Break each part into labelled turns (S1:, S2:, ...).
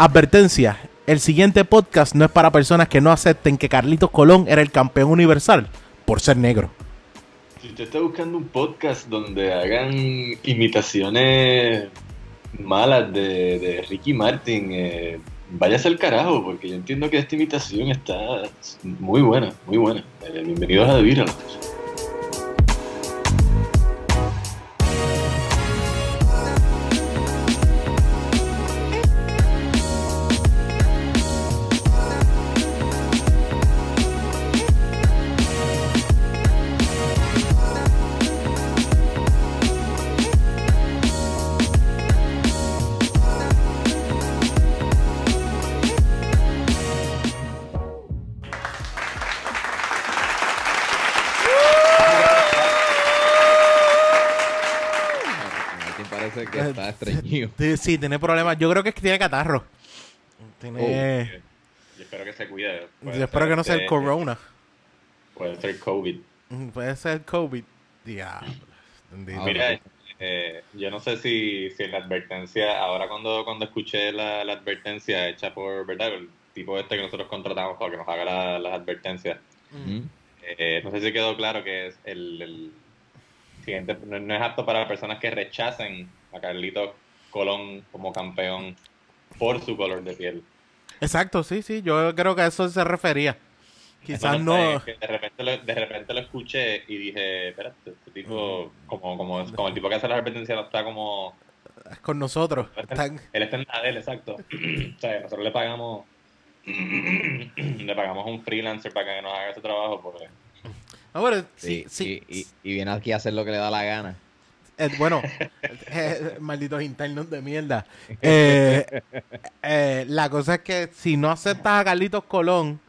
S1: Advertencia, el siguiente podcast no es para personas que no acepten que Carlitos Colón era el campeón universal por ser negro.
S2: Si usted está buscando un podcast donde hagan imitaciones malas de, de Ricky Martin, eh, váyase al carajo, porque yo entiendo que esta imitación está muy buena, muy buena. Bienvenidos a The
S1: Sí, sí, tiene problemas. Yo creo que es que tiene catarro. Tiene...
S2: Yo espero que se cuide.
S1: Yo espero que no sea el corona.
S2: Puede ser COVID.
S1: Mm, Puede ser COVID. Diablo.
S3: Ah,
S2: Mira, eh, yo no sé si, si en la advertencia, ahora cuando, cuando escuché la, la advertencia hecha por, ¿verdad? El tipo este que nosotros contratamos para que nos haga la- las advertencias,
S3: Ujú.
S2: eh, no sé si quedó claro que es el, el siguiente, no, no es apto para personas que rechacen a Carlitos Colón como campeón por su color de piel.
S1: Exacto, sí, sí. Yo creo que a eso se refería. Quizás no.
S2: que de, repente lo, de repente lo escuché y dije, espérate, este tipo, como, como, como el tipo que hace las advertencias no está como...
S1: con nosotros.
S2: Él está en la de él, exacto. o sea, nosotros le pagamos le pagamos a un freelancer para que nos haga ese trabajo, pues
S1: Ah, bueno, sí,
S3: Sí,
S1: sí.
S3: Y, y- y viene aquí a hacer lo que le da la gana.
S1: Eh, bueno, eh, malditos internos de mierda. Eh, eh, la cosa es que si no aceptas a Carlitos Colón,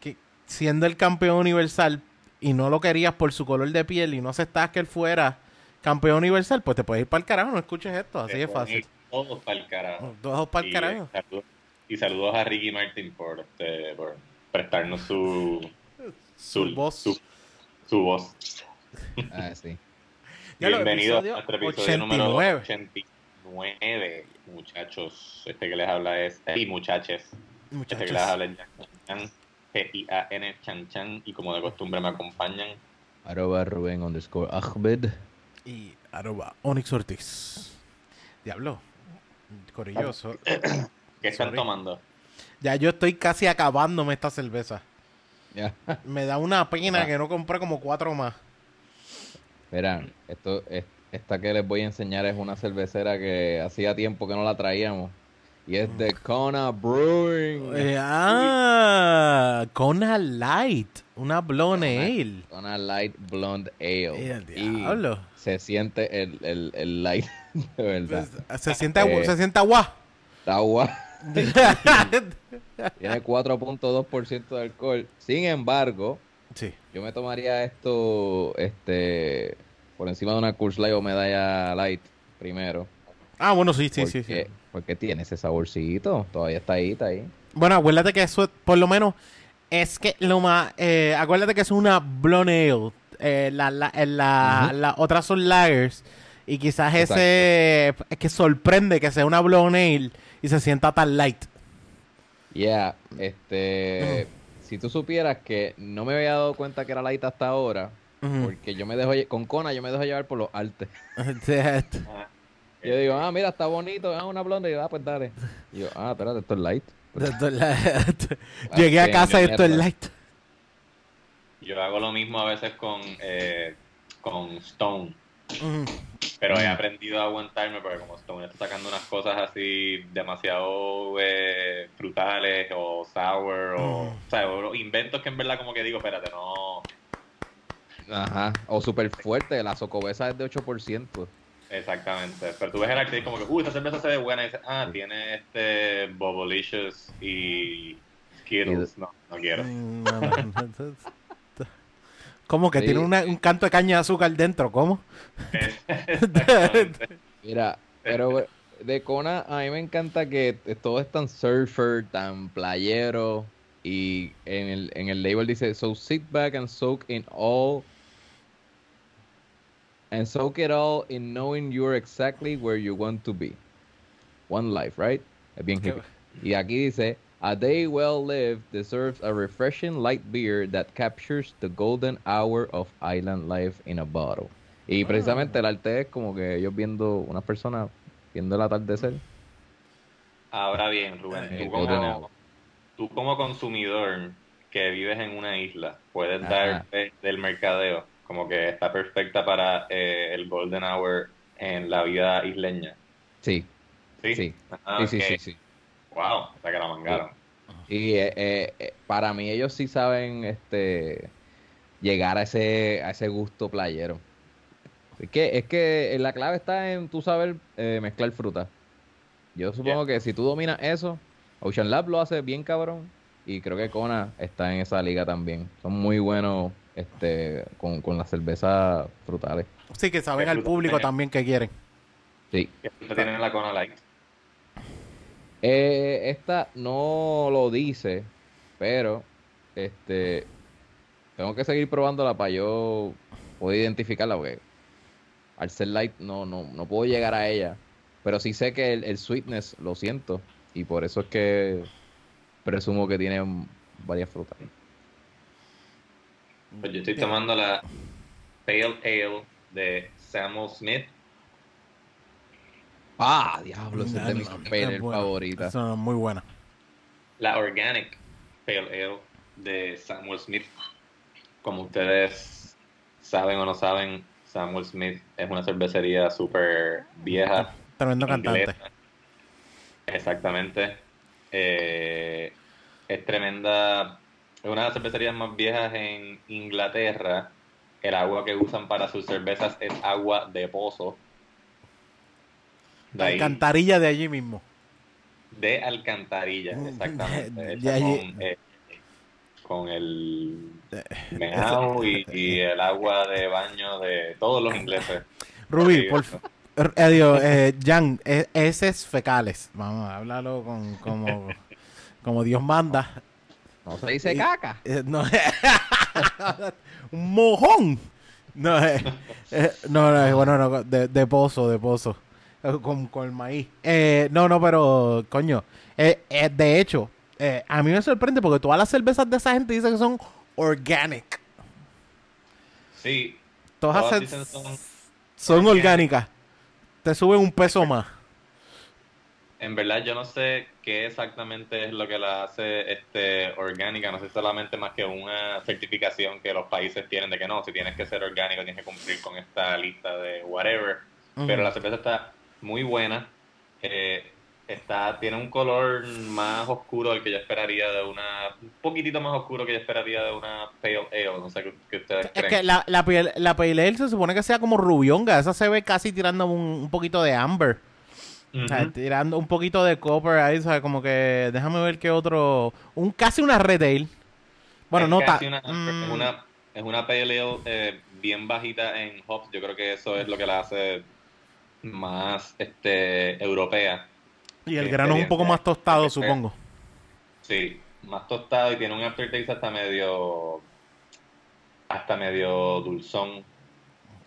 S1: que siendo el campeón universal, y no lo querías por su color de piel, y no aceptabas que él fuera campeón universal, pues te puedes ir para el carajo, no escuches esto, así de fácil.
S2: Todos para el carajo.
S1: Todos para el
S2: Y,
S1: carajo.
S2: saludos, y saludos a Ricky Martin por, este, por prestarnos su,
S1: Su voz.
S2: Su, su voz.
S3: Ah, sí.
S1: Ya lo,
S2: Bienvenido a nuestro episodio número
S1: 89.
S2: 89. Muchachos, este que les habla es. Y muchaches. Este que
S1: Muchachos.
S2: les habla es Chan, G-I-A-N Chan Chan. Y como de costumbre me acompañan.
S3: Arroba Rubén underscore Ahmed.
S1: Y arroba Onyx Ortiz. Diablo. Corilloso.
S2: ¿Qué están
S1: Sorry.
S2: tomando?
S1: Ya yo estoy casi acabándome esta cerveza.
S3: Ya.
S1: Me da una pena
S3: Ah.
S1: que no compré como cuatro más.
S3: Verán, esto, es- esta que les voy a enseñar es una cervecera que hacía tiempo que no la traíamos. Y es de Kona Brewing.
S1: Eh, ah, Kona Light. Una blonde ale.
S3: Kona Light Blonde Ale.
S1: Eh,
S3: y
S1: diablo.
S3: se siente el, el, el light, de verdad.
S1: Pues, se siente,
S3: Eh.
S1: se siente agua.
S3: Está guay. Tiene 4.2% de alcohol. Sin embargo,
S1: sí.
S3: Yo me tomaría esto este por encima de una Coors Light o medalla light primero.
S1: Ah, bueno, sí, sí, sí,
S3: porque,
S1: sí.
S3: porque tiene ese saborcito. Todavía está ahí, está ahí.
S1: Bueno, acuérdate que eso, por lo menos, es que lo más. Eh, acuérdate que es una blonde ale. Eh, la, la, eh, la- otras son lagers. Y quizás ese. Es que sorprende que sea una blonde ale y se sienta tan light.
S3: Yeah, este. Si tú supieras que no me había dado cuenta que era light hasta ahora, porque yo me dejo con Kona yo me dejo llevar por los artes.
S2: Ah,
S3: Yo digo, ah, mira, está bonito, ah, una blonda, y yo, ah, pues dale. Y yo, ah, espérate, esto es light.
S1: Esto es la- Llegué a
S3: qué
S1: casa y esto es light.
S2: Yo hago lo mismo a veces con, eh, con Stone. Pero he
S3: Mm.
S2: aprendido a aguantarme porque como Stone está sacando unas cosas así demasiado eh, frutales o sour o,
S1: Mm.
S2: o sea, o inventos que en verdad como que digo, espérate, no...
S3: Ajá, o súper fuerte, la socobesa es de 8%.
S2: Exactamente. Pero tú ves el arte y como que, uy, esta cerveza se ve buena y dices, ah, tiene este Bobolicious y Skittles. No, no quiero.
S1: Mm, no, no, no, no. ¿Cómo que
S3: Sí.
S1: tiene una- un canto de caña de azúcar dentro? ¿Cómo?
S3: Mira, pero de Kona a mí me encanta que todo es tan surfer, tan playero. Y en el, en el label dice, so sit back and soak in all and soak it all in knowing you're exactly where you want to be. One life, right? Es bien hippie. Y aquí dice, a day well lived deserves a refreshing light beer that captures the golden hour of island life in a bottle. Y precisamente el arte es como que ellos viendo, unas personas viendo el atardecer.
S2: Ahora bien, Rubén,
S3: Eh,
S2: tú
S3: golden
S2: como,
S3: hour.
S2: tú como consumidor que vives en una isla, puedes
S3: Ajá.
S2: dar fe del mercadeo, como que está perfecta para eh, el golden hour en la vida isleña.
S3: Sí,
S2: ¿Sí?
S3: sí,
S2: Ah,
S3: sí, sí,
S2: ok.
S3: sí, sí.
S2: Wow, hasta que la mangaron.
S3: Y eh, eh, eh, para mí ellos sí saben este llegar a ese a ese gusto playero. Es que es que la clave está en tú saber eh, mezclar fruta. Yo supongo que si tú dominas eso, Ocean Lab lo hace bien cabrón y creo que Kona está en esa liga también. Son muy buenos este con, con las cervezas frutales.
S1: Sí, que saben
S2: ¿Qué
S1: al público
S2: tiene?
S1: también que quieren.
S3: Sí.
S2: ¿Qué fruta tiene la Kona Light?
S3: Eh, esta no lo dice, pero este tengo que seguir probándola para yo poder identificarla, porque al ser light no, no, no puedo llegar a ella. Pero sí sé que el, el sweetness lo siento, y por eso es que presumo que tiene varias frutas.
S2: Pues yo estoy tomando la Pale Ale de Samuel Smith.
S3: Ah, diablo, esa es de mis pale.
S1: Esa es muy buena.
S2: La Organic Pale Ale de Samuel Smith. Como ustedes saben o no saben, Samuel Smith es una cervecería súper vieja.
S1: Tremendo cantante.
S2: inglesa. Exactamente. Eh, es tremenda. Es una de las cervecerías más viejas en Inglaterra. El agua que usan para sus cervezas es agua de pozo. De ahí-
S1: alcantarilla de allí mismo.
S2: de alcantarilla, exactamente.
S1: De- allí-
S2: con, eh, con el
S1: Eh,
S2: meao y, y el agua de baño de todos los ingleses.
S1: Rubí, por f- eh, eh, Jan, eh, heces fecales. Vamos a hablarlo con, como, como Dios manda.
S3: No se dice
S1: Y-
S3: caca.
S1: Eh, no, un mojón. No, eh, eh, no, no, bueno, no, de, de pozo, de pozo. Con, con el maíz. Eh, no, no, pero, coño. eh, eh, de hecho, eh, a mí me sorprende porque todas las cervezas de esa gente dicen que son organic.
S2: Sí,
S1: Todas,
S2: Todas dicen son
S1: son
S2: organic.
S1: orgánicas. Te suben un peso más.
S2: en verdad yo no sé qué exactamente es lo que la hace este orgánica, no sé solamente más que una certificación que los países tienen de que no, si tienes que ser orgánico tienes que cumplir con esta lista de whatever. Pero la cerveza está muy buena. eh, está, tiene un color más oscuro del que yo esperaría de una. Un poquitito más oscuro que yo esperaría de una Pale Ale. No sé qué, qué ustedes
S1: Es
S2: creen.
S1: que la, la, piel- la pale ale se supone que sea como rubionga. Esa se ve casi tirando un, un poquito de amber. O sea, tirando un poquito de copper ahí, ¿sabes? Como que déjame ver qué otro. Un casi una red ale. Bueno,
S2: Es
S1: no
S2: casi una, es una Es una Pale Ale eh, bien bajita en hops. Yo creo que eso es lo que la hace más este europea.
S1: y el
S2: qué
S1: grano es un poco más tostado, supongo.
S2: Sí, más tostado y tiene un aftertaste hasta medio hasta medio dulzón.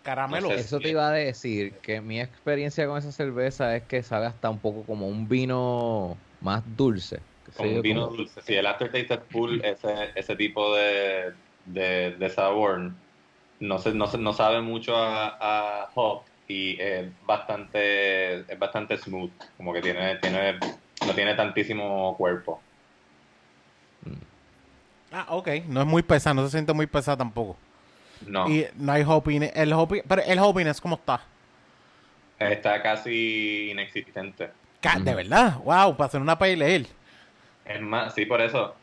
S1: Caramelo.
S2: No sé.
S3: Eso te iba a decir, que mi experiencia con esa cerveza es que sabe hasta un poco como un vino más dulce.
S2: Como un vino
S3: como-
S2: dulce. Sí, el aftertaste es full ese, ese tipo de, de, de sabor. No, se, no, se- no sabe mucho a, a hop y es bastante, es bastante smooth. Como que tiene, tiene, no tiene tantísimo cuerpo.
S1: Ah, ok. No es muy pesada, no se siente muy pesada tampoco.
S2: No,
S1: Y no hay hopping. El hopping, pero el hopping es como está.
S2: está casi inexistente.
S1: Ca- De
S3: Mm.
S1: verdad, wow, para hacer una pale ale.
S2: Es más, sí, por eso.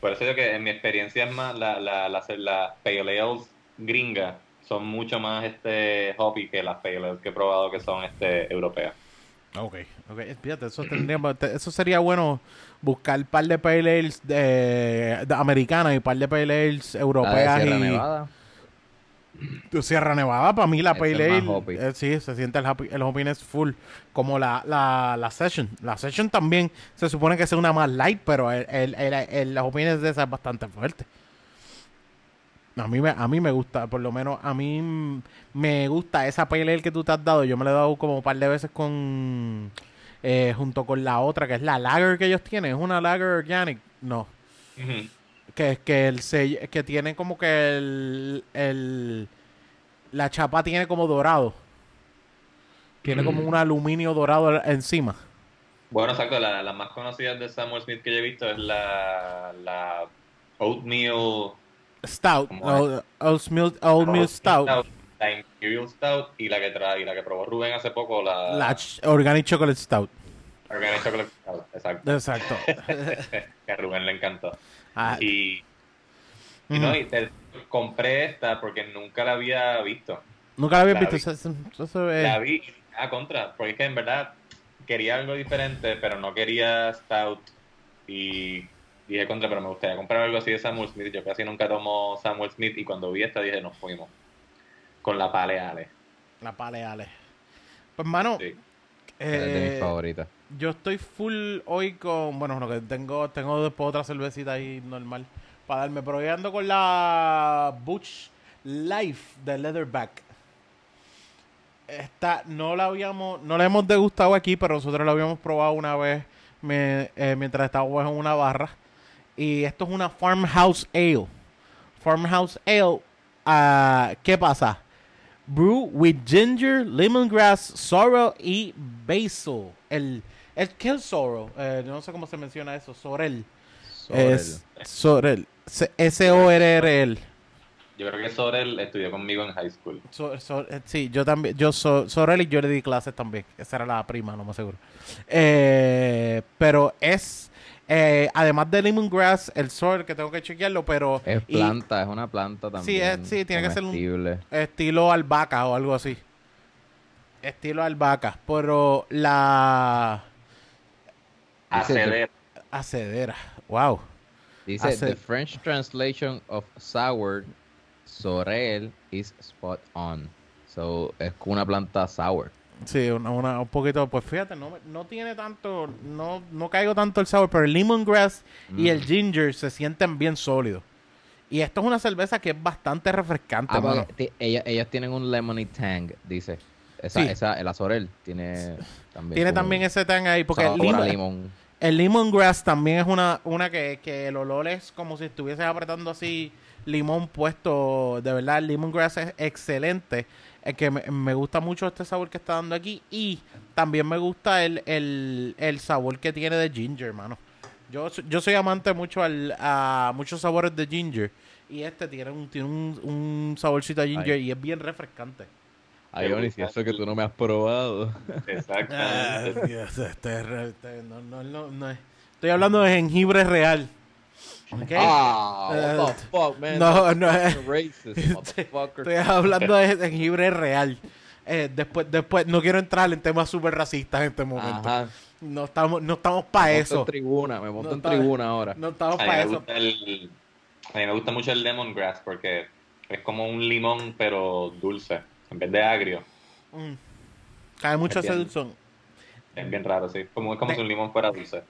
S2: Por eso yo que en mi experiencia es más la, la, la, la Pale Ales gringas son mucho más este hoppy que las Pale que he probado que son este europeas.
S1: Ok, ok. Fíjate, eso, tendría, eso sería bueno buscar un par de pale ales de, de americanas y un par de pale ales
S3: La de
S1: europeas
S3: Sierra
S1: y
S3: Nevada.
S1: Sierra Nevada para mí la
S3: Esa
S1: pale ale eh, sí se siente el hoppy, el hoppiness full como la, la, la session la session también se supone que es una más light pero el, el, el, el hoppiness de esa es bastante fuerte a mí, me, a mí me gusta, por lo menos a mí me gusta esa ale que tú te has dado. Yo me la he dado como un par de veces con eh, junto con la otra, que es la lager que ellos tienen. ¿Es una lager organic? No. Que es que el sello, que tiene como que el, el la chapa tiene como dorado. Tiene como un aluminio dorado encima.
S2: Bueno, exacto. La, la más conocida de Samuel Smith que yo he visto es la, la Oatmeal
S1: Stout,
S2: Como
S1: Old, Oatmeal, Oatmeal Stout,
S2: la Imperial Stout y la que tra- y la que probó Rubén hace poco, la,
S1: la Organic Chocolate Stout.
S2: Organic Chocolate Stout. Exacto.
S1: Exacto.
S2: que a Rubén le encantó.
S1: Ah,
S2: Y, y no, y te- compré esta porque nunca la había visto.
S1: Nunca la había
S2: la
S1: visto.
S2: vi.
S1: Eso, eso- eso se ve-
S2: La vi a contra, porque es que en verdad quería algo diferente, pero no quería Stout. Y dije contra, pero me gustaría comprar algo así de Samuel Smith. Yo casi nunca tomo Samuel Smith y cuando vi esta dije, nos fuimos. Con la Paleale.
S1: La paleale. Pues, mano,
S2: Sí.
S3: es de
S1: eh,
S3: mis favoritas.
S1: yo estoy full hoy con. Bueno, lo que tengo, tengo después otra cervecita ahí normal para darme. Pero ando con la Butch Life de Leatherback. Esta no la habíamos, no la hemos degustado aquí, pero nosotros la habíamos probado una vez me- eh, mientras estábamos en una barra. Y esto es una Farmhouse Ale. Farmhouse Ale, ah, ¿qué pasa? Brew with ginger, lemongrass, sorrel y basil. El, el ¿Qué es el sorrel? Eh, no sé cómo se menciona eso. Sorrel. Es sorrel. S-O-R-R-L.
S2: Yo creo que Sorel estudió conmigo en high school.
S1: So- so- eh, sí, yo también. Yo so, Sorel y yo le di clases también. Esa era la prima, no me aseguro. Eh, pero es. Eh, además de lemongrass, el sorrel que tengo que chequearlo, pero.
S3: Es
S1: y-
S3: planta, es una planta también.
S1: es- sí, tiene que ser un- estilo albahaca o algo así. Estilo albahaca. Pero la
S3: Dice
S2: Aceder.
S1: acedera. Wow.
S3: Dice, the French translation of sour, sorel, is spot on. So, es una planta sour.
S1: Sí, una, una- un poquito. Pues fíjate, no, no tiene tanto. No, no caigo tanto el sabor, pero el lemongrass y el
S3: Mm.
S1: ginger se sienten bien sólidos. Y esto es una cerveza que es bastante refrescante,
S3: Ah,
S1: mano.
S3: ella- ellas tienen un lemony tang, dice. Esa,
S1: Sí.
S3: esa, el Azorel tiene también.
S1: Tiene
S3: como
S1: también ese tan ahí, porque el, limon-
S3: limón.
S1: el lemongrass también es una, una que, que el olor es como si estuvieses apretando así limón puesto. De verdad, el lemongrass es excelente. Es que me, me gusta mucho este sabor que está dando aquí. Y también me gusta el, el, el sabor que tiene de ginger, hermano. Yo, yo soy amante mucho al, a muchos sabores de ginger. Y este tiene un, tiene un, un saborcito a ginger
S3: Ay.
S1: y es bien refrescante.
S3: Ay, Oni, si eso que tú no me has probado.
S2: Exacto.
S1: Ah, Dios, este este, no, no, no, no es- Estoy hablando de jengibre real. ¿Ok?
S3: Ah,
S1: Eh,
S3: what the fuck, man.
S1: no,
S3: That's
S1: no, eh.
S3: motherfucker.
S1: Estoy hablando de jengibre real. Eh, después, después, no quiero entrar en temas súper racistas en este momento.
S3: Ajá.
S1: No estamos, no estamos para eso.
S3: en tribuna, me monto
S1: No
S3: en
S1: está-
S3: tribuna ahora.
S1: No estamos para
S2: me
S1: eso.
S2: gusta el, a mí me gusta mucho el lemongrass porque es como un limón pero dulce, en vez de agrio.
S1: Mm. Cae mucho ese dulzón.
S2: Es bien raro, sí. Como, es como
S1: De-
S2: si un limón fuera dulce.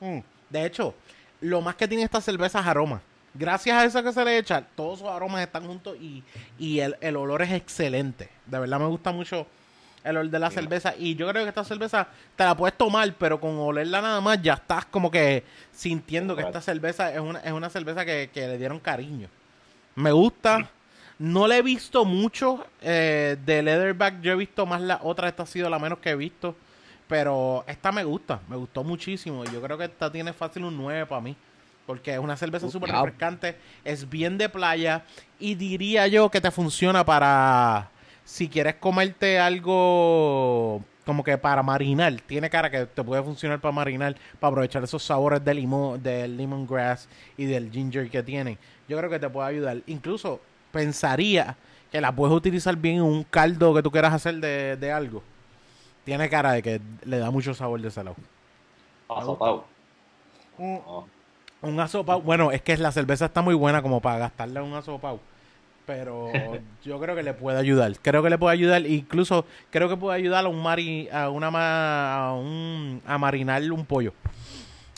S1: Mm. De hecho, lo más que tiene esta cerveza es aroma. Gracias a eso que se le echa, todos esos aromas están juntos y, y el, el olor es excelente. De verdad me gusta mucho el olor de la
S2: Sí.
S1: cerveza. Y yo creo que esta cerveza te la puedes tomar, pero con olerla nada más ya estás como que sintiendo que esta cerveza es una, es una cerveza que, que le dieron cariño. Me gusta. No le he visto mucho eh, de Leatherback. Yo he visto más la otra. Esta ha sido la menos que he visto. Pero esta me gusta. Me gustó muchísimo. Y yo creo que esta tiene fácil un 9 para mí. Porque es una cerveza
S3: Uh,
S1: súper refrescante. Es bien de playa. Y diría yo que te funciona para... Si quieres comerte algo como que para marinar. Tiene cara que te puede funcionar para marinar. Para aprovechar esos sabores de limón, del lemongrass y del ginger que tiene. Yo creo que te puede ayudar. Incluso pensaría que la puedes utilizar bien en un caldo que tú quieras hacer de, de algo. Tiene cara de que le da mucho sabor de ese lado.
S2: Azotado.
S1: Un,
S2: Oh.
S1: un asopao. Bueno, es que la cerveza está muy buena como para gastarle un asopao. Pero yo creo que le puede ayudar. Creo que le puede ayudar. Incluso creo que puede ayudar a un mari, a una ma- a un a marinar un pollo.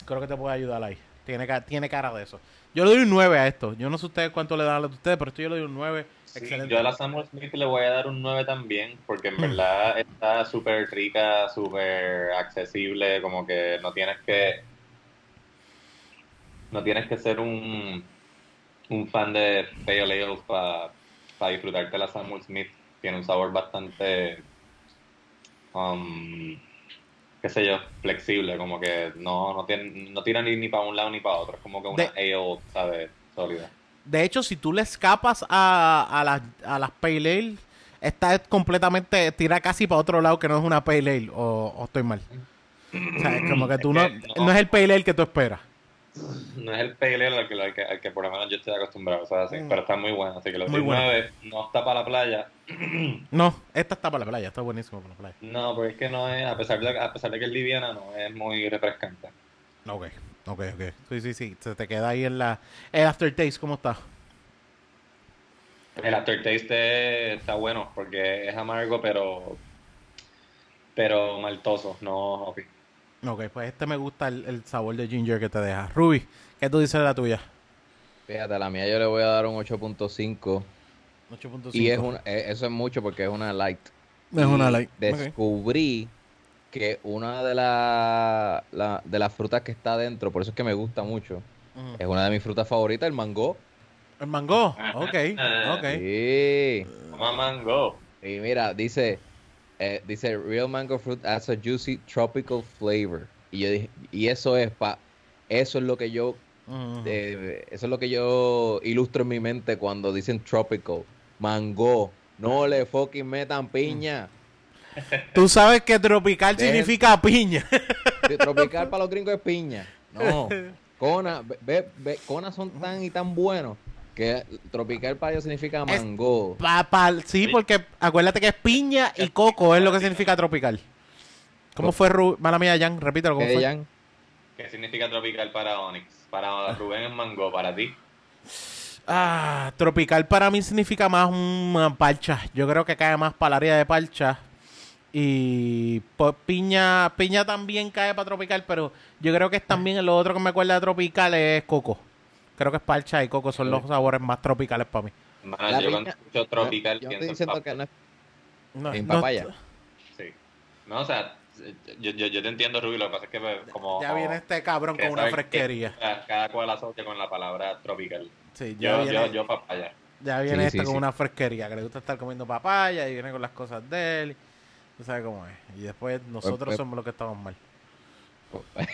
S1: Creo que te puede ayudar ahí. Tiene, tiene cara de eso. Yo le doy un 9 a esto. Yo no sé ustedes cuánto le dan a ustedes, pero esto yo le doy un 9. Excelente.
S2: yo a la Samuel Smith le voy a dar un 9 también, porque en verdad está súper rica, súper accesible, como que no tienes que no tienes que ser un, un fan de Pale Ale para disfrutarte la Samuel Smith. Tiene un sabor bastante, um, qué sé yo, flexible, como que no, no, tiene, no tira ni, ni para un lado ni para otro, es como que una ale, ¿sabes? Sólida.
S1: De hecho, si tú le escapas a, a, las, a las Pale Ale, esta es completamente, tira casi para otro lado que no es una Pale Ale, o, o estoy mal. O sea, es como que tú no,
S2: Es que no.
S1: no es el Pale Ale que tú esperas.
S2: No es el Pale Ale al que, al que, al que por lo menos yo estoy acostumbrado,
S1: Mm.
S2: pero está muy bueno, así que los
S1: Muy bueno.
S2: 19 no está para la playa.
S1: No, esta está para la playa, está buenísimo para la playa.
S2: No, porque es que no es, a pesar de, a pesar de que es liviana, no es muy refrescante.
S1: Ok, ok, ok. Sí, sí, sí. Se te queda ahí en la... El aftertaste, ¿cómo está?
S2: El aftertaste está bueno porque es amargo, pero pero maltoso, no hoppy.
S1: Ok, pues este me gusta el, el sabor de ginger que te deja. Ruby, ¿qué tú dices de la tuya?
S3: Fíjate, a la mía yo le voy a dar un 8.5.
S1: 8.5.
S3: Y es una, eh, eso es mucho porque es una light.
S1: Es una light.
S3: Descubrí que una de, la, la- de las frutas que está adentro, por eso es que me gusta mucho, es una de mis frutas favoritas, el mango.
S1: El mango.
S2: Ah,
S1: Ok, ok.
S3: Sí.
S2: Toma mango.
S3: Y mira, dice, eh, dice real mango fruit has a juicy tropical flavor. Y yo dije, y eso es pa, eso es lo que yo, eh, eso es lo que yo ilustro en mi mente cuando dicen tropical, mango. No le fucking metan piña.
S1: Tú sabes que tropical significa piña.
S3: Tropical para los gringos es piña. No. Cona, ve, ve, Cona son tan y tan buenos que tropical para ellos significa
S1: Es-
S3: mango.
S1: Pa- pa- sí, porque acuérdate que es piña y coco, es lo que significa tropical. ¿Cómo fue, Ru Mala mía, Jan? Repítelo, ¿cómo
S3: ¿Qué,
S1: fue?
S3: Jan?
S2: ¿Qué significa tropical para Onyx? Para Rubén es mango, para ti.
S1: Ah, tropical para mí significa más una parcha. Yo creo que cae más para el área de parcha. Y pues, piña, piña también cae para tropical, pero yo creo que es también lo otro que me acuerda de tropical es coco. Creo que es parcha y coco son los sabores más tropicales para mí.
S2: Mano,
S3: La
S2: yo cuando
S3: piña-
S2: escucho tropical
S3: Yo
S2: pienso en
S3: diciendo que no en
S1: no-
S3: papaya.
S2: Sí. No, o sea, yo, yo, yo te entiendo, Rubí, lo que pasa es que pues, como...
S1: ya viene este cabrón con una
S2: que-
S1: fresquería.
S2: cada cual asocia con la palabra tropical.
S1: Sí,
S2: Yo,
S1: viene,
S2: yo, yo papaya.
S1: ya viene
S3: Sí,
S1: este
S3: sí,
S1: con
S3: sí.
S1: una fresquería, que le gusta estar comiendo papaya y viene con las cosas de él. Tú sabes cómo es. Y después nosotros
S3: pues-
S1: somos los que estamos mal.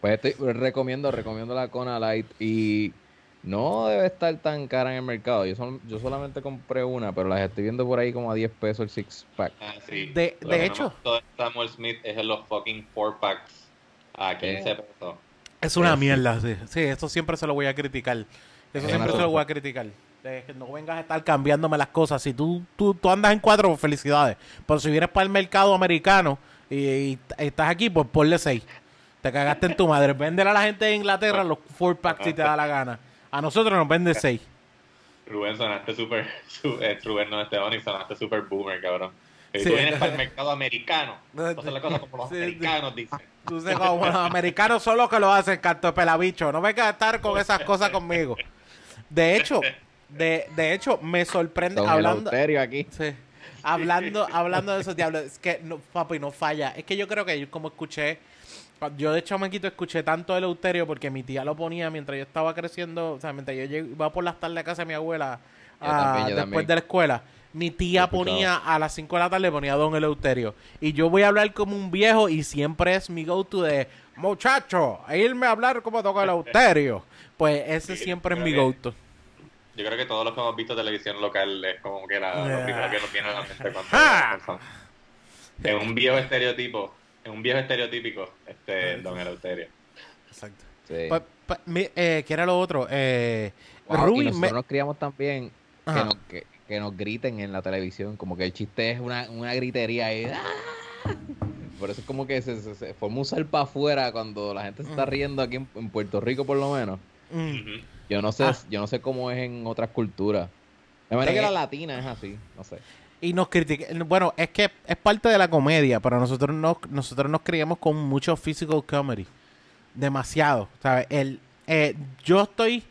S3: Pues estoy, recomiendo, recomiendo la Kona Light y no debe estar tan cara en el mercado. Yo, sol- yo solamente compré una, pero las estoy viendo por ahí como a 10 pesos el six pack.
S2: Ah, sí.
S1: De-
S2: Lo
S1: de
S2: que no
S1: hecho-
S2: me gustó de Samuel Smith es en los fucking 4 packs a 15 pesos.
S1: Es una
S3: Eh,
S1: mierda, sí. Sí, eso siempre se lo voy a criticar. Eso
S3: Es
S1: siempre se lo voy a criticar. De que no vengas a estar cambiándome las cosas. Si tú, tú, tú andas en cuatro, felicidades. Pero si vienes para el mercado americano y, y estás aquí, pues ponle seis. Te cagaste en tu madre. Véndele a la gente de Inglaterra los four packs si te da la gana. A nosotros nos vende seis.
S2: Rubén, sonaste súper... Eh, Rubén, no, Esteban, y sonaste súper boomer, cabrón.
S1: Sí.
S2: tú vienes para el mercado americano.
S1: No,
S2: Entonces la cosa como los
S1: sí,
S2: americanos dicen.
S1: Tú sabes cómo los americanos son los que lo hacen, canto de pelabicho. No vengas a estar con esas cosas conmigo. De hecho, de, de hecho, me sorprende
S3: Don
S1: hablando.
S3: Aquí.
S1: Sí. Hablando, hablando de esos diablos, es que no, papi, no falla. Es que yo creo que yo como escuché, yo de chamaquito escuché tanto el Euterio porque mi tía lo ponía mientras yo estaba creciendo, o sea, mientras yo iba por las tardes a casa de mi abuela
S3: Yo
S1: ah,
S3: también, yo
S1: después
S3: también.
S1: de la escuela. Mi tía ponía a las 5 de la tarde, ponía Don Eleuterio. Y yo voy a hablar como un viejo y siempre es mi go-to de, muchacho, a irme a hablar como Don Eleuterio. Pues ese
S2: Sí,
S1: siempre es mi go-to.
S2: Yo creo que todos los que hemos visto televisión local es como que la,
S1: Yeah.
S2: lo primero que nos viene a la mente cuando
S1: Ah.
S2: En un viejo estereotipo, en un viejo estereotípico, este Don Eleuterio.
S1: Exacto.
S3: Sí.
S1: Pa- pa- mi- eh, ¿Qué era lo otro? Eh,
S3: Wow,
S1: Ruby
S3: y nosotros
S1: me-
S3: nos criamos también que nos, que, que nos griten en la televisión, como que el chiste es una, una gritería ahí. ¡ah! Por eso es como que se, se- se forma un salpa afuera cuando la gente se está
S1: Mm.
S3: riendo aquí en, en Puerto Rico por lo menos.
S1: Mm.
S3: Yo no sé,
S1: Ah.
S3: yo no sé cómo es en otras culturas. Me
S1: De-
S3: que la latina es así, no sé.
S1: Y nos critican. Bueno, es que es parte de la comedia, pero nosotros nos, nosotros nos criamos con mucho physical comedy. Demasiado. ¿sabes? El, eh, yo estoy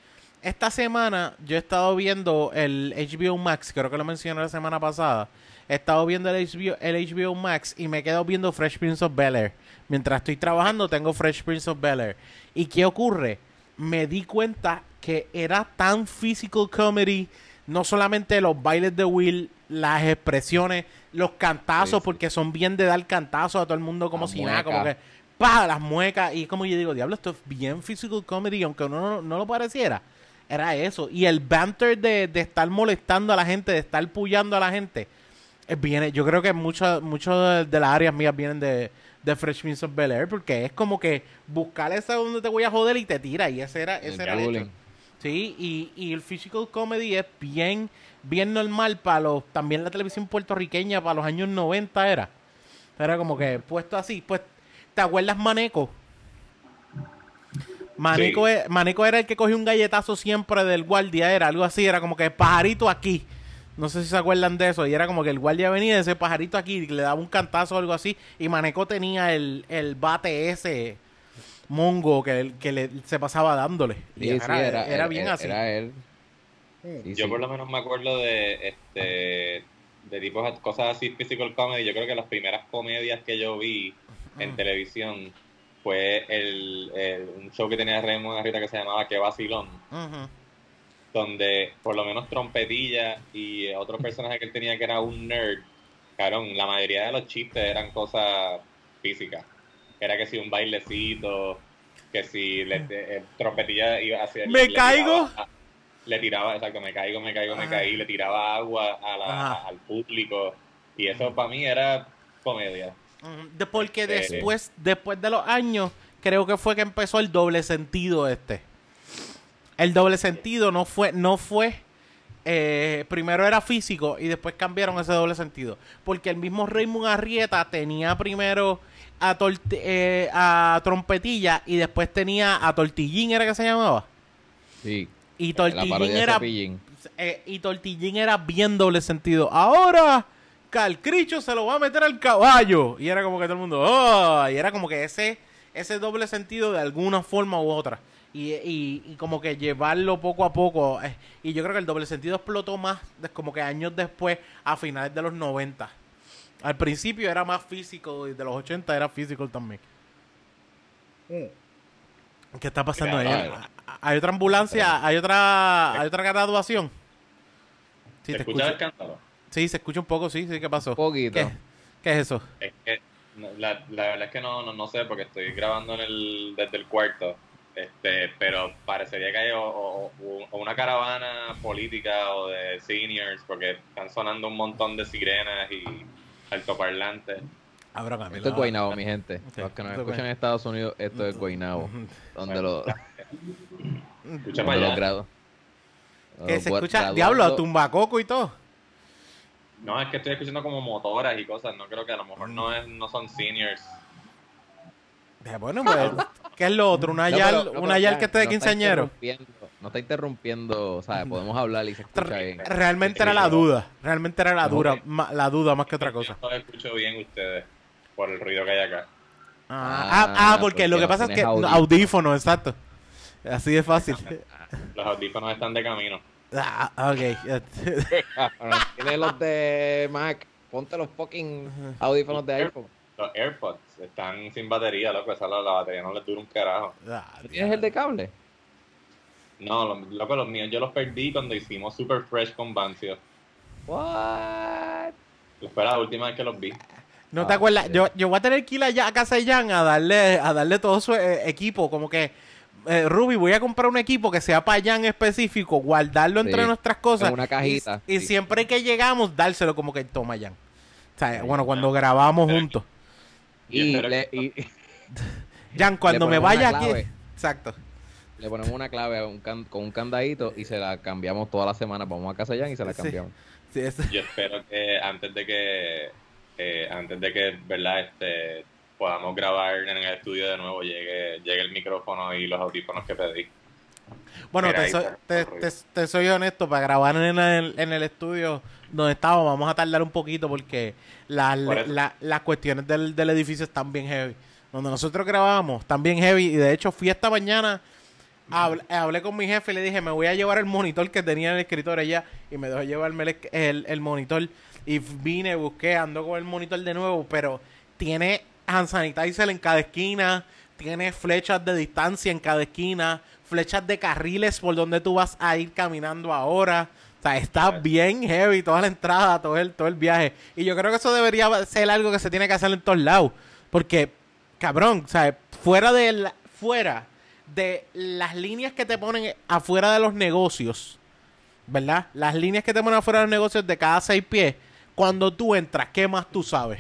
S1: esta semana yo he estado viendo el HBO Max, creo que lo mencioné la semana pasada. He estado viendo el HBO, el HBO Max y me he quedado viendo Fresh Prince of Bel Air. Mientras estoy trabajando tengo Fresh Prince of Bel Air. ¿Y qué ocurre? Me di cuenta que era tan physical comedy, no solamente los bailes de Will, las expresiones, los cantazos,
S3: Sí,
S1: porque son bien de dar cantazos a todo el mundo como
S3: Las
S1: si nada, como que pa, las muecas. Y como yo digo, diablo, esto es bien physical comedy, aunque uno no, no lo pareciera. Era eso. Y el banter de, de estar molestando a la gente, de estar puyando a la gente, viene, yo creo que muchas de, de las áreas mías vienen de, de Fresh Prince of Bel Air, porque es como que buscar esa donde te voy a joder y te tira. Y ese era, ese
S3: El
S1: era el hecho. Sí, y, y el physical comedy es bien, bien normal para los, también la televisión puertorriqueña para los años 90 era. Era como que puesto así, pues, ¿te acuerdas Maneco? Maneco,
S2: Sí.
S1: e- Maneco era el que cogió un galletazo siempre del guardia, era algo así, era como que pajarito aquí. No sé si se acuerdan de eso. Y era como que el guardia venía ese pajarito aquí y le daba un cantazo o algo así. Y Maneco tenía el, el bate ese mongo que, que le, se pasaba dándole. Y
S3: Sí, sí,
S1: era,
S3: era,
S1: era bien así.
S3: Era él. Sí,
S2: Yo
S3: sí.
S2: por lo menos me acuerdo de este de tipos cosas así physical comedy. Yo creo que las primeras comedias que yo vi en
S1: Mm.
S2: televisión fue el, el- un show que tenía Raymond Arrieta que se llamaba Que Vacilón,
S1: Ujú.
S2: donde por lo menos Trompetilla y otro personaje que él tenía que era un nerd, cabrón, la mayoría de los chistes eran cosas físicas. Era que si un bailecito, que si le, eh, Trompetilla iba hacia
S1: ¡Me
S2: le
S1: caigo!
S2: tiraba- le tiraba, exacto, me caigo, me caigo, me
S1: Ajá.
S2: caí, le tiraba agua a la-
S1: Ajá.
S2: al público. Y eso para mí era comedia.
S1: De- porque
S2: Eh,
S1: después, después de los años, creo que fue que empezó el doble sentido este. El doble sentido no fue, no fue. eh, primero era físico y después cambiaron ese doble sentido. Porque el mismo Raymond Arrieta tenía primero a, eh, a Trompetilla y después tenía a Tortillín, ¿era que se llamaba?
S3: Sí.
S1: Y Tortillín era eh, y Tortillín era bien doble sentido. Ahora, Calcricho se lo va a meter al caballo. Y era como que todo el mundo, "Oh", Y era como que ese, ese doble sentido de alguna forma u otra. Y, y- y como que llevarlo poco a poco. eh, y yo creo que el doble sentido explotó más como que años después, a finales de los 90. Al principio era más físico y de los 80 era físico también. ¿Qué está pasando ahí? ¿Hay otra ambulancia? ¿Hay otra, ¿hay otra graduación? Sí,
S2: ¿Se
S1: te
S2: escucha el cántaro?
S1: Sí, se escucha un poco, sí, sí, ¿qué pasó?
S3: Un poquito.
S1: ¿Qué, qué es eso?
S2: Es que la, la verdad es que no, no, no sé porque estoy grabando en el, desde el cuarto. Este, pero parecería que hay o, o- o una caravana política o de seniors porque están sonando un montón de sirenas y altoparlantes.
S1: Abra Camilo.
S3: Esto es Guaynabo, mi gente. Los que nos escuchan en Estados Unidos, esto es Guaynabo. Donde los,
S2: Escucha para allá.
S3: grados.
S1: Que se escucha,
S3: graduando-
S1: diablo, tumbacoco y todo.
S2: No, es que estoy escuchando como motoras y cosas. No creo que a lo mejor no, es, no son seniors.
S1: Bueno, pues, ¿qué es lo otro? Una
S3: No,
S1: yal,
S3: pero- no,
S1: una
S3: pero
S1: yal
S3: ya,
S1: que esté de quinceañero.
S3: No está interrumpiendo, ¿sabes? Podemos hablar y se escucha bien.
S1: Realmente era la duda. Realmente era la, dura, ma- la duda más que otra cosa.
S2: Yo escucho bien ustedes por el ruido que hay acá.
S1: Ah,
S3: Ah,
S1: ah, ah, porque
S3: porque
S1: lo que
S3: no
S1: pasa es que
S3: tienes
S1: audífono,
S3: audífono.
S1: exacto. Así de fácil.
S2: Los audífonos están de camino.
S1: Ah, ok.
S3: Tienes los de Mac. Ponte los fucking audífonos de iPhone.
S2: Los AirPods están sin batería, loco. Esa la, la batería no les dura un carajo.
S1: Ah,
S3: ¿Tienes el de cable?
S2: No, lo- loco, los míos yo los perdí cuando hicimos Super Fresh con Bancio.
S3: What?
S2: Fue la última vez que los vi.
S1: ¿No te
S3: Ah,
S1: acuerdas?
S3: sí.
S1: Yo, yo voy a tener que ir allá a casa de Jan a darle, a darle todo su eh, equipo. Como que, eh, Ruby, voy a comprar un equipo que sea para Jan específico, guardarlo entre nuestras cosas.
S3: en una cajita,
S1: Y, y
S3: sí.
S1: siempre que llegamos, dárselo como que toma Jan. O sea, bueno, cuando grabamos
S2: Pero-
S1: juntos.
S2: Y
S3: le, y
S1: Jan, cuando me vaya aquí. Exacto.
S3: Le ponemos una clave a un can- con un candadito y se la cambiamos toda la semana. Vamos a casa ya y se la cambiamos.
S1: Sí,
S2: Yo espero que antes de que, eh, antes de que, verdad, este, podamos grabar en el estudio de nuevo, llegue, llegue el micrófono y los audífonos que pedí.
S1: Bueno,
S2: Mira,
S1: te soy,
S2: está,
S1: te, te- te soy honesto, para grabar en el, en el estudio donde estábamos vamos a tardar un poquito porque la- las cuestiones del, del edificio están bien heavy. Donde nosotros grabábamos están bien heavy y de hecho fui esta mañana, hablé, hablé con mi jefe y le dije, me voy a llevar el monitor que tenía en el escritorio allá y me dejó llevarme el, el- el monitor y vine, busqué, ando con el monitor de nuevo, pero tiene hand sanitizer en cada esquina, tiene flechas de distancia en cada esquina, flechas de carriles por donde tú vas a ir caminando ahora. O sea, está bien heavy toda la entrada, todo el, todo el viaje. Y yo creo que eso debería ser algo que se tiene que hacer en todos lados. Porque, cabrón, o sea, fuera de, la- fuera de las líneas que te ponen afuera de los negocios, ¿verdad? Las líneas que te ponen afuera de los negocios de cada seis pies, cuando tú entras, ¿qué más tú sabes?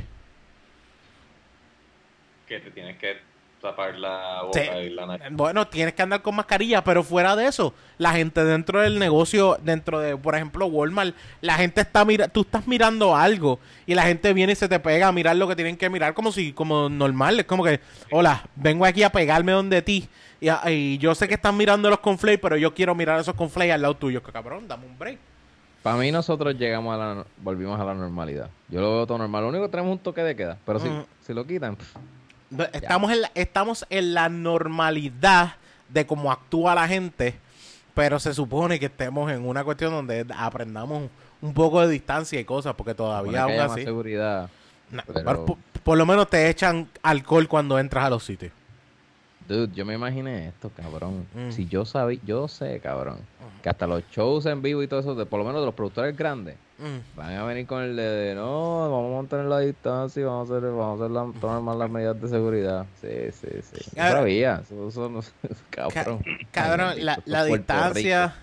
S2: Que te tienes que tapar la boca
S1: Sí.
S2: y la nariz.
S1: Bueno, tienes que andar con mascarilla, pero fuera de eso, la gente dentro del negocio, dentro de, por ejemplo, Walmart, la gente está mira, tú estás mirando algo y la gente viene y se te pega a mirar lo que tienen que mirar como si, como normal, es como que, hola, vengo aquí a pegarme donde ti y, a- y yo sé que están mirando los conflays, pero yo quiero mirar esos conflays al lado tuyo, que cabrón, dame un break.
S3: Para mí nosotros llegamos a la, volvimos a la normalidad. Yo lo veo todo normal. Lo único que tenemos es un toque de queda. Pero si,
S1: Mm.
S3: si lo quitan, pff,
S1: No, Estamos en, la, estamos en la normalidad de cómo actúa la gente, pero se supone que estemos en una cuestión donde aprendamos un poco de distancia y cosas, porque todavía aún
S3: más
S1: así.
S3: seguridad.
S1: na-
S3: pero-
S1: por lo menos te echan alcohol cuando entras a los sitios.
S3: Dude, yo me imaginé esto, cabrón.
S1: Mm.
S3: Si yo sabía, yo sé, cabrón, que hasta los shows en vivo y todo eso, de, por lo menos de los productores grandes,
S1: Mm.
S3: van a venir con el de, de, no, vamos a mantener la distancia y vamos a hacer, vamos a hacer la- tomar más las medidas de seguridad. Sí, sí, sí.
S1: Cabrón.
S3: sabía, eso, eso no- cabrón.
S1: Cabrón,
S3: Ay,
S1: la, la distancia,
S3: Rico.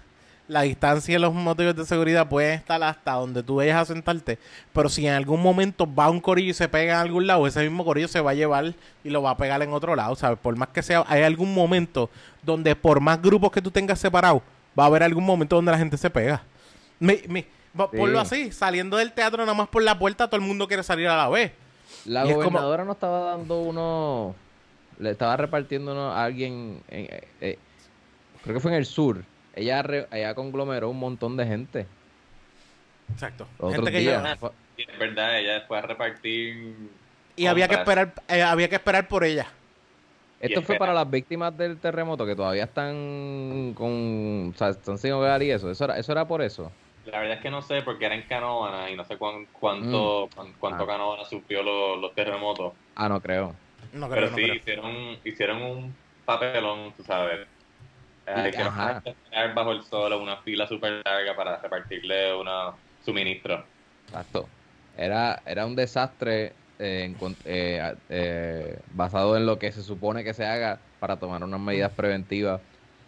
S1: La distancia y los motivos de seguridad pueden estar hasta donde tú vayas a sentarte, pero si en algún momento va un corillo y se pega en algún lado, ese mismo corillo se va a llevar y lo va a pegar en otro lado, ¿sabes? Por más que sea, hay algún momento donde por más grupos que tú tengas separados, va a haber algún momento donde la gente se pega. Me, me,
S3: Sí.
S1: Ponlo así, saliendo del teatro nada más por la puerta, todo el mundo quiere salir a la vez.
S3: La
S1: Y es como-
S3: gobernadora no estaba dando uno, le estaba repartiendo uno a alguien, en- eh, eh, creo que fue en el sur. Ella, re- ella conglomeró un montón de gente.
S1: Exacto.
S3: Los
S1: Gente
S3: otros
S1: que
S3: días.
S1: lleva-
S3: Fue-
S2: Y es verdad, ella fue a repartir.
S1: y había que esperar, eh, había que esperar por ella.
S3: Esto fue para las víctimas del terremoto que todavía están con, o sea, están sin hogar y eso. Eso era, eso era por eso.
S2: La verdad es que no sé, porque era en Canóvana y no sé cuán- cuánto, cuán- cuánto
S3: Ah.
S2: Canóvana sufrió los, los terremotos.
S3: Ah, no creo.
S1: No creo,
S2: Pero
S1: no
S2: sí,
S1: creo.
S2: hicieron, hicieron un papelón, tú sabes. Hay que
S3: Ajá.
S2: bajo el sol, una fila súper larga para repartirle una suministro.
S3: Exacto. Era, era un desastre eh, eh, eh, basado en lo que se supone que se haga para tomar unas medidas preventivas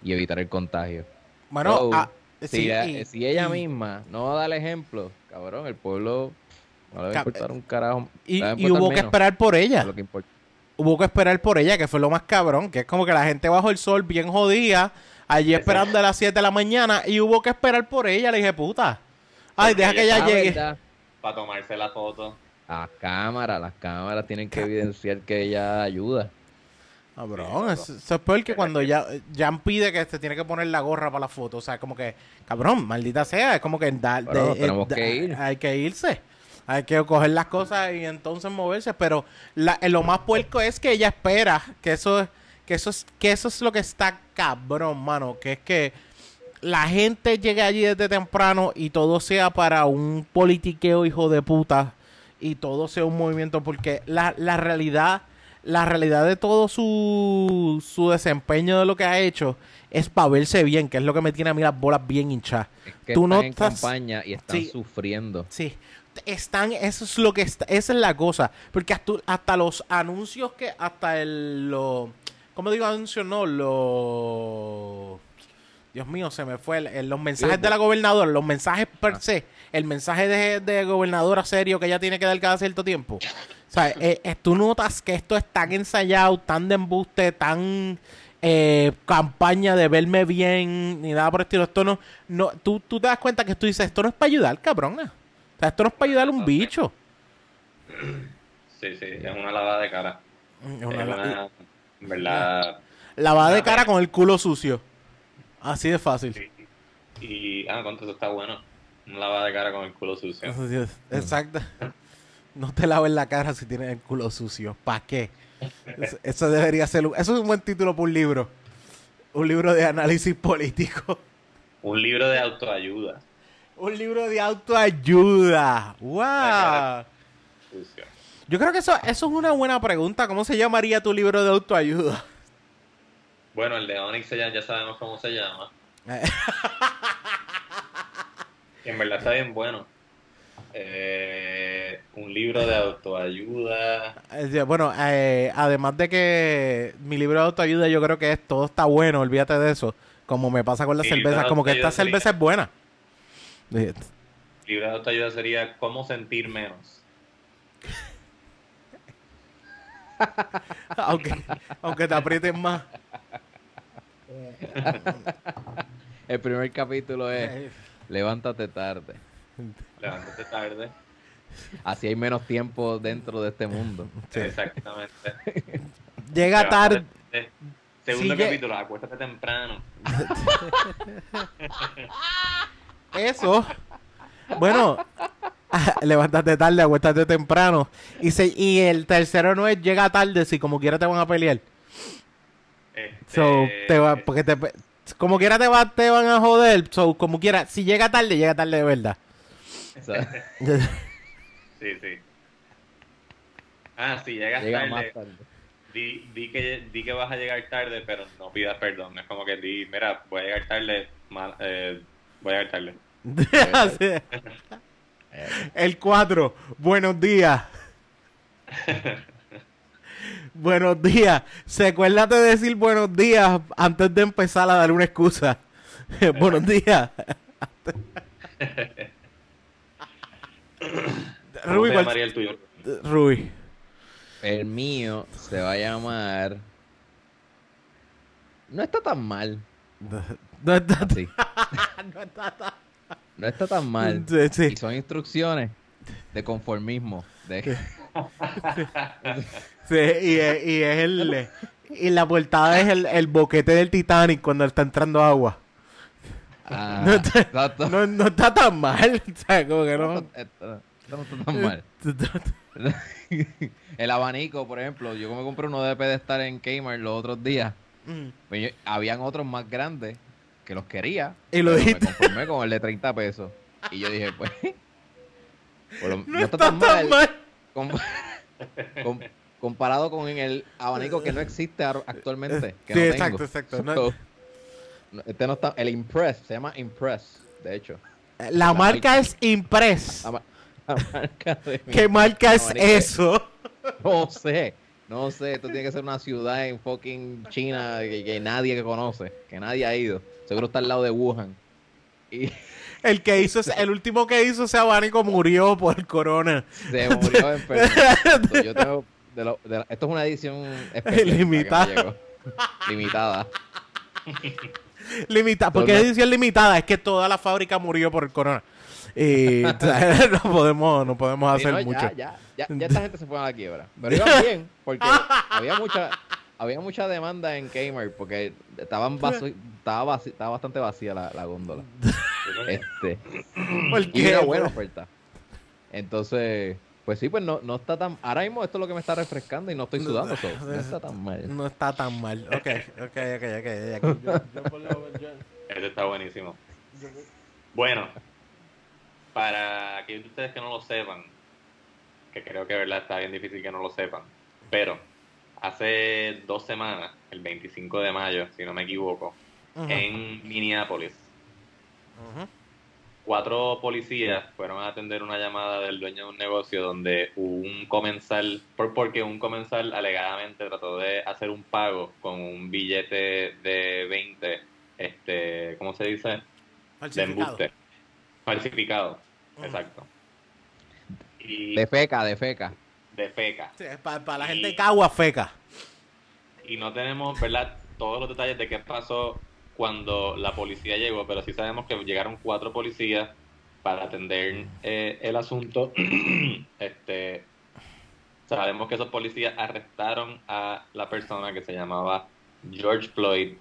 S3: y evitar el contagio.
S1: Bueno,
S3: So,
S1: ah,
S3: Si,
S1: sí,
S3: ella,
S1: y-
S3: si ella
S1: y-
S3: misma no da el ejemplo, cabrón, el pueblo no le va a importar un carajo.
S1: Y, hubo que esperar por ella.
S3: de lo que importa.
S1: Hubo que esperar por ella, que fue lo más cabrón. Que es como que la gente bajo el sol bien jodida, allí esperando a las 7 de la mañana, y hubo que esperar por ella. Le dije, puta. Ay,
S2: Porque
S1: deja que
S2: ella-
S1: llegue.
S2: Para tomarse la foto.
S3: Las cámaras, las cámaras tienen que evidenciar que ella ayuda.
S1: Cabrón, eso, eso es peor que cuando ya Jan pide que se tiene que poner la gorra para la foto. O sea, como que, cabrón, maldita sea, es como que da- de-
S3: tenemos
S1: da-
S3: que ir.
S1: hay que irse. Hay que coger las cosas y entonces moverse. Pero la- eh, lo más puerco es que ella espera que eso, que eso es, que eso es lo que está cabrón, mano. Que es que la gente llegue allí desde temprano y todo sea para un politiqueo hijo de puta y todo sea un movimiento porque la, la realidad la realidad de todo su, su desempeño de lo que ha hecho es para verse bien, que es lo que me tiene a mí las bolas bien hinchadas.
S3: Es que
S1: Tú
S3: están
S1: no
S3: en
S1: estás-
S3: campaña y están
S1: Sí.
S3: sufriendo.
S1: Sí, están, eso es lo que está, esa es la cosa, porque hasta, hasta los anuncios que, hasta el, lo, ¿cómo digo anuncios? No, lo, Dios mío, se me fue, el- el- los mensajes de la gobernadora, los mensajes per
S3: Ah.
S1: se, el mensaje de, de gobernadora serio que ella tiene que dar cada cierto tiempo. O sea, eh, eh, tú notas que esto es tan ensayado, tan de embuste, tan eh, campaña de verme bien, ni nada por el estilo. Esto no, no tú, tú te das cuenta que tú dices, esto no es para ayudar, cabrona. O sea, esto no es para ayudar a un bicho.
S2: Sí, sí, es una lavada de cara.
S1: Es
S2: Es
S1: una-
S2: una, en verdad.
S1: Lavada de cara con el culo sucio. Así de fácil.
S2: sí. Y, ah, contra eso está bueno. Una lavada de cara con el culo sucio.
S1: Es- Exacto. No te laves la cara si tienes el culo sucio. ¿Para qué? Eso, debería ser un, eso es un buen título para un libro. Un libro de análisis político.
S2: Un libro de autoayuda.
S1: Un libro de autoayuda. ¡Wow! Yo creo que eso, eso es una buena pregunta. ¿Cómo se llamaría tu libro de autoayuda?
S2: Bueno, el de Onyx ya, ya sabemos cómo se llama. En verdad está bien bueno. Eh, un libro de autoayuda.
S1: Eh, Bueno, eh, además de que mi libro de autoayuda yo creo que es todo está bueno, olvídate de eso. Como me pasa con las
S2: Mi
S1: cervezas, como que esta
S2: sería-
S1: cerveza es buena.
S2: Libro de autoayuda sería cómo sentir menos.
S1: aunque, aunque te aprieten más.
S3: El primer capítulo es
S1: Eh,
S3: Levántate tarde.
S2: Levántate tarde.
S3: Así hay menos tiempo dentro de este mundo.
S1: Sí.
S2: Exactamente.
S1: Llega tarde.
S2: Segundo capítulo, acuéstate temprano.
S1: Eso. Bueno, levántate tarde, acuéstate temprano. Y, se, y el tercero no es llega tarde, si como quiera te van a pelear.
S2: Este,
S1: So, te va, porque te, como quiera te, va, te van a joder. So, como quiera, si llega tarde, llega tarde de verdad.
S2: Sí, sí. Ah, si llegas
S3: llega
S2: tarde,
S3: más tarde.
S2: di, di que, di que vas a llegar tarde, pero no pidas perdón. Es como que di, mira, voy a llegar tarde, mal- eh, voy a llegar tarde.
S1: Así. El 4. Buenos días. buenos días. Recuérdate de decir buenos días antes de empezar a dar una excusa. buenos días.
S2: ¿Cómo
S1: Rubí,
S2: se
S1: ¿cuál-
S2: llamaría el tuyo?
S1: Rubí.
S3: El mío se va a llamar. No está tan mal.
S1: No está,
S3: Así.
S1: no está tan-
S3: No está tan mal.
S1: Sí.
S3: Y son instrucciones de conformismo. De...
S1: Sí, y, es, y es el. Y la portada es el, el boquete del Titanic cuando está entrando agua.
S3: Ah,
S1: No está-
S3: exacto.
S1: No, no está tan mal. O sea, como que no.
S3: Está tan mal. El abanico, por ejemplo, yo me compré uno de pedestal en Kmart los otros días.
S1: Mm.
S3: Pues yo- habían otros más grandes que los quería.
S1: Y lo dijiste.
S3: Me conformé con el de 30 pesos. Y yo dije, pues. lo-
S1: No, está, tan mal.
S3: com- com- comparado con el abanico que no existe actualmente. Que
S1: Sí,
S3: no
S1: exacto,
S3: tengo.
S1: exacto. No-
S3: So, no, este no está. El Impress, se llama Impress, de hecho.
S1: La marca es Impress.
S3: La, la marca de
S1: ¿Qué marca es eso?
S3: No sé, no sé. Esto tiene que ser una ciudad en fucking China que, que nadie que conoce, que nadie ha ido. Seguro está al lado de Wuhan. Y
S1: El que hizo, ese- el último que hizo ese abanico murió por corona.
S3: se murió enfermo. Yo tengo de lo- de la- esto es una edición especial,
S1: Limitada.
S3: Limitada.
S1: Limitada. ¿Por qué
S3: Entonces,
S1: edición limitada? Es que toda la fábrica murió por corona. Y no podemos, no podemos
S3: Sí,
S1: hacer mucho.
S3: Ya, ya, esta gente se fue a la quiebra. Pero iban bien, porque había mucha, había mucha demanda en Kmart, porque estaban vaso- estaba, vaci- estaba bastante vacía la, la góndola. Este,
S1: ¿Por
S3: y una buena oferta. Entonces, pues sí, pues no, no está tan. Ahora mismo esto es lo que me está refrescando y no estoy sudando, so, no está tan mal.
S1: No está tan mal. Ok, ok, ok, ok. ok. Yo- yo por lo- yo-
S2: Este está buenísimo. Bueno, para aquellos de ustedes que no lo sepan, que creo que verdad está bien difícil que no lo sepan, pero hace dos semanas, el 25 de mayo, si no me equivoco, en Minneapolis, cuatro policías fueron a atender una llamada del dueño de un negocio donde un comensal, por, porque un comensal alegadamente trató de hacer un pago con un billete de 20, este, ¿cómo se dice? De
S1: Falsificado.
S2: embuste. Falsificado, exacto. Y
S3: De feca, de feca.
S2: De feca.
S1: Sí, para, la gente de Cagua feca.
S2: Y no tenemos, ¿verdad?, todos los detalles de qué pasó cuando la policía llegó, pero sí sabemos que llegaron cuatro policías para atender eh, el asunto. este Sabemos que esos policías arrestaron a la persona que se llamaba George Floyd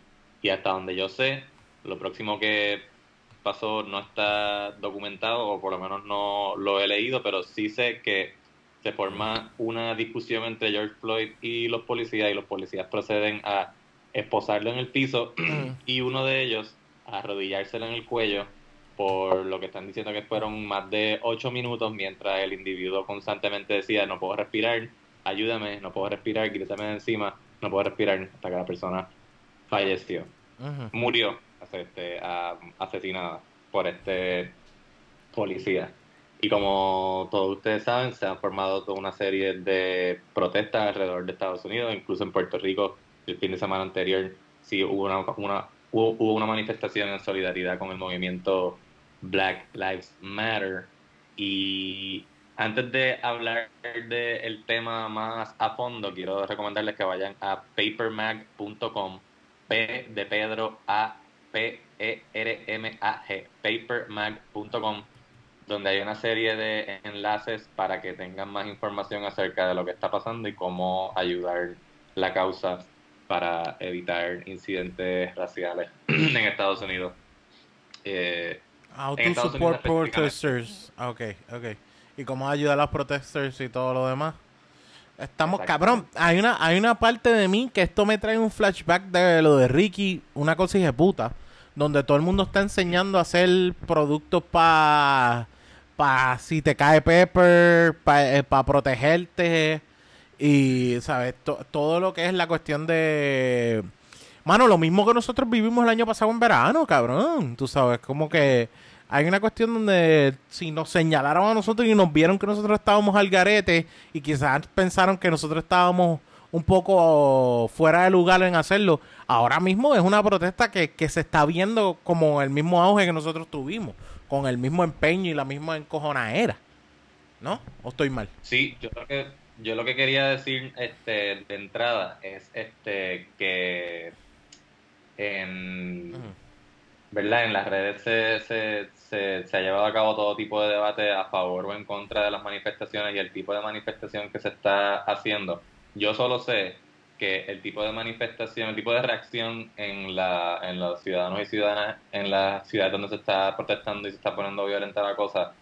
S2: y hasta donde yo sé, lo próximo que pasó no está documentado o por lo menos no lo he leído, pero sí sé que se forma una discusión entre George Floyd y los policías y los policías proceden a esposarlo en el piso y uno de ellos arrodillárselo en el cuello por lo que están diciendo que fueron más de ocho minutos mientras el individuo constantemente decía no puedo respirar, ayúdame, no puedo respirar, quítame de encima, no puedo respirar hasta que la persona falleció. Murió este, asesinada por este policía. Y como todos ustedes saben, se han formado toda una serie de protestas alrededor de Estados Unidos, incluso en Puerto Rico el fin de semana anterior sí hubo una, una hubo, una manifestación en solidaridad con el movimiento Black Lives Matter. Y antes de hablar del tema más a fondo, quiero recomendarles que vayan a papermag.com, P de Pedro, A, P, E, R, M, A, G, papermag.com, donde hay una serie de enlaces para que tengan más información acerca de lo que está pasando y cómo ayudar la causa para evitar incidentes raciales en Estados Unidos.
S1: Eh, How to support protesters. Ok, ok. ¿Y cómo ayudar a los protesters y todo lo demás? Estamos, cabrón, hay una, hay una parte de mí que esto me trae un flashback de lo de Ricky, una cosa de puta, donde todo el mundo está enseñando a hacer productos para pa si te cae pepper, para eh, protegerte y, ¿sabes? todo lo que es la cuestión de... Mano, lo mismo que nosotros vivimos el año pasado en verano, cabrón. Tú sabes, como que hay una cuestión donde si nos señalaron a nosotros y nos vieron que nosotros estábamos al garete y quizás pensaron que nosotros estábamos un poco fuera de lugar en hacerlo, ahora mismo es una protesta que, que se está viendo como el mismo auge que nosotros tuvimos, con el mismo empeño y la misma encojonadera. ¿No? ¿O estoy mal?
S2: Sí, yo creo que yo lo que quería decir este, de entrada es este que en, ¿verdad? en las redes se, se, se, ha llevado a cabo todo tipo de debate a favor o en contra de las manifestaciones y el tipo de manifestación que se está haciendo. Yo solo sé que el tipo de manifestación, el tipo de reacción en, la, en los ciudadanos y ciudadanas en las ciudades donde se está protestando y se está poniendo violenta la cosa,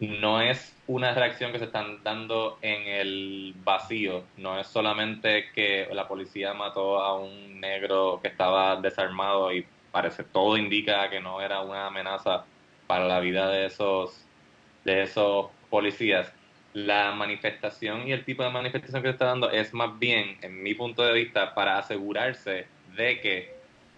S2: no es una reacción que se están dando en el vacío, no es solamente que la policía mató a un negro que estaba desarmado y parece todo indica que no era una amenaza para la vida de esos de esos policías. La manifestación y el tipo de manifestación que se está dando es más bien, en mi punto de vista, para asegurarse de que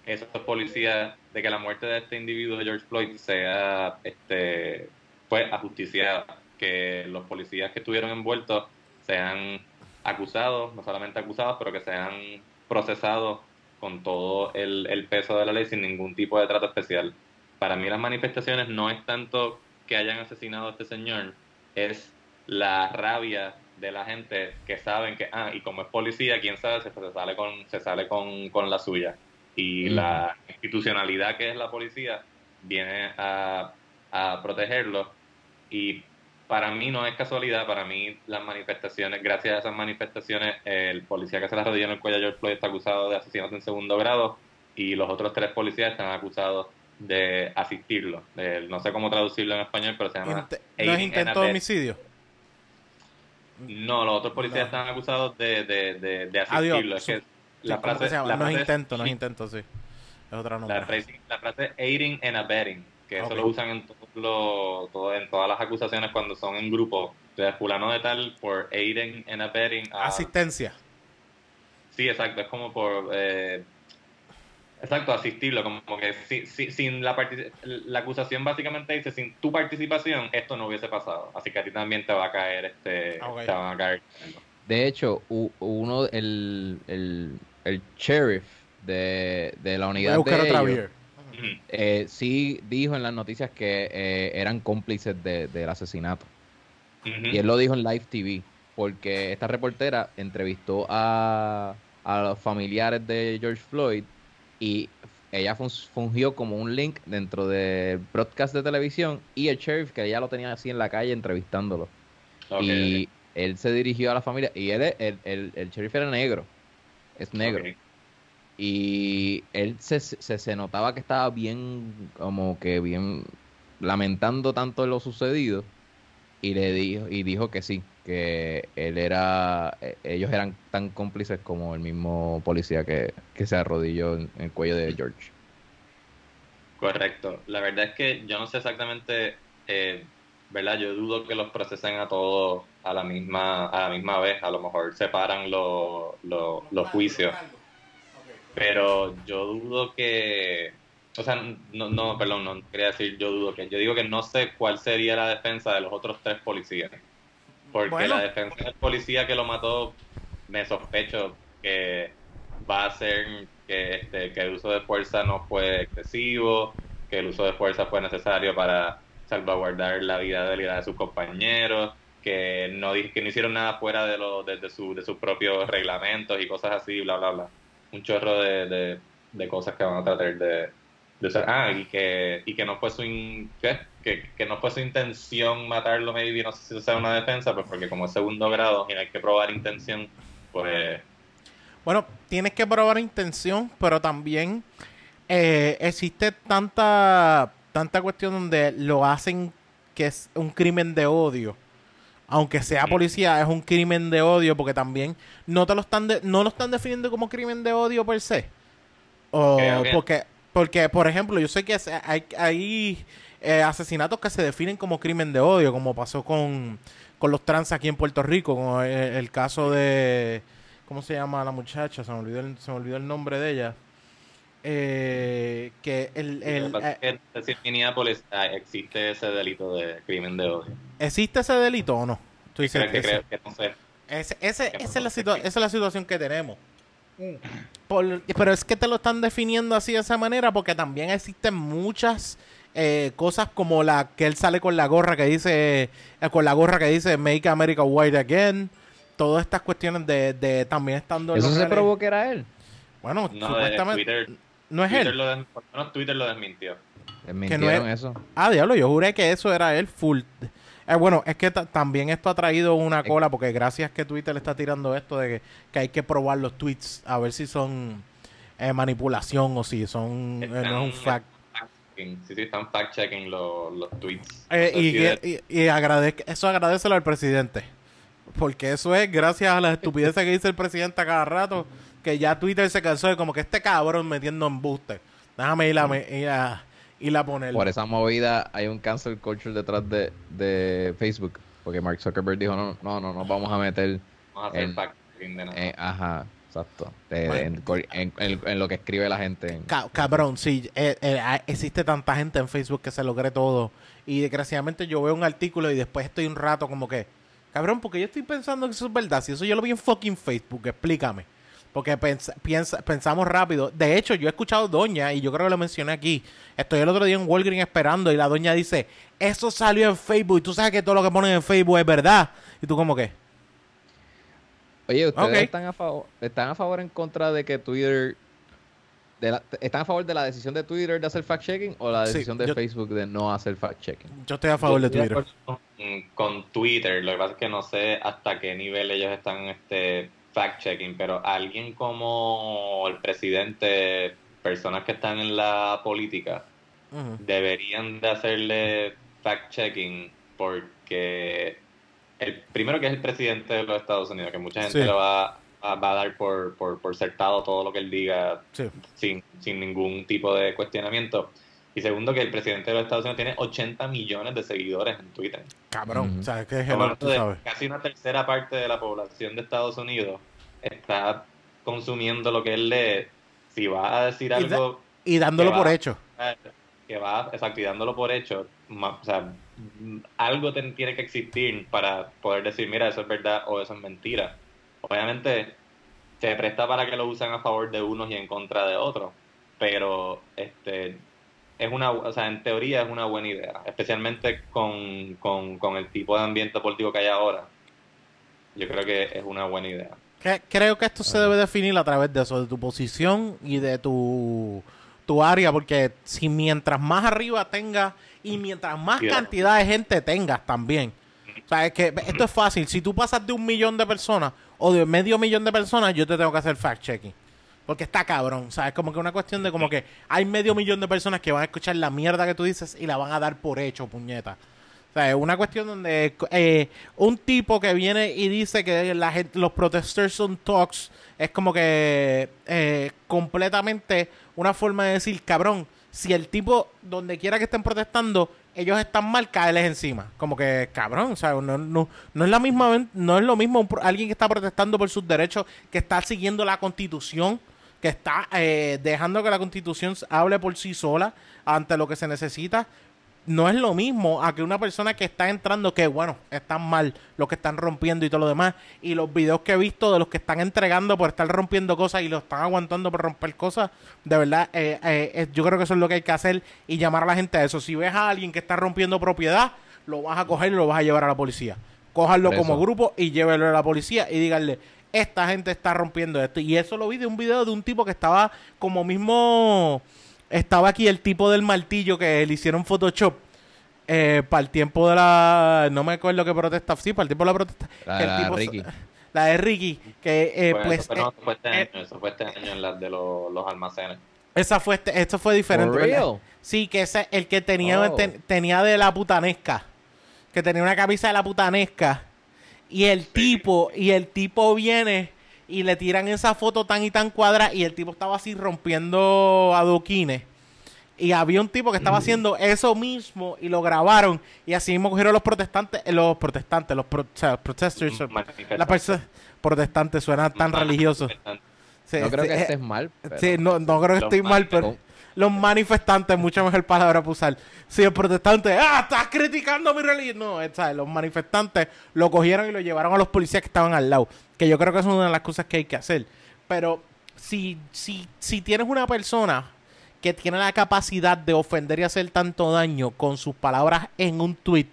S2: esos policías, de que la muerte de este individuo de George Floyd sea este fue ajusticiada, que los policías que estuvieron envueltos sean acusados, no solamente acusados, pero que sean procesados con todo el, peso de la ley sin ningún tipo de trato especial. Para mí las manifestaciones no es tanto que hayan asesinado a este señor, es la rabia de la gente que saben que, ah, y como es policía, quién sabe, se, sale con, se sale con, con la suya. Y la institucionalidad que es la policía viene a, a protegerlo y para mí no es casualidad, para mí las manifestaciones, gracias a esas manifestaciones, el policía que se la rodilla en el cuello a George Floyd está acusado de asesinato en segundo grado y los otros tres policías están acusados de asistirlo. no sé cómo traducirlo en español, pero se llama...
S1: ¿No es intento de homicidio?
S2: No, los otros policías están acusados de, de, de, asistirlo. es que
S1: la frase, la no es intento, no es intento, sí. Es otra
S2: nombre. La frase, la frase aiding and abetting que eso lo usan en, todo, en todas las acusaciones cuando son en grupo. De fulano de tal por aiding and abetting.
S1: Asistencia.
S2: Sí, exacto. Es como por... Eh, exacto, asistirlo. Como que sin la, la acusación básicamente dice, sin tu participación, esto no hubiese pasado. Así que a ti también te va a caer este... Te van a caer.
S3: De hecho, uno, el, el, el sheriff de, de la unidad de eh, sí dijo en las noticias que eh, eran cómplices del asesinato. Y él lo dijo en Live TV, porque esta reportera entrevistó a, los familiares de George Floyd y ella fungió como un link dentro del broadcast de televisión y el sheriff que ella lo tenía así en la calle entrevistándolo. y él se dirigió a la familia y él, el, el, el sheriff era negro, es negro. Y él se, se, notaba que estaba bien, como que bien, lamentando tanto lo sucedido. Y le dijo y dijo que sí, que él era eh, ellos eran tan cómplices como el mismo policía que, que se arrodilló en, el cuello de George.
S2: Correcto. La verdad es que yo no sé exactamente, eh, ¿verdad? Yo dudo que los procesen a todos a la misma a la misma vez. A lo mejor separan los, los, los juicios. Pero yo dudo que o sea, no, no, perdón, no quería decir yo dudo que. Yo digo que no sé cuál sería la defensa de los otros tres policías. Porque la defensa del policía que lo mató, me sospecho que va a ser que, este, que el uso de fuerza no fue excesivo, que el uso de fuerza fue necesario para salvaguardar la vida de, de sus compañeros, que no, que no hicieron nada fuera de, lo, de, su, de sus propios reglamentos y cosas así, bla, bla, bla. Un chorro de, de cosas que van a tratar de, ah, y que, y que no fue su Que, no fue su intención matarlo, maybe, no sé si eso sea una defensa, pues porque como es segundo grado y hay que probar intención, pues...
S1: Bueno, tienes que probar intención, pero también eh, existe tanta, tanta cuestión donde lo hacen que es un crimen de odio. Aunque sea policía, es un crimen de odio porque también no te lo están no lo están definiendo como crimen de odio per se. O porque porque, por ejemplo, yo sé que hay, hay eh, asesinatos que se definen como crimen de odio, como pasó con, los trans aquí en Puerto Rico, como el, caso de... ¿Cómo se llama la muchacha? Se me olvidó el, se me olvidó el nombre de ella. Eh, que el... el
S2: eh, en Minneapolis ah, existe ese delito de crimen de odio.
S1: ¿Existe ese delito o no?
S2: ¿Tú dices que, creo que no sé.
S1: Ese, ese, esa, es la esa es la situación que tenemos pero es que te lo están definiendo así de esa manera porque también existen muchas eh, cosas como la que él sale con la gorra que dice, eh, con la gorra que dice Make America White Again. Todas estas cuestiones de, también estando...
S3: ¿Eso se probó que era él?
S1: Bueno, supuestamente... no es
S2: Twitter él. Lo Twitter lo desmintió.
S3: Desmintieron eso.
S1: Ah, diablo, yo juré que eso era él full. Eh, bueno, es que también esto ha traído una cola, porque gracias que Twitter le está tirando esto de que, hay que probar los tweets a ver si son eh, manipulación o si son eh, no es un fact.
S2: Sí, sí, están fact-checking los, tweets.
S1: y, y, agradece, eso agradecelo al presidente. Porque eso es gracias a las estupideces que dice el presidente a cada rato, que ya Twitter se cansó de como que este cabrón metiendo embuste. Déjame ir a, y la poner.
S3: Por esa movida hay un cancel culture detrás de, de Facebook. Porque Mark Zuckerberg dijo, no, no, no, nos vamos a meter
S2: vamos a hacer en, de nada.
S3: ajá, exacto. en, lo que escribe la gente.
S1: cabrón, sí, eh, eh, ah, existe tanta gente en Facebook que se lo cree todo. Y desgraciadamente yo veo un artículo y después estoy un rato como que, cabrón, porque yo estoy pensando que eso es verdad. Si eso yo lo vi en fucking Facebook, explícame. Porque pensamos rápido. De hecho, yo he escuchado doña, y yo creo que lo mencioné aquí. Estoy el otro día en Walgreens esperando y la doña dice, eso salió en Facebook y tú sabes que todo lo que ponen en Facebook es verdad. Y tú como que...
S3: Oye, ¿ustedes están, a favor, están a favor en contra de que Twitter... ¿Están a favor de la decisión de Twitter de hacer fact-checking o la decisión de Facebook de no hacer fact-checking?
S1: Yo estoy a favor de Twitter.
S2: Con, con, Twitter, lo que pasa es que no sé hasta qué nivel ellos están... este fact-checking, pero alguien como el presidente, personas que están en la política, deberían de hacerle fact-checking porque el primero que es el presidente de los Estados Unidos, que mucha gente lo va a, va a dar por, por, por certado todo lo que él diga sin, sin ningún tipo de cuestionamiento. Y segundo, que el presidente de los Estados Unidos tiene 80 millones de seguidores en Twitter.
S1: Cabrón, o sea, que es
S2: Casi una tercera parte de la población de Estados Unidos está consumiendo lo que él lee. Si va a decir algo.
S1: Y, dándolo por hecho.
S2: Que va, exacto, y dándolo por hecho. O sea, algo tiene que existir para poder decir, mira, eso es verdad o eso es mentira. Obviamente, se presta para que lo usen a favor de unos y en contra de otros. Pero, este es una, o sea, en teoría es una buena idea, especialmente con, con, el tipo de ambiente político que hay ahora. Yo creo que es una buena idea.
S1: Creo que esto se debe definir a través de eso, de tu posición y de tu, tu área, porque si mientras más arriba tengas y mientras más cantidad de gente tengas también. O sea, es que esto es fácil. Si tú pasas de un millón de personas o de medio millón de personas, yo te tengo que hacer fact-checking. Porque está cabrón. O sea, es como que una cuestión de como que hay medio millón de personas que van a escuchar la mierda que tú dices y la van a dar por hecho, puñeta. O sea, es una cuestión donde eh, un tipo que viene y dice que la gente, los protesters son talks, es como que eh, completamente una forma de decir, cabrón, si el tipo, donde quiera que estén protestando, ellos están mal, caerles encima. Como que, cabrón, sea, no, no, no es la misma, no es lo mismo alguien que está protestando por sus derechos, que está siguiendo la constitución, que está eh, dejando que la constitución hable por sí sola ante lo que se necesita, no es lo mismo a que una persona que está entrando, que bueno, están mal los que están rompiendo y todo lo demás. Y los videos que he visto de los que están entregando por estar rompiendo cosas y lo están aguantando por romper cosas, de verdad, eh, eh, yo creo que eso es lo que hay que hacer y llamar a la gente a eso. Si ves a alguien que está rompiendo propiedad, lo vas a coger y lo vas a llevar a la policía. Cójanlo como grupo y llévelo a la policía y díganle, esta gente está rompiendo esto. Y eso lo vi de un video de un tipo que estaba como mismo estaba aquí el tipo del martillo que le hicieron Photoshop eh, para el tiempo de la. No me acuerdo qué protesta. Sí, para el tiempo de la protesta. La, que el tipo, Ricky. la de Ricky. Que, eh, pues,
S2: eso,
S1: pues,
S2: fue este eh, año, eso fue este año en las de los, almacenes.
S1: Esa fue este, esto fue diferente. Sí, que ese el que tenía, oh. tenía de la putanesca. Que tenía una camisa de la putanesca. Y el tipo, y el tipo viene y le tiran esa foto tan y tan cuadra y el tipo estaba así rompiendo adoquines. Y había un tipo que estaba haciendo eso mismo y lo grabaron. Y así mismo cogieron los protestantes, eh, los protestantes, los protesters, la protestantes suena tan religioso.
S3: no creo que estés mal.
S1: Sí, no, no creo que estoy mal, pero los manifestantes, mucha mejor palabra para usar. Si el protestante, ah, estás criticando mi religión. No, ¿sabes? los manifestantes lo cogieron y lo llevaron a los policías que estaban al lado. Que yo creo que es una de las cosas que hay que hacer. Pero si, si, si tienes una persona que tiene la capacidad de ofender y hacer tanto daño con sus palabras en un tweet,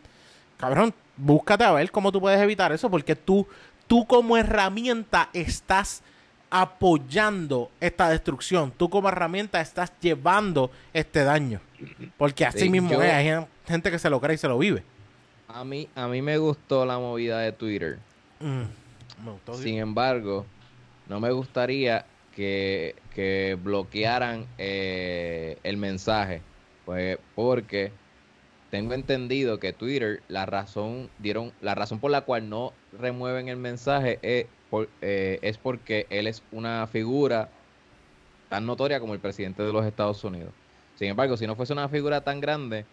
S1: cabrón, búscate a ver cómo tú puedes evitar eso, porque tú, tú como herramienta estás apoyando esta destrucción. Tú como herramienta estás llevando este daño. Porque así mismo es, hay gente que se lo cree y se lo vive.
S3: A mí, a mí me gustó la movida de Twitter. Mm, Sin embargo, no me gustaría que, que bloquearan eh, el mensaje. Pues porque tengo entendido que Twitter, la razón, dieron, la razón por la cual no remueven el mensaje es eh, es porque él es una figura tan notoria como el presidente de los Estados Unidos. Sin embargo, si no fuese una figura tan grande,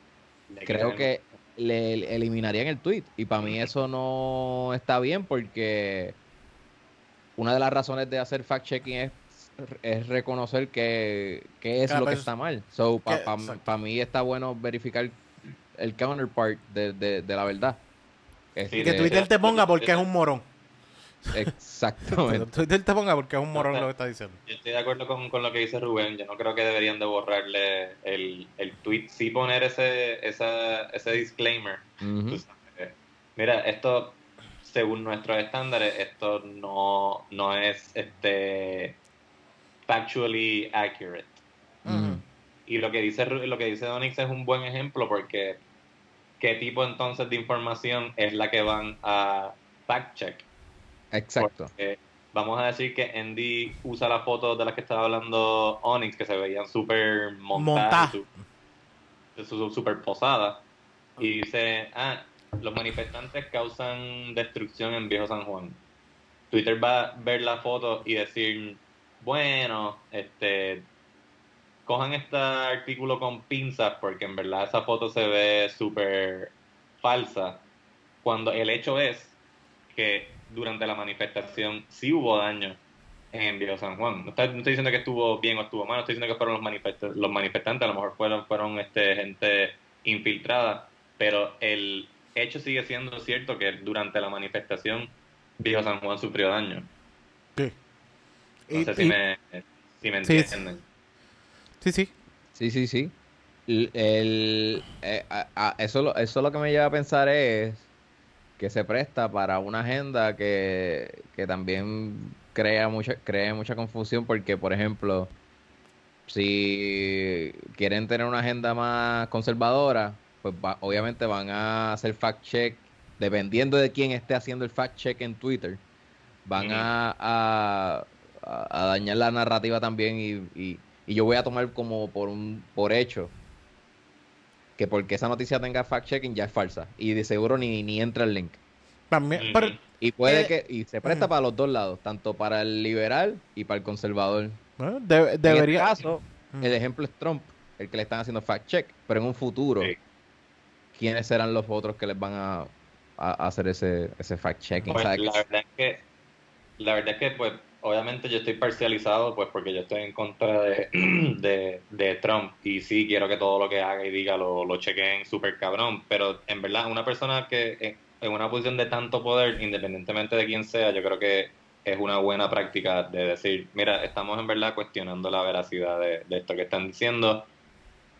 S3: creo que le eliminarían el tweet. Y para mí eso no está bien porque una de las razones de hacer fact-checking es, reconocer que, es lo que está mal. So, para mí está bueno verificar el counterpart de, la verdad.
S1: que este, Twitter te ponga porque es un morón.
S3: Exactamente.
S1: Twitter te ponga porque es un morón lo que está diciendo.
S2: Yo estoy de acuerdo con, con, lo que dice Rubén. Yo no creo que deberían de borrarle el, el tweet. Sí poner ese, esa, ese disclaimer. Mira, esto, según nuestros estándares, esto no, no es este factually accurate. Y lo que dice lo que dice Donix es un buen ejemplo porque qué tipo entonces de información es la que van a fact check.
S3: Exacto.
S2: vamos a decir que Andy usa la foto de las que estaba hablando Onyx, que se veían súper montadas, súper posadas, y dice, ah, los manifestantes causan destrucción en Viejo San Juan. Twitter va a ver la foto y decir, bueno, este, cojan este artículo con pinzas porque en verdad esa foto se ve súper falsa, cuando el hecho es que durante la manifestación sí hubo daño en Viejo San Juan. No estoy, diciendo que estuvo bien o estuvo mal, estoy diciendo que fueron los, los manifestantes, a lo mejor fueron, fueron este, gente infiltrada, pero el hecho sigue siendo cierto que durante la manifestación Viejo San Juan sufrió daño. Sí. No sé si, me, si me entienden.
S1: Sí, sí.
S3: Sí, sí, sí. El, eh, eso, eso lo que me lleva a pensar es que se presta para una agenda que, también crea mucha, crea mucha confusión porque, por ejemplo, si quieren tener una agenda más conservadora, pues obviamente van a hacer fact-check, dependiendo de quién esté haciendo el fact-check en Twitter, van a, a, dañar la narrativa también y, y, y, yo voy a tomar como por, un, por hecho que porque esa noticia tenga fact-checking ya es falsa. Y de seguro ni, ni entra el link.
S1: También, pero,
S3: Y puede
S1: Eh,
S3: que y se presta para los dos lados, tanto para el liberal y para el conservador.
S1: bueno, de- debería...
S3: En este caso, el ejemplo es Trump, el que le están haciendo fact-check, pero en un futuro,
S2: Sí.
S3: ¿quiénes serán los otros que les van a, a- a hacer ese, ese fact-checking?
S2: Pues, la verdad es que, la verdad es que, pues, obviamente yo estoy parcializado, pues, porque yo estoy en contra de, de, Trump y sí quiero que todo lo que haga y diga lo, lo chequeen súper cabrón, pero en verdad, una persona que en, en una posición de tanto poder, independientemente de quién sea, yo creo que es una buena práctica de decir, mira, estamos en verdad cuestionando la veracidad de, de esto que están diciendo,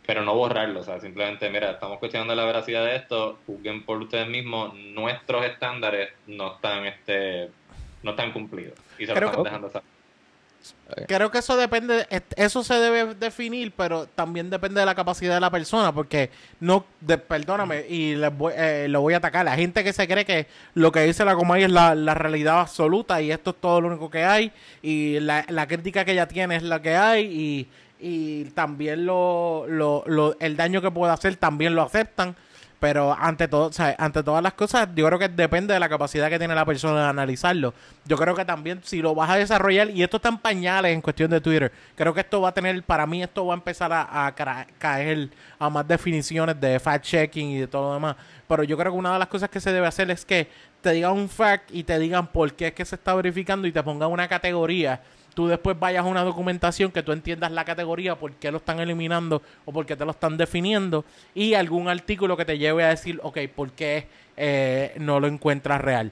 S2: pero no borrarlo, o sea, simplemente, mira, estamos cuestionando la veracidad de esto, juzguen por ustedes mismos, nuestros estándares no están, este, no están cumplidos y se
S1: Creo
S2: lo
S1: que-
S2: dejando saber.
S1: Creo que eso depende, eso se debe definir, pero también depende de la capacidad de la persona, porque no, de- perdóname, y les voy- eh, lo voy a atacar. La gente que se cree que lo que dice la Comay es la, la realidad absoluta y esto es todo lo único que hay, y la, la crítica que ella tiene es la que hay, y, y también lo, lo, lo- el daño que puede hacer también lo aceptan. Pero ante todo, ante todas las cosas, yo creo que depende de la capacidad que tiene la persona de analizarlo. Yo creo que también si lo vas a desarrollar, y esto está en pañales en cuestión de Twitter, creo que esto va a tener, para mí esto va a empezar a, a caer a más definiciones de fact-checking y de todo lo demás. Pero yo creo que una de las cosas que se debe hacer es que te digan un fact y te digan por qué es que se está verificando y te pongan una categoría tú después vayas a una documentación que tú entiendas la categoría, por qué lo están eliminando o por qué te lo están definiendo, y algún artículo que te lleve a decir, ok, por qué eh, no lo encuentras real.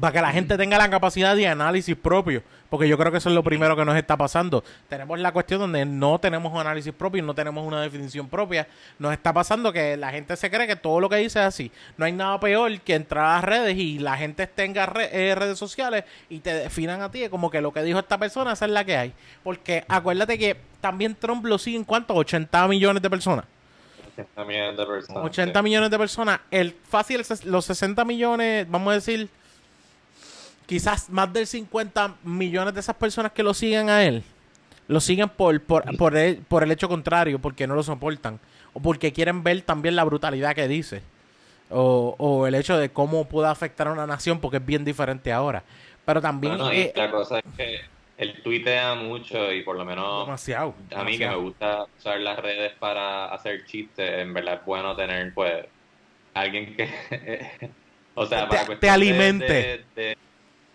S1: Para que la gente tenga la capacidad de análisis propio, porque yo creo que eso es lo primero que nos está pasando. Tenemos la cuestión donde no tenemos un análisis propio, no tenemos una definición propia. Nos está pasando que la gente se cree que todo lo que dice es así. No hay nada peor que entrar a las redes y la gente tenga re- eh, redes sociales y te definan a ti como que lo que dijo esta persona, esa es la que hay. Porque acuérdate que también Trump lo siguen cuántos, 80 millones de personas.
S2: 80 millones de personas.
S1: 80
S2: sí.
S1: millones de personas. El fácil, los 60 millones, vamos a decir, quizás más del 50 millones de esas personas que lo siguen a él, lo siguen por, por, por, el, por el hecho contrario, porque no lo soportan. O porque quieren ver también la brutalidad que dice. O, o el hecho de cómo puede afectar a una nación, porque es bien diferente ahora. Pero también...
S2: Bueno,
S1: eh,
S2: la cosa es que él tuitea mucho y por lo menos
S1: demasiado.
S2: a mí que me gusta usar las redes para hacer chistes, en verdad es bueno tener pues alguien que o sea,
S1: Te-
S2: para
S1: te
S2: de-
S1: alimente.
S2: de- de- para-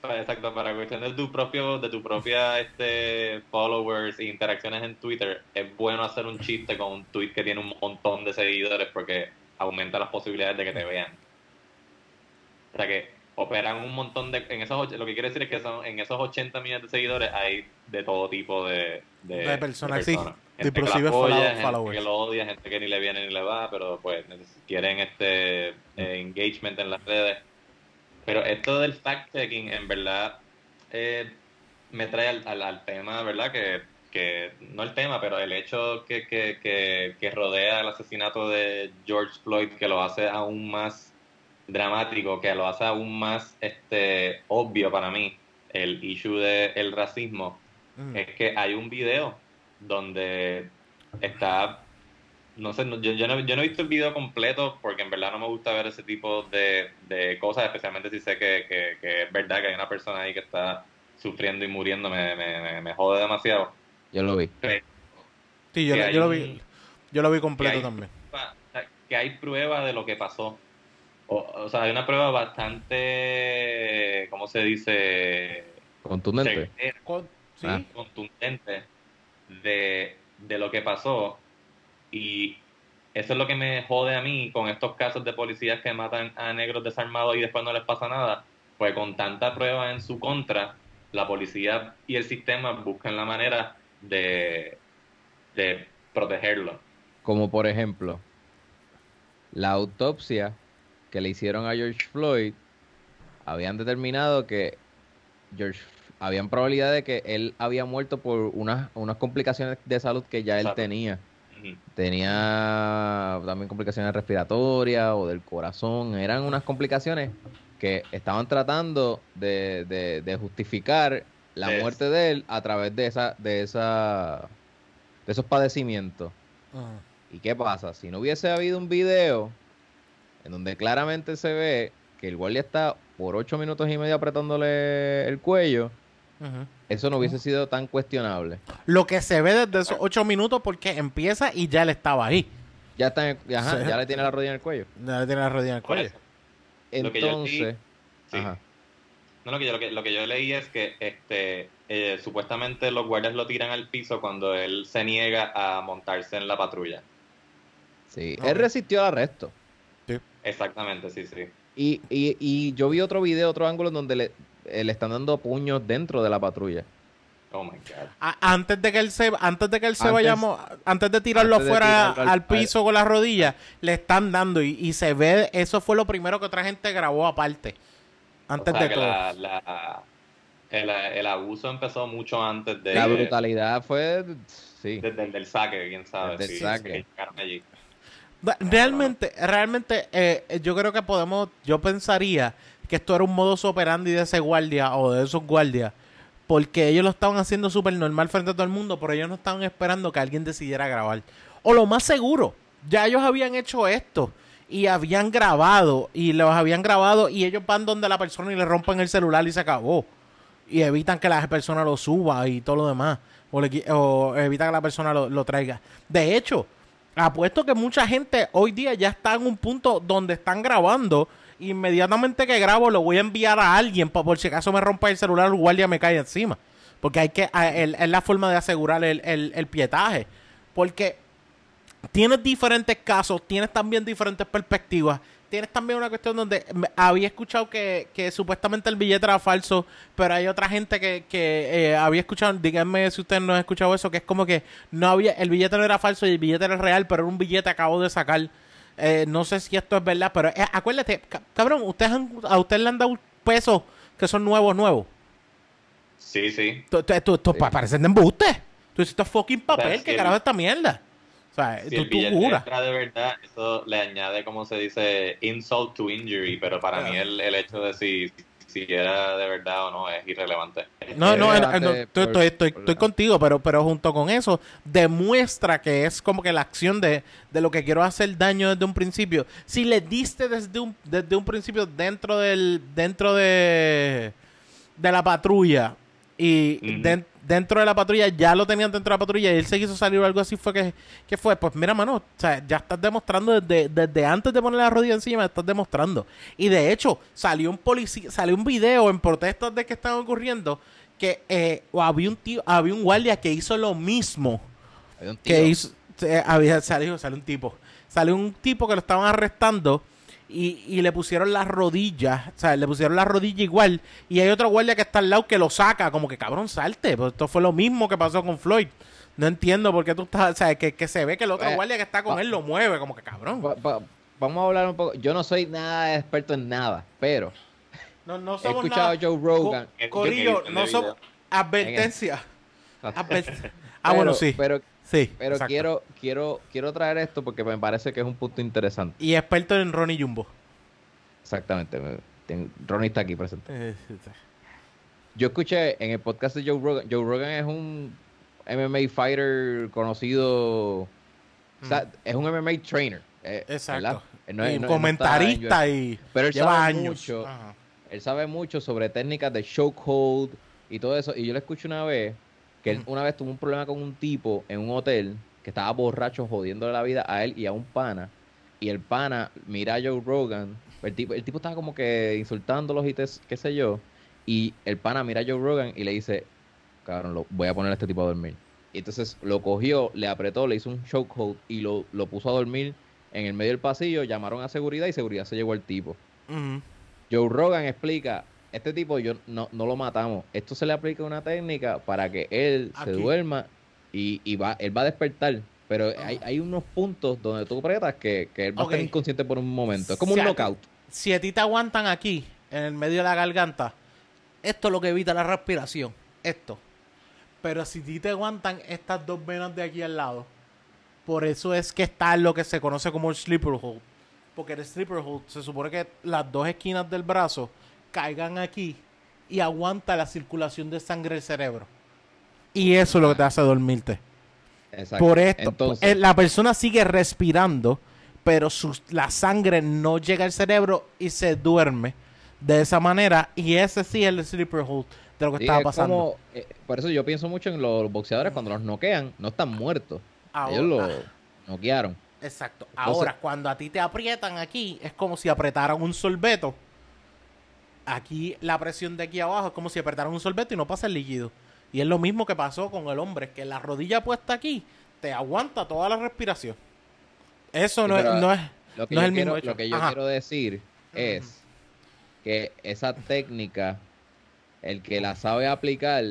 S2: exacto, para cuestión de tu propio de tu propia este followers e interacciones en Twitter, es bueno hacer un chiste con un tweet que tiene un montón de seguidores porque aumenta las posibilidades de que te vean. O sea que operan un montón de en esos lo que quiere decir es que son en esos 80 millones de seguidores hay de todo tipo de de,
S1: De personas, sí.
S2: Gente que
S1: Inclusive
S2: la apoya, gente
S1: followers.
S2: que lo odia, gente que ni le viene ni le va, pero pues quieren este eh, engagement en las redes. Pero esto del fact-checking, en verdad, eh, me trae al, al- al tema, ¿verdad? Que, que, no el tema, pero el hecho que, que, que, que rodea el asesinato de George Floyd, que lo hace aún más dramático, que lo hace aún más este obvio para mí, el issue del racismo,
S1: Mm.
S2: es que hay un video donde está no sé, no- yo, yo, no, yo no he visto el video completo porque en verdad no me gusta ver ese tipo de, de cosas, especialmente si sé que, que, que es verdad que hay una persona ahí que está sufriendo y muriendo, me, me, me, me jode demasiado.
S3: Yo lo vi.
S1: Sí, yo, lo-
S2: hay
S1: yo lo
S2: un-
S1: vi. Yo lo vi completo
S2: hay-
S1: también.
S2: o sea, que hay prueba de lo que pasó. O, o sea, hay una prueba bastante, ¿cómo se dice?
S3: Contundente.
S2: certera,
S1: Con- sí.
S3: Ah.
S2: contundente de, de lo que pasó. Y eso es lo que me jode a mí con estos casos de policías que matan a negros desarmados y después no les pasa nada. Pues con tanta prueba en su contra, la policía y el sistema buscan la manera de, de protegerlo.
S3: Como por ejemplo, la autopsia que le hicieron a George Floyd, habían determinado que George habían probabilidad de que él había muerto por unas, unas complicaciones de salud que ya él
S2: Exacto.
S3: tenía. Tenía también complicaciones respiratorias o del corazón. Eran unas complicaciones que estaban tratando de, de- de justificar la muerte de él a través de esa, de esa, de esos padecimientos.
S1: Ajá.
S3: ¿Y qué pasa? Si no hubiese habido un video en donde claramente se ve que el guardia está por ocho minutos y medio apretándole el cuello. Eso no hubiese sido tan cuestionable.
S1: Lo que se ve desde esos ocho minutos porque empieza y ya él estaba ahí.
S3: Ya, está en el- ajá,
S1: Sí.
S3: ya le tiene la rodilla en el cuello.
S1: Ya le tiene la rodilla en el cuello.
S3: Entonces,
S2: Sí.
S3: ajá.
S2: No, lo que, yo, lo, que, lo que yo leí es que este eh, supuestamente los guardias lo tiran al piso cuando él se niega a montarse en la patrulla.
S3: Sí, él resistió al arresto.
S2: Exactamente, sí, sí.
S3: Y, y, y yo vi otro video, otro ángulo en donde le, eh, le están dando puños dentro de la patrulla.
S2: Oh my god.
S1: A- antes de que él se antes de que él se
S3: Antes-
S1: vaya antes de tirarlo
S3: antes de
S1: afuera
S3: tirarlo
S1: al,
S3: al-
S1: piso con las rodillas le están dando y, y se ve eso fue lo primero que otra gente grabó aparte antes
S2: o sea
S1: de
S2: que
S1: todo
S2: la, la- el, el abuso empezó mucho antes de
S3: La brutalidad fue, sí.
S2: desde el del saque, quién sabe.
S3: Desde el
S2: sí,
S3: saque.
S1: Realmente, realmente, eh, yo creo que podemos, yo pensaría que esto era un modus operandi de ese guardia o de esos guardias, porque ellos lo estaban haciendo súper normal frente a todo el mundo, pero ellos no estaban esperando que alguien decidiera grabar. O lo más seguro, ya ellos habían hecho esto y habían grabado y los habían grabado y ellos van donde la persona y le rompen el celular y se acabó. Y evitan que la persona lo suba y todo lo demás. O, le o evita que la persona lo, lo traiga. De hecho, apuesto que mucha gente hoy día ya está en un punto donde están grabando. Inmediatamente que grabo lo voy a enviar a alguien para por si acaso me rompa el celular el guardia me cae encima. Porque hay que, a- el- es la forma de asegurar el, el, el pietaje. Porque tienes diferentes casos, tienes también diferentes perspectivas. Tienes también una cuestión donde había escuchado que, que supuestamente el billete era falso, pero hay otra gente que, que eh, había escuchado, díganme si ustedes no han escuchado eso, que es como que no había, el billete no era falso y el billete era real, pero era un billete acabo de sacar. Eh, no sé si esto es verdad, pero eh, acuérdate, ca- cabrón, ustedes han- a ustedes le han dado pesos que son nuevos, nuevos.
S2: Sí, sí.
S1: Pa- parecen de embuste. Tú es fucking papel,
S2: O sea,
S1: ¿qué
S2: si
S1: carajo esta mierda? O sea,
S2: Si
S1: tú, tú juras.
S2: de verdad, eso le añade, como se dice, insult to injury, pero para mí el, el hecho de si, si era de verdad o no es irrelevante.
S1: No, no,
S3: Eh,
S1: no, estoy, estoy, contigo, pero, pero junto con eso demuestra que es como que la acción de, de lo que quiero hacer daño desde un principio. Si le diste desde un, desde un principio dentro del dentro de, de la patrulla y
S2: Ujú.
S1: den- dentro de la patrulla ya lo tenían dentro de la patrulla y él se quiso salir o algo así fue que, que fue. Pues mira mano o sea, ya estás demostrando desde, desde antes de poner la rodilla encima estás demostrando. Y de hecho salió un policía salió un video en protestas de que estaban ocurriendo que eh, había un tío había un guardia que hizo lo mismo
S3: un
S1: que hizo eh, había salió salió un tipo. Salió un tipo que lo estaban arrestando y, y le pusieron las rodillas, o sea, le pusieron la rodilla igual. Y hay otro guardia que está al lado que lo saca, como que cabrón, salte. Pues esto fue lo mismo que pasó con Floyd. No entiendo por qué tú estás, o sea, que, que se ve que el otro
S3: Eh,
S1: guardia que está con
S3: va-
S1: él lo mueve, como que cabrón.
S3: Va- va- vamos a hablar un poco. Yo no soy nada experto en nada, pero
S1: No, no
S3: he
S1: somos
S3: escuchado
S1: nada.
S3: a Joe Rogan.
S1: Co- Corillo, no somos. Advertencia. Adver- ah,
S3: Pero-
S1: bueno, sí.
S3: Pero,
S1: sí.
S3: pero
S1: exacto.
S3: quiero, quiero, quiero traer esto porque me parece que es un punto interesante.
S1: Y experto en Ronnie Jumbo.
S3: Exactamente. Ronnie está aquí presente.
S1: Eh.
S3: Yo escuché en el podcast de Joe Rogan. Joe Rogan es un MMA fighter conocido. O sea, es un MMA trainer. eh,
S1: Exacto.
S3: es-
S1: y
S3: no- él no
S1: comentarista y
S3: Pero él
S1: lleva
S3: sabe
S1: años.
S3: mucho.
S1: Ajá.
S3: Él sabe mucho sobre técnicas de chokehold y todo eso. Y yo le escuché una vez que él una vez tuvo un problema con un tipo en un hotel que estaba borracho jodiéndole la vida a él y a un pana. Y el pana mira a Joe Rogan. El tipo, el tipo estaba como que insultándolos y te- qué sé yo. Y el pana mira a Joe Rogan y le dice, cabrón, lo, voy a poner a este tipo a dormir. Y entonces lo cogió, le apretó, le hizo un chokehold y lo, lo puso a dormir en el medio del pasillo. Llamaron a seguridad y seguridad se llevó al tipo. Joe Rogan explica, este tipo yo no, no lo matamos. Esto se le aplica una técnica para que él se duerma y, y va, él va a despertar. Pero hay, hay unos puntos donde tú apretas que, que él va a estar inconsciente por un momento. Es como
S1: Si
S3: un
S1: a-
S3: knockout.
S1: Si a ti te aguantan aquí, en el medio de la garganta, esto es lo que evita la respiración. Esto. Pero si a ti te aguantan estas dos venas de aquí al lado, por eso es que está lo que se conoce como el sleeper hold. Porque el sleeper hold se supone que las dos esquinas del brazo caigan aquí y aguanta la circulación de sangre del cerebro. Y eso es lo que te hace dormirte.
S3: Exacto.
S1: Por esto,
S3: Entonces,
S1: eh, la persona sigue respirando, pero la sangre no llega al cerebro y se duerme de esa manera. Y ese sí es el sleeper hold de lo que estaba
S3: es
S1: pasando.
S3: como- eh, por eso yo pienso mucho en los boxeadores cuando los noquean, no están muertos.
S1: Ahora-
S3: Ellos lo noquearon.
S1: Exacto.
S3: Entonces-
S1: Ahora, cuando a ti te aprietan aquí, es como si apretaran un sorbeto. Aquí, la presión de aquí abajo es como si apretaran un sorbeto y no pasa el líquido. Y es lo mismo que pasó con el hombre, que la rodilla puesta aquí te aguanta toda la respiración. Eso
S3: Sí,
S1: no, es, no es,
S3: Lo que,
S1: no es
S3: yo,
S1: el mismo
S3: quiero,
S1: hecho.
S3: lo que yo
S1: Ajá.
S3: quiero decir es que esa técnica, el que la sabe aplicar,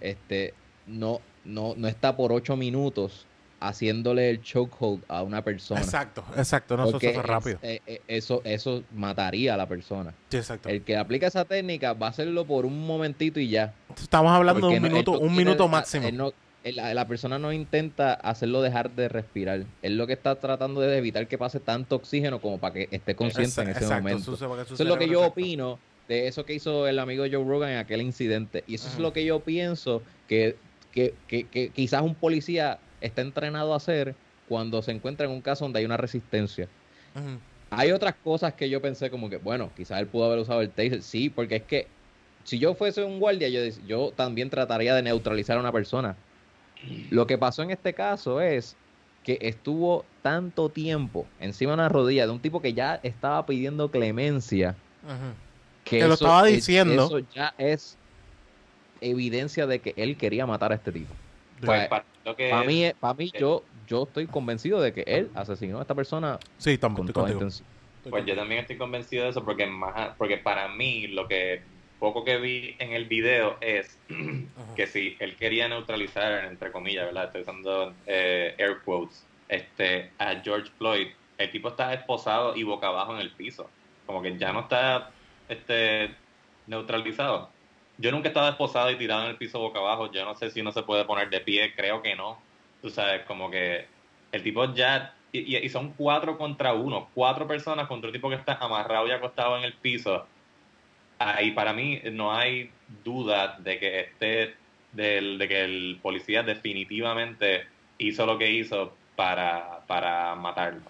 S3: este, no, no, no está por ocho minutos haciéndole el chokehold a una persona.
S1: Exacto, exacto. No, eso
S3: Porque
S1: se fue
S3: es-
S1: rápido.
S3: eh, eh, eso, eso mataría a la persona.
S1: Sí, exacto.
S3: El que aplica esa técnica va a hacerlo por un momentito y ya.
S1: Estamos hablando de un
S3: no-
S1: minuto,
S3: no
S1: un minuto máximo.
S3: él no- él- la, la persona no intenta hacerlo dejar de respirar. Él lo que está tratando de evitar que pase tanto oxígeno como para que esté consciente en ese
S1: Exacto,
S3: momento.
S1: su-
S3: Eso es lo que yo
S1: exacto.
S3: opino de eso que hizo el amigo Joe Rogan en aquel incidente. Y eso es lo que yo pienso que, que, que- que quizás un policía está entrenado a hacer cuando se encuentra en un caso donde hay una resistencia. Hay otras cosas que yo pensé como que, bueno, quizás él pudo haber usado el taser. Sí, porque es que si yo fuese un guardia, yo, yo también trataría de neutralizar a una persona. Lo que pasó en este caso es que estuvo tanto tiempo encima de una rodilla de un tipo que ya estaba pidiendo clemencia. Que,
S1: Que lo estaba
S3: es-
S1: diciendo.
S3: Eso ya es evidencia de que él quería matar a este tipo.
S2: Pues para lo que
S3: Para mí, para mí yo, yo estoy convencido de que él asesinó a esta persona
S1: Sí, también
S3: con toda intención.
S2: Pues yo también estoy convencido de eso porque más porque para mí lo que poco que vi en el video es
S1: Ajá.
S2: que si él quería neutralizar entre comillas, ¿verdad? Estoy usando eh, air quotes, este a George Floyd, el tipo está esposado y boca abajo en el piso, como que ya no está este neutralizado. Yo nunca he estado esposado y tirado en el piso boca abajo, yo no sé si uno se puede poner de pie, creo que no. Tú sabes, como que el tipo ya y, y- y son cuatro contra uno, cuatro personas contra un tipo que está amarrado y acostado en el piso. Ahí para mí no hay duda de que este, de que el policía definitivamente hizo lo que hizo para, para matarlo.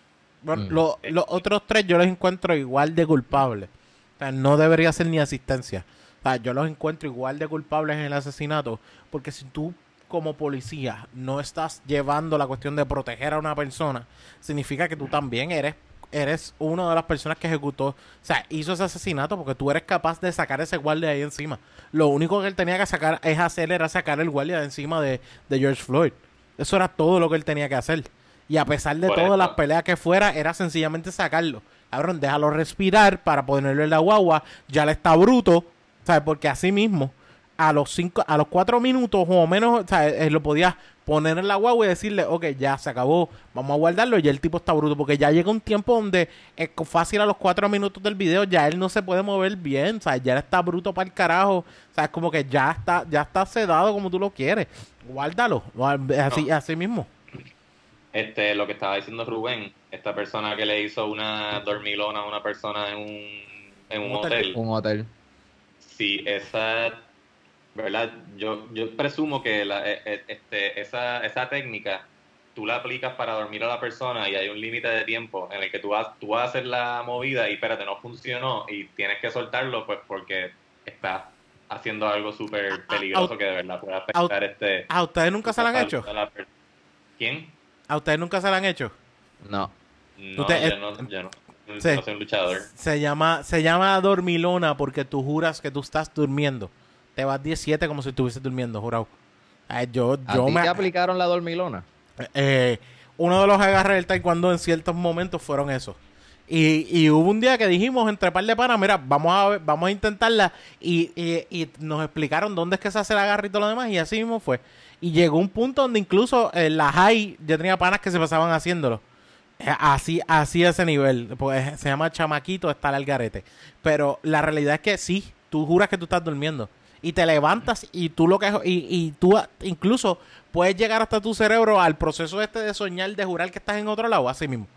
S1: Bueno,
S3: Mm.
S1: lo- los otros tres yo los encuentro igual de culpables. O sea, no debería ser ni asistencia. O sea, yo los encuentro igual de culpables en el asesinato. Porque si tú, como policía, no estás llevando la cuestión de proteger a una persona, significa que tú también eres, eres una de las personas que ejecutó, o sea, hizo ese asesinato porque tú eres capaz de sacar ese guardia de ahí encima. Lo único que él tenía que sacar es hacer era sacar el guardia de encima de, de George Floyd. Eso era todo lo que él tenía que hacer. Y a pesar de todas las peleas que fuera, era sencillamente sacarlo. Cabrón, déjalo respirar para ponerlo en la guagua. Ya le está bruto, ¿sabes? Porque así mismo, a los cinco, a los cuatro minutos o menos, ¿sabes? Eh, lo podías poner en la guagua y decirle, ok, ya se acabó, vamos a guardarlo. Y el tipo está bruto, porque ya llega un tiempo donde es co- fácil a los cuatro minutos del video, ya él no se puede mover bien, ¿sabes? Ya él está bruto para el carajo, ¿sabes? Como que ya está, ya está sedado como tú lo quieres. Guárdalo, así,
S2: No.
S1: así mismo.
S2: Este, lo que estaba diciendo Rubén, esta persona que le hizo una dormilona a una persona en un, en un
S1: Un hotel.
S2: hotel,
S3: Un hotel.
S2: Si esa, ¿verdad? Yo, yo presumo que la, eh, eh, este, esa, esa técnica tú la aplicas para dormir a la persona y hay un límite de tiempo en el que tú vas, tú vas a hacer la movida y espérate, no funcionó y tienes que soltarlo pues porque estás haciendo algo súper peligroso que de verdad puede afectar este...
S1: ¿A ustedes nunca se lo han
S2: la
S1: hecho?
S2: la ¿Quién?
S1: ¿A ustedes nunca se lo han hecho?
S3: No.
S2: No,
S1: Usted-
S2: yo no, yo no.
S1: Sí.
S2: No soy un luchador.
S1: Se llama, se llama dormilona porque tú juras que tú estás durmiendo. Te vas 17 como si estuvieses durmiendo, jurado. Ay, yo,
S3: ¿A
S1: yo
S3: ti
S1: me,
S3: te aplicaron la dormilona?
S1: eh, uno de los agarres del taekwondo en ciertos momentos fueron esos. Y, y hubo un día que dijimos entre par de panas, mira, vamos a ver- vamos a intentarla. Y, y- y nos explicaron dónde es que se hace el agarre y todo lo demás. Y así mismo fue. Y llegó un punto donde incluso en la high yo tenía panas que se pasaban haciéndolo. Eh, Así, así a ese nivel. Pues se llama chamaquito estar al garete. Pero la realidad es que sí, tú juras que tú estás durmiendo. Y te levantas y tú lo que y, y tú incluso puedes llegar hasta tu cerebro al proceso este de soñar, de jurar que estás en otro lado, así mismo.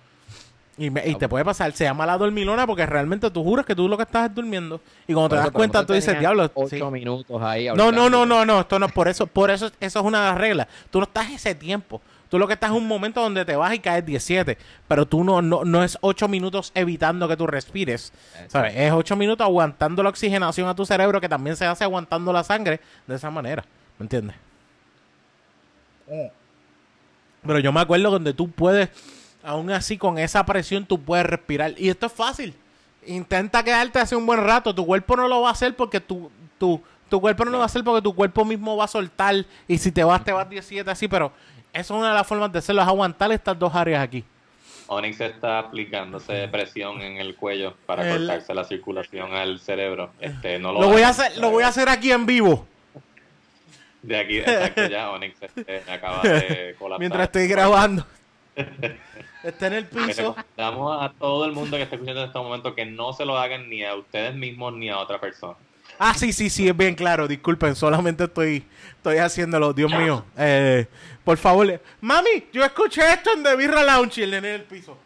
S1: Y, me- y te puede pasar, se llama la dormilona porque realmente tú juras que tú lo que estás es durmiendo. Y cuando te das cuenta, tú dices, diablo.
S3: Ocho
S1: sí".
S3: minutos ahí.
S1: No, no, no, no, no, esto no, por eso, por eso, eso es una de las reglas. Tú no estás ese tiempo. Tú lo que estás es un momento donde te vas y caes 17, pero tú no, no, no es 8 minutos evitando que tú respires, ¿sabes? Es 8 minutos aguantando la oxigenación a tu cerebro que también se hace aguantando la sangre de esa manera, ¿me entiendes? Pero yo me acuerdo donde tú puedes, aún así con esa presión, tú puedes respirar. Y esto es fácil. Intenta quedarte hace un buen rato. Tu cuerpo no lo va a hacer porque tu, tu, tu cuerpo no lo va a hacer porque tu cuerpo mismo va a soltar. Y si te vas, te vas 17 así. Pero eso es una de las formas de hacerlo, es aguantar estas dos áreas aquí.
S2: Onyx está aplicándose presión en el cuello para
S1: El-
S2: cortarse la circulación al cerebro. Este, no lo,
S1: Lo voy a hacer, lo voy a hacer aquí en vivo.
S2: De aquí, exacto, ya Onyx este, acaba de colapsar.
S1: Mientras estoy grabando. Está en el piso.
S2: recomendamos a todo el mundo que está escuchando en este momento que no se lo hagan ni a ustedes mismos ni a otra persona.
S1: Ah, sí, sí, sí, es bien claro. Disculpen, solamente estoy, estoy haciéndolo. Dios mío. Eh, por favor. Mami, yo escuché esto en The Birra Lounge y el nene en el piso.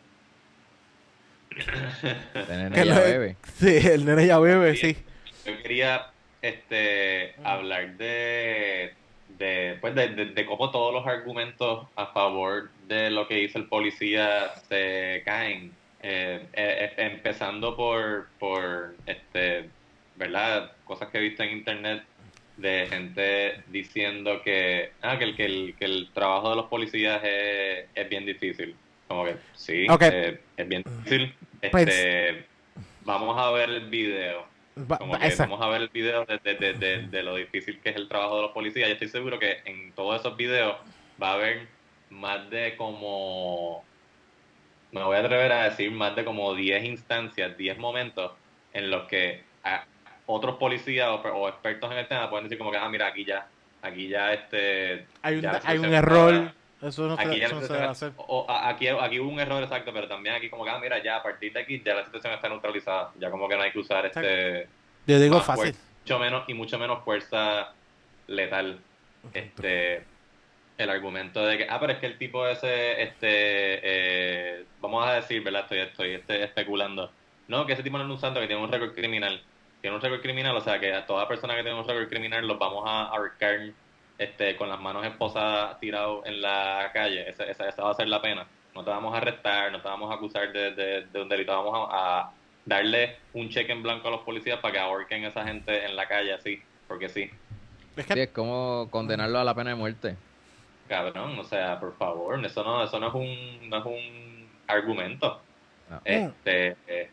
S3: Este nene ya
S1: lo-
S3: bebe.
S1: Sí, el nene ya bebe, sí.
S2: Yo quería este, hablar de, de, pues de, de- de cómo todos los argumentos a favor de lo que hizo el policía se caen. Eh, eh, eh, empezando por, por este, ¿verdad? Cosas que he visto en internet de gente diciendo que, ah, que, el, que, el, que el trabajo de los policías es, es bien difícil. Como que sí,
S1: Ok.
S2: eh, es bien difícil.
S1: Pues-
S2: Este, vamos a ver el video. Como que vamos a ver el video de, de- de- de- lo difícil que es el trabajo de los policías. Yo estoy seguro que en todos esos videos va a haber más de como, me voy a atrever a decir, más de como 10 instancias, 10 momentos en los que a- otros policías o, o expertos en el tema pueden decir como que, ah, mira, aquí ya, aquí ya este...
S1: Hay un,
S2: ya
S1: hay un error. Eso no,
S2: Aquí
S1: se,
S2: ya
S1: eso no se debe hacer.
S2: o- aquí, aquí hubo un error exacto, pero también aquí como que, ah, mira, ya a partir de aquí ya la situación está neutralizada. Ya como que no hay que usar este
S1: Yo digo fácil.
S2: fuerza, mucho menos y mucho menos fuerza letal. Este el argumento de que, ah, pero es que el tipo ese, este, eh, vamos a decir, ¿verdad? Estoy, estoy este, especulando. No, que ese tipo no es un santo, que tiene un récord criminal. Tiene un récord criminal, o sea que a toda persona que tiene un récord criminal los vamos a ahorcar este, con las manos esposadas tirados en la calle. Esa, esa, esa va a ser la pena. No te vamos a arrestar, no te vamos a acusar de, de, de un delito, vamos a, a darle un cheque en blanco a los policías para que ahorquen a esa gente en la calle así, porque sí.
S1: Es
S3: Sí, es como condenarlo a la pena de muerte.
S2: Cabrón, o sea, por favor, eso no, eso no es un, no es un argumento.
S3: No.
S2: Este, eh,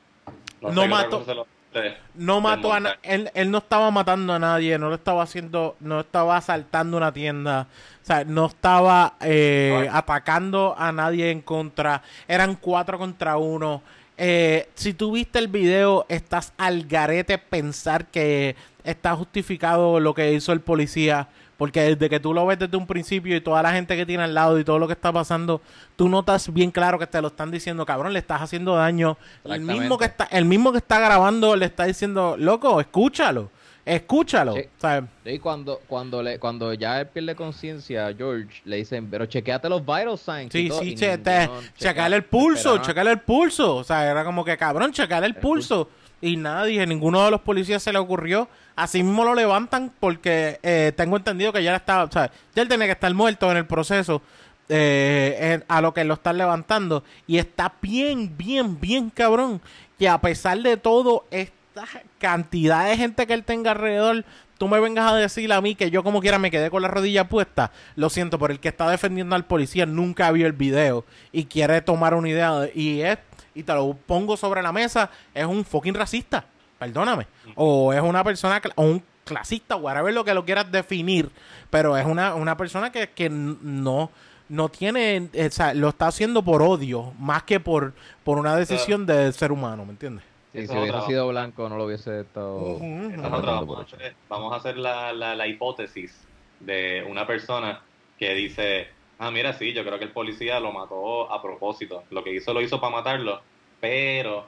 S1: No
S2: sé lo- este,
S1: no mató a na- él, él no estaba matando a nadie, no lo estaba haciendo, no estaba asaltando una tienda, o sea, no estaba eh, atacando a nadie en contra, eran cuatro contra uno. Eh, si tú viste el video, estás al garete pensar que está justificado lo que hizo el policía, porque desde que tú lo ves desde un principio y toda la gente que tiene al lado y todo lo que está pasando, tú notas bien claro que te lo están diciendo, cabrón, le estás haciendo daño. El mismo que está, el mismo que está grabando le está diciendo, loco, escúchalo, escúchalo.
S3: Sí. Cuando, cuando, le, cuando ya él pierde conciencia, George le dicen, pero chequeate los vital signs.
S1: Sí,
S3: todo",
S1: sí, che, te- checarle el pulso, checarle el pulso. O sea, era como que cabrón, el
S3: El
S1: pulso. Y nada, dije, ninguno de los policías se le ocurrió. Así mismo lo levantan porque eh, tengo entendido que ya estaba, o sea, ya él tenía que estar muerto en el proceso eh, en- a lo que lo están levantando. Y está bien, bien, bien cabrón. Que a pesar de todo, esta cantidad de gente que él tenga alrededor, tú me vengas a decir a mí que yo como quiera me quedé con la rodilla puesta. Lo siento, por el que está defendiendo al policía nunca vio el video y quiere tomar una idea. de- y es, y te lo pongo sobre la mesa, es un fucking racista. Perdóname. O es una persona, o un clasista, whatever lo que lo quieras definir. Pero es una, una persona que, que no no tiene, o sea, lo está haciendo por odio, más que por, por una decisión del ser humano, ¿me entiendes?
S3: Sí, si
S2: es
S3: hubiese sido blanco no lo hubiese estado...
S2: Vamos, a
S3: hecho.
S2: hacer, vamos a hacer la, la, la hipótesis de una persona que dice, ah, mira, sí, yo creo que el policía lo mató a propósito. Lo que hizo lo hizo para matarlo, pero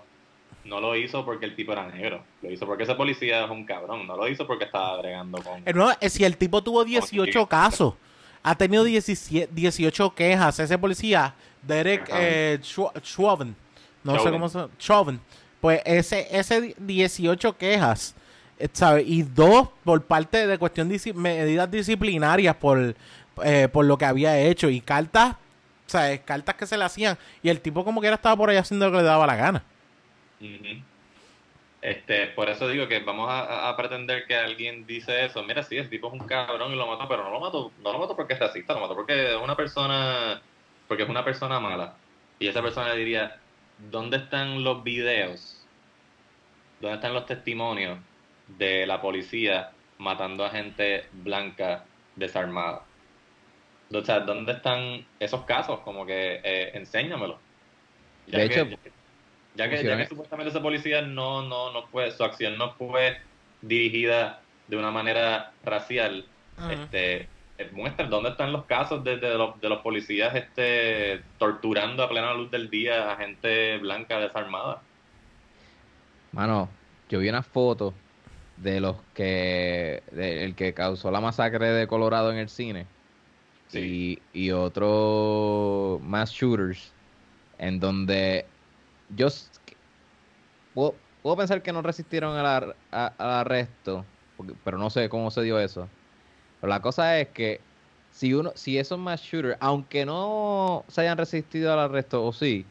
S2: no lo hizo porque el tipo era negro. Lo hizo porque ese policía es un cabrón. No lo hizo porque estaba agregando con...
S1: No, eh, si el tipo tuvo 18 casos, ha tenido 17 18 quejas, ese policía, Derek eh, Chauvin, no sé cómo se Chauvin, pues ese, ese 18 quejas, eh, ¿sabe? Y dos por parte de cuestión de medidas disciplinarias por, eh, por lo que había hecho y cartas O sea, es cartas que se le hacían. Y el tipo como que era estaba por ahí haciendo lo que le daba la gana.
S2: Este, por eso digo que vamos a pretender que alguien dice eso. Mira, sí, el tipo es un cabrón y lo mató, pero no lo mató, no lo mató porque es racista, lo mató porque es una persona, porque es una persona mala. Y esa persona le diría, ¿dónde están los videos? ¿Dónde están los testimonios de la policía matando a gente blanca desarmada? O sea, ¿dónde están esos casos? Como que eh, enséñamelo. Ya
S3: De
S2: que-
S3: hecho,
S2: ya que, ya
S3: pusieron-
S2: que supuestamente esa policía no, no, no fue, su acción no fue dirigida de una manera racial,
S1: Ujú.
S2: este, eh, muestra dónde están los casos de, de los, de los policías este, torturando a plena luz del día a gente blanca desarmada.
S3: Mano, yo vi una foto de los que. de- el que causó la masacre de Colorado en el cine.
S2: Sí.
S3: Y, y otro mass shooters. En donde. Yo. Puedo, puedo pensar que no resistieron al, ar- a- al arresto. porque- pero no sé cómo se dio eso. Pero la cosa es que. Si uno, si esos mass shooters, aunque no se hayan resistido al arresto, o sí,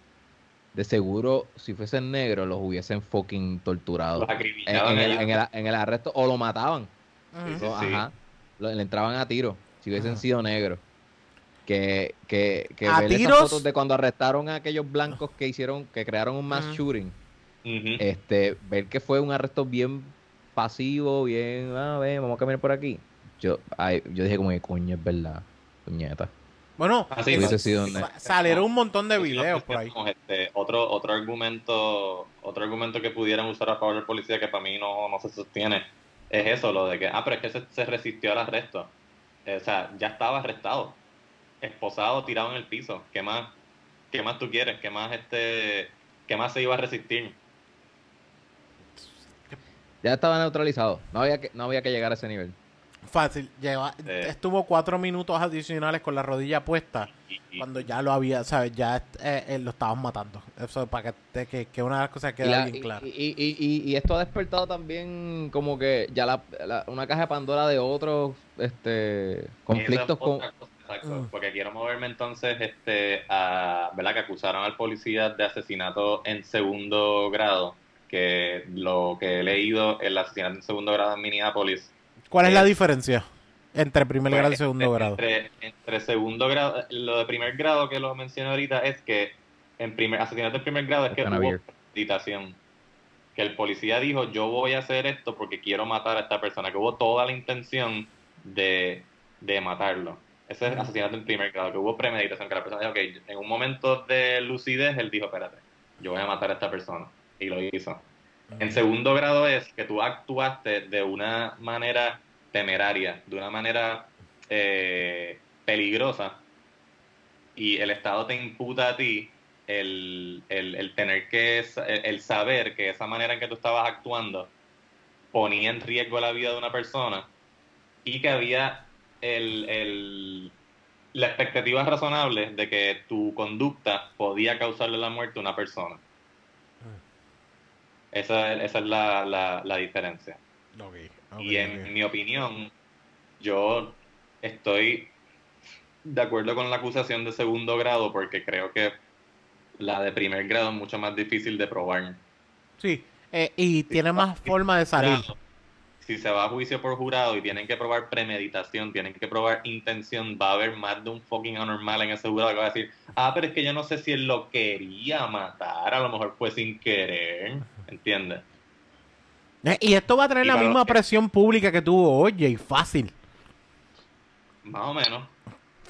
S3: de seguro, si fuesen negros, los hubiesen fucking torturado.
S2: Los
S3: En, el, en el- en el arresto, o lo mataban.
S2: Sí, sí.
S3: Ajá. Lo- le entraban a tiro, si hubiesen
S1: Ajá.
S3: sido negros. Que, que, que
S1: ¿A
S3: ver esas
S1: tiros?
S3: fotos de cuando arrestaron a aquellos blancos que hicieron, que crearon un mass
S1: Ujú.
S3: shooting, este, ver que fue un arresto bien pasivo, bien, a ver, vamos a caminar por aquí. Yo, ay, yo dije como que coño, es verdad, puñeta.
S1: Bueno,
S2: Así
S1: es-
S3: hubiese sido
S1: sa-
S3: ne-
S1: salieron un montón de videos por ahí.
S2: este, otro, otro argumento, otro argumento que pudieran usar a favor del policía que para mí no, no se sostiene, es eso, lo de que, ah, pero es que se, se resistió al arresto. Eh, o sea, ya estaba arrestado, esposado, tirado en el piso. ¿Qué más, qué más tú quieres? ¿Qué más este, qué más se iba a resistir?
S3: Ya estaba neutralizado, no había que, no había que llegar a ese nivel.
S1: Fácil. Lleva,
S2: Eh.
S1: Estuvo cuatro minutos adicionales con la rodilla puesta.
S2: Y- y-
S1: Cuando ya lo había, ¿sabes? Ya eh, eh, lo estaban matando. Eso para que, te- que, que una de las cosas quede
S3: la-
S1: bien clara.
S3: y, y- y- y esto ha despertado también como que ya la, la- una caja de Pandora de otros este conflictos con
S2: otra cosa, exacto, porque quiero moverme entonces este a verdad que acusaron al policía de asesinato en segundo grado que lo que he leído el asesinato en segundo grado en Minneapolis.
S1: ¿Cuál es
S2: eh,
S1: la diferencia entre primer
S2: pues,
S1: grado y segundo
S2: entre,
S1: grado?
S2: entre, entre segundo grado lo de primer grado que lo mencioné ahorita es que en primer asesinato en primer grado es que hubo premeditación que el policía dijo yo voy a hacer esto porque quiero matar a esta persona que hubo toda la intención de, de matarlo ese es asesinato en primer grado que hubo premeditación que la persona dijo ok en un momento de lucidez él dijo espérate yo voy a matar a esta persona y lo hizo. En segundo grado es que tú actuaste de una manera temeraria, de una manera eh, peligrosa, y el Estado te imputa a ti el, el- el tener que, el, el saber que esa manera en que tú estabas actuando ponía en riesgo la vida de una persona y que había el, el- la expectativa razonable de que tu conducta podía causarle la muerte a una persona. Esa, es- esa es la, la, la diferencia. Y en mi opinión, yo estoy de acuerdo con la acusación de segundo grado porque creo que la de primer grado es mucho más difícil de probar.
S1: Sí, eh, y tiene más forma de salir.
S2: Si se va a juicio por jurado y tienen que probar premeditación, tienen que probar intención, va a haber más de un fucking anormal en ese jurado que va a decir, ah, pero es que yo no sé si él lo quería matar, a lo mejor fue sin querer, ¿entiendes?
S1: Eh, Y esto va a tener
S2: Y
S1: la misma
S2: que-
S1: presión pública que tuvo Oye, y fácil,
S2: Más o menos.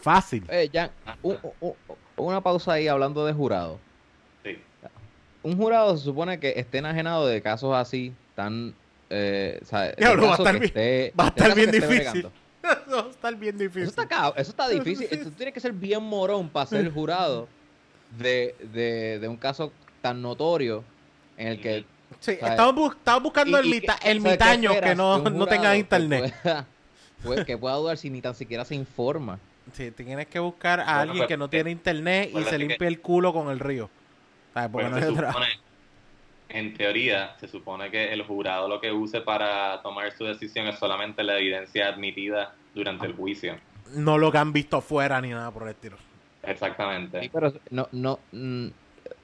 S1: fácil.
S3: Eh, ya, un- un- una pausa ahí hablando de jurado.
S2: Sí.
S3: Un jurado se supone que esté enajenado de casos así, tan... Eh, o sea, de
S1: Diablo, va a estar
S3: que
S1: bien-
S3: esté-
S1: Va a estar bien
S3: que
S1: difícil. Eso va a estar bien difícil.
S3: Eso está, cab- eso está difícil. Tú tienes que ser bien morón para ser jurado de, de, de un caso tan notorio en el que...
S1: Sí, bu- estamos buscando
S3: y-
S1: el,
S3: y
S1: mita-
S3: que-
S1: el
S3: o sea, ¿qué
S1: mitaño que no, no tenga
S3: que
S1: internet.
S3: pueda- puede- que pueda dudar si ni tan siquiera se informa.
S1: Sí, tienes que buscar a
S2: Bueno,
S1: alguien
S2: pues,
S1: que no tiene internet y
S2: acuérdate
S1: se
S2: que-
S1: limpie el culo con el río. ¿Sabes? Porque
S2: Pues
S1: no
S2: se supone, en teoría, se supone que el jurado lo que use para tomar su decisión es solamente la evidencia admitida durante el juicio.
S1: no lo que han visto afuera ni nada por el estilo.
S2: Exactamente.
S3: Sí, pero no, no, mm,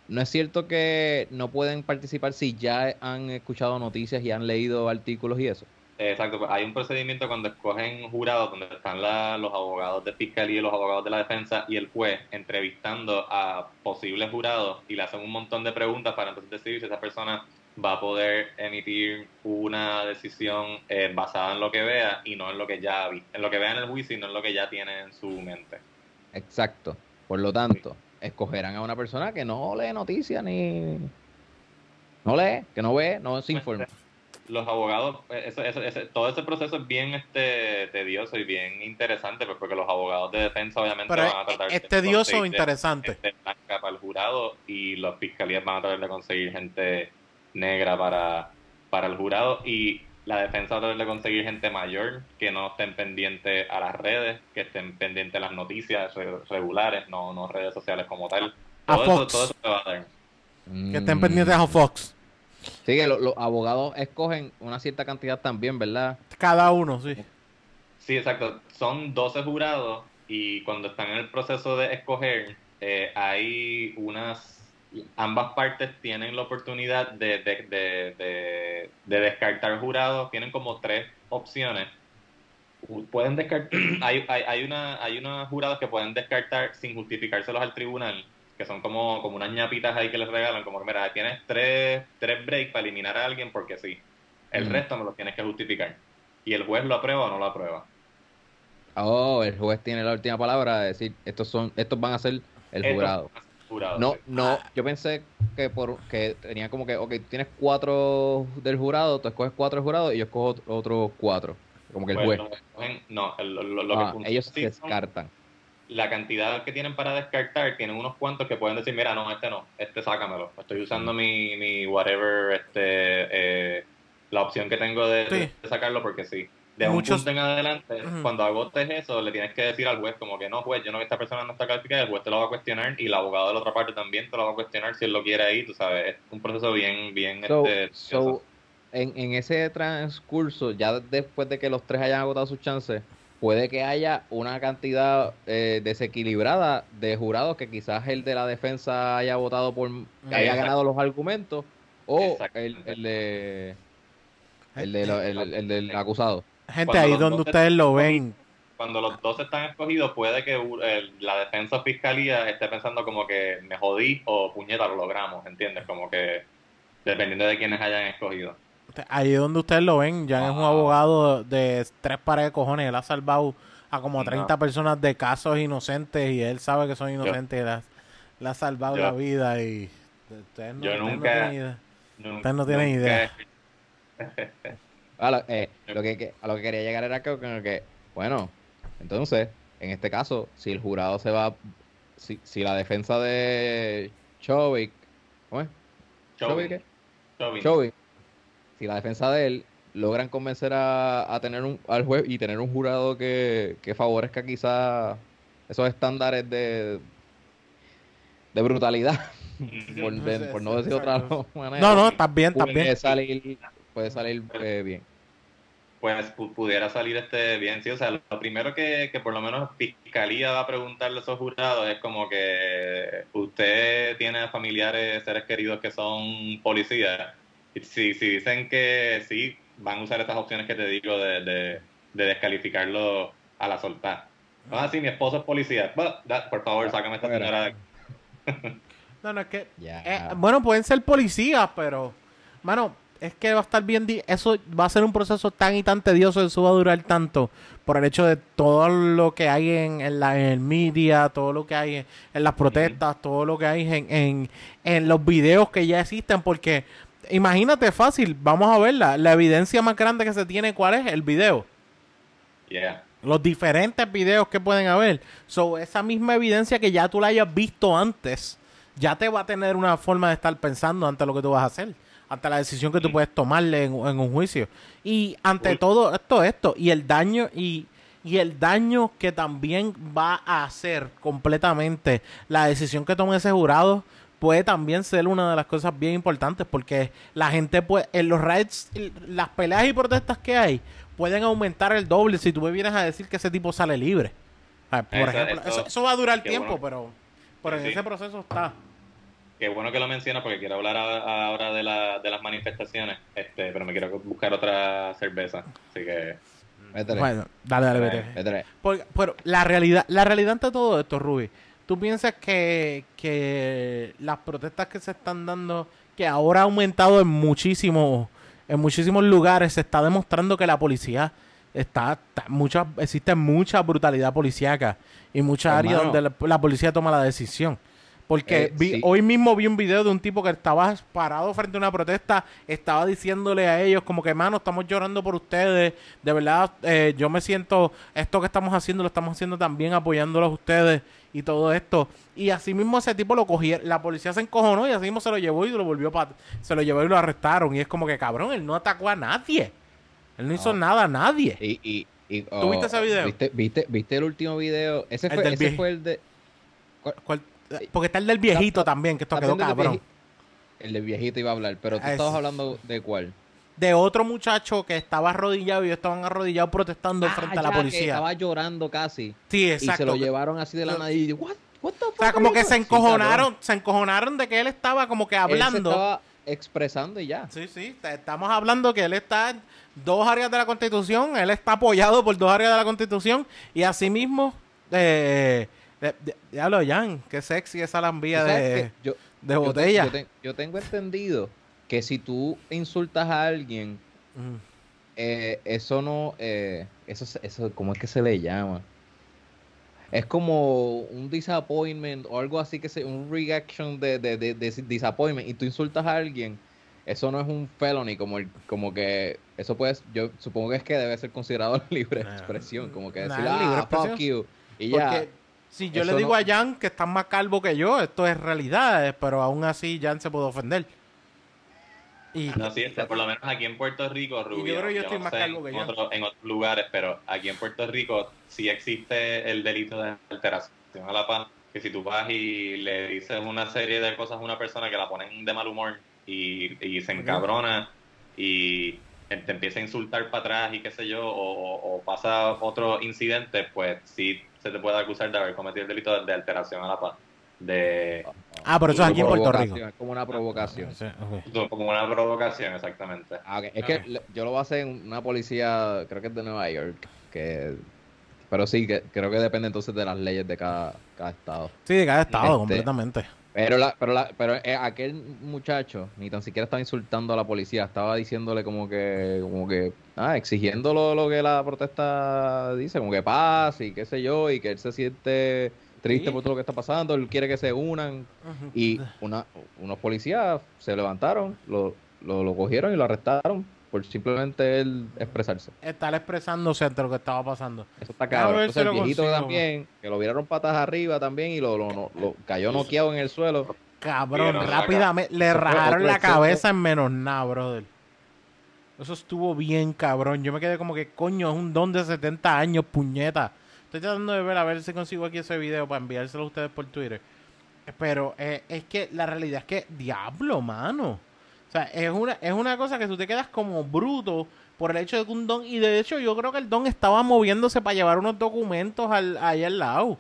S3: no es cierto que no pueden participar si ya han escuchado noticias y han leído artículos y eso.
S2: Exacto, pues hay un procedimiento cuando escogen jurados donde están la- los abogados de fiscalía y los abogados de la defensa y el juez entrevistando a posibles jurados y le hacen un montón de preguntas para entonces decidir si esa persona va a poder emitir una decisión eh, basada en lo que vea y no en lo que ya vi, en lo que vea en el juicio y no en lo que ya tiene en su mente.
S3: Exacto. Por lo tanto, escogerán a una persona que no lee noticias ni... No lee, que no ve, no se informa.
S2: Los abogados, eh, eso, eso- ese- todo ese proceso es bien este tedioso y bien interesante, pues, porque los abogados de defensa obviamente
S1: Pero
S2: van a tratar
S1: es tedioso o
S2: conseguir
S1: interesante.
S2: gente blanca para el jurado y las fiscalías van a tratar de conseguir gente negra para, para el jurado y la defensa va a tratar de conseguir gente mayor que no estén pendientes a las redes, que estén pendientes a las noticias re- regulares, no, no redes sociales como tal.
S1: A
S2: Todo eso,
S1: Fox.
S2: todo eso se va a dar.
S1: Que estén pendientes a Fox.
S3: Sí, que lo- los abogados escogen una cierta cantidad también, ¿verdad?
S1: Cada uno, sí.
S2: Sí, exacto. Son 12 jurados y cuando están en el proceso de escoger, eh, hay unas... Ambas partes tienen la oportunidad de, de, de, de- de descartar jurados. Tienen como tres opciones. Pueden descartar... hay, hay, hay, una, hay unos jurados que pueden descartar sin justificárselos al tribunal, que son como, como unas ñapitas ahí que les regalan, como que mira, tienes tres, tres breaks para eliminar a alguien porque sí. El
S3: Mm.
S2: resto me lo tienes que justificar. Y el juez lo aprueba o no lo aprueba.
S3: Oh, el juez tiene la última palabra de decir, estos son, estos van a ser el jurado.
S2: son jurados,
S3: No,
S2: sí.
S3: no, yo pensé que por que tenía como que, ok, tú tienes cuatro del jurado, tú escoges cuatro del jurado y yo escojo ot- otros cuatro. Como que el
S2: Pues
S3: juez.
S2: no, el- lo, lo-
S3: Ah,
S2: que funciona
S3: ellos
S2: son
S3: descartan.
S2: La cantidad que tienen para descartar, tienen unos cuantos que pueden decir, mira, no, este no, este sácamelo. Estoy usando mi, mi whatever, este, eh, la opción que tengo de,
S1: Sí.
S2: de sacarlo porque sí. De
S1: Muchos-
S2: un punto en adelante, cuando agotes eso, le tienes que decir al juez como que no, juez, yo no, esta persona no está calificada, el juez te lo va a cuestionar y el abogado de la otra parte también te lo va a cuestionar si él lo quiere ahí, tú sabes, es un proceso bien, bien,
S3: So,
S2: este,
S3: so, en, en ese transcurso, ya después de que los tres hayan agotado sus chances, puede que haya una cantidad eh, desequilibrada de jurados que quizás el de la defensa haya votado por que haya ganado los argumentos o el, el de el, de lo- el- el- el del acusado.
S1: Gente,
S2: Cuando
S1: ahí donde ustedes lo ven.
S2: cuando los dos están escogidos, puede que el- la defensa o fiscalía esté pensando como que me jodí o puñeta, lo logramos, ¿entiendes? Como que dependiendo de quiénes hayan escogido.
S1: Ahí donde ustedes lo ven. Ya es un
S2: Ah.
S1: abogado de tres pares de cojones. Él ha salvado a como
S2: No.
S1: 30 personas de casos inocentes y él sabe que son inocentes. y le ha- salvado
S2: Yo-
S1: la vida y ustedes no,
S2: Yo
S1: ustedes no
S2: nunca-
S1: tienen idea.
S2: Nunca-
S1: Ustedes no tienen
S2: nunca-
S1: idea.
S3: A lo, eh, lo que, a lo que quería llegar era que, bueno, entonces, en este caso, si el jurado se va, si, si la defensa de Chovik, ¿cómo es?
S2: Chauvin,
S3: ¿Chovik si la defensa de él logran convencer a, a tener un, al juez y tener un jurado que, que favorezca quizás esos estándares de, de brutalidad, por, de- por no decir otra manera.
S1: No, no, estás bien, estás
S3: puede
S1: bien.
S3: salir, puede salir eh, bien.
S2: Pues pu- pudiera salir este bien, sí. O sea, lo primero que, que por lo menos Fiscalía va a preguntarle a esos jurados es como que usted tiene familiares, seres queridos que son policías. Si, si dicen que sí, van a usar estas opciones que te digo de, de, de descalificarlo a la soltar. Ah, sí, mi esposo es policía. Da- por favor, sácame a esta señora de aquí.
S1: No, no, es que
S3: Ya.
S1: Eh, bueno, pueden ser policías, pero, mano, es que va a estar bien. di- Eso va a ser un proceso tan y tan tedioso. Eso va a durar tanto por el hecho de todo lo que hay en, en la, en el media, todo lo que hay en, en las protestas, todo lo que hay en, en, en los videos que ya existen. Porque imagínate fácil, vamos a verla. La evidencia más grande que se tiene, ¿cuál es? El video
S2: Yeah.
S1: los diferentes videos que pueden haber. So, esa misma evidencia que ya tú la hayas visto antes, ya te va a tener una forma de estar pensando ante lo que tú vas a hacer, ante la decisión que tú puedes tomarle en, en un juicio. Y ante
S2: Uy.
S1: todo esto, esto, y el daño, y, y el daño que también va a hacer completamente la decisión que tome ese jurado puede también ser una de las cosas bien importantes porque la gente puede, en los raids, las peleas y protestas que hay pueden aumentar el doble si tú me vienes a decir que ese tipo sale libre. Ah, Por
S2: Eso-
S1: ejemplo,
S2: eso-
S1: eso, eso va a durar tiempo,
S2: bueno.
S1: pero, pero en
S2: Sí.
S1: ese proceso está.
S2: Qué bueno que lo mencionas porque quiero hablar ahora de, la, de las manifestaciones, este, pero me quiero buscar otra cerveza. Así que
S3: Métele,
S1: Bueno, dale, dale, vete. Porque- pero la realidad, la realidad ante todo esto, Ruby, ¿tú piensas que, que las protestas que se están dando, que ahora ha aumentado en muchísimos, en muchísimos lugares, se está demostrando que la policía está, está mucha, existe mucha brutalidad policíaca y muchas áreas donde la, la policía toma la decisión. Porque
S3: Eh,
S1: vi-
S3: sí.
S1: hoy mismo vi un video de un tipo que estaba parado frente a una protesta, estaba diciéndole a ellos como que, mano, estamos llorando por ustedes, de verdad, eh, yo me siento, esto que estamos haciendo lo estamos haciendo también apoyándolos a ustedes y todo esto. Y así mismo ese tipo lo cogieron, la policía se encojonó y así mismo se lo llevó y lo volvió pa- se lo llevó y lo arrestaron. Y es como que, cabrón, él no atacó a nadie. Él no hizo nada a nadie.
S3: Y, y, y,
S1: ¿Tú viste ese video?
S3: ¿viste, viste, viste el último video? Ese,
S1: El
S3: fue, ese fue el de...
S1: ¿Cuál- Porque está el del viejito también, que esto quedó cabrón.
S3: El del viejito iba a hablar, pero tú estabas hablando de cuál.
S1: De otro muchacho que estaba arrodillado y ellos estaban arrodillados protestando
S3: Ah,
S1: frente a la
S3: ya, que
S1: policía.
S3: estaba llorando casi.
S1: Sí,
S3: Y
S1: exacto.
S3: se lo llevaron así de la nada y what, what the
S1: O sea, como que se
S3: doing?" Sí,
S1: encojonaron, se encojonaron de que él estaba como que
S3: Él se
S1: hablando.
S3: estaba expresando y ya.
S1: Sí, sí, estamos hablando que él está en dos áreas de la Constitución, él está apoyado por dos áreas de la Constitución y asimismo, eh, de- diablo, Jan, qué sexy esa lambía
S3: ¿Tú sabes
S1: de,
S3: yo,
S1: de
S3: yo te-
S1: botella.
S3: Yo, te- yo tengo entendido que si tú insultas a alguien,
S1: Mm.
S3: eh, eso no, eh, eso, eso, ¿cómo es que se le llama? Es como un disappointment o algo así que se, un reaction de, de, de, de disappointment y tú insultas a alguien, eso no es un felony, como el, como que eso puede, yo supongo que es que debe ser considerado libre expresión, como que decir,
S1: libre
S3: ah, fuck
S1: expresión.
S3: you, y
S1: Porque
S3: ya.
S1: si yo le digo
S3: no-
S1: a Jan que está más calvo que yo, esto es realidad, eh, pero aún así Jan se puede ofender. Y
S2: No, sí, este, por lo menos aquí en Puerto Rico, Rubio,
S1: yo creo que yo estoy
S2: no
S1: más
S2: sé
S1: calvo que
S2: en,
S1: yo.
S2: otro- en otros lugares, pero aquí en Puerto Rico sí existe el delito de alteración a la paz, que si tú vas y le dices una serie de cosas a una persona que la ponen de mal humor y, y se encabrona y te empieza a insultar para atrás y qué sé yo, o, o- pasa otro incidente, pues sí se te puede acusar de haber cometido el delito de, de alteración a la paz. De,
S1: ah, pero eso es aquí en Puerto Rico.
S3: Es como una provocación.
S2: Como una provocación, exactamente.
S3: Ah. Es que yo lo voy a hacer en una policía, creo que es de Nueva York, que pero sí, que creo que depende entonces de las leyes de cada, cada estado.
S1: Sí, de cada estado,
S3: Este,
S1: completamente.
S3: Pero la, pero la, pero eh, aquel muchacho ni tan siquiera estaba insultando a la policía, estaba diciéndole como que, como que, ah, exigiendo lo, lo que la protesta dice, como que paz y qué sé yo, y que él se siente triste
S1: Sí.
S3: por todo lo que está pasando, él quiere que se unan. Y una, unos policías se levantaron, lo, lo, lo cogieron y lo arrestaron por simplemente él expresarse.
S1: Estar expresándose ante lo que estaba pasando.
S3: Eso está cabrón. Entonces el viejito
S1: consigo.
S3: también, que lo vieron patas arriba también y lo, lo, lo- lo- cayó noqueado en el suelo.
S1: Cabrón, rápidamente le rajaron la cabeza en menos nada, brother. Eso estuvo bien, cabrón. Yo me quedé como que, coño, es un don de 70 años, puñeta. Estoy tratando de ver a ver si consigo aquí ese video para enviárselo a ustedes por Twitter. Pero eh, es que la realidad es que, diablo, mano. O sea, es una, es una cosa que tú te quedas como bruto por el hecho de que un don. Y de hecho, yo creo que el don estaba moviéndose para llevar unos documentos al, ahí al lado.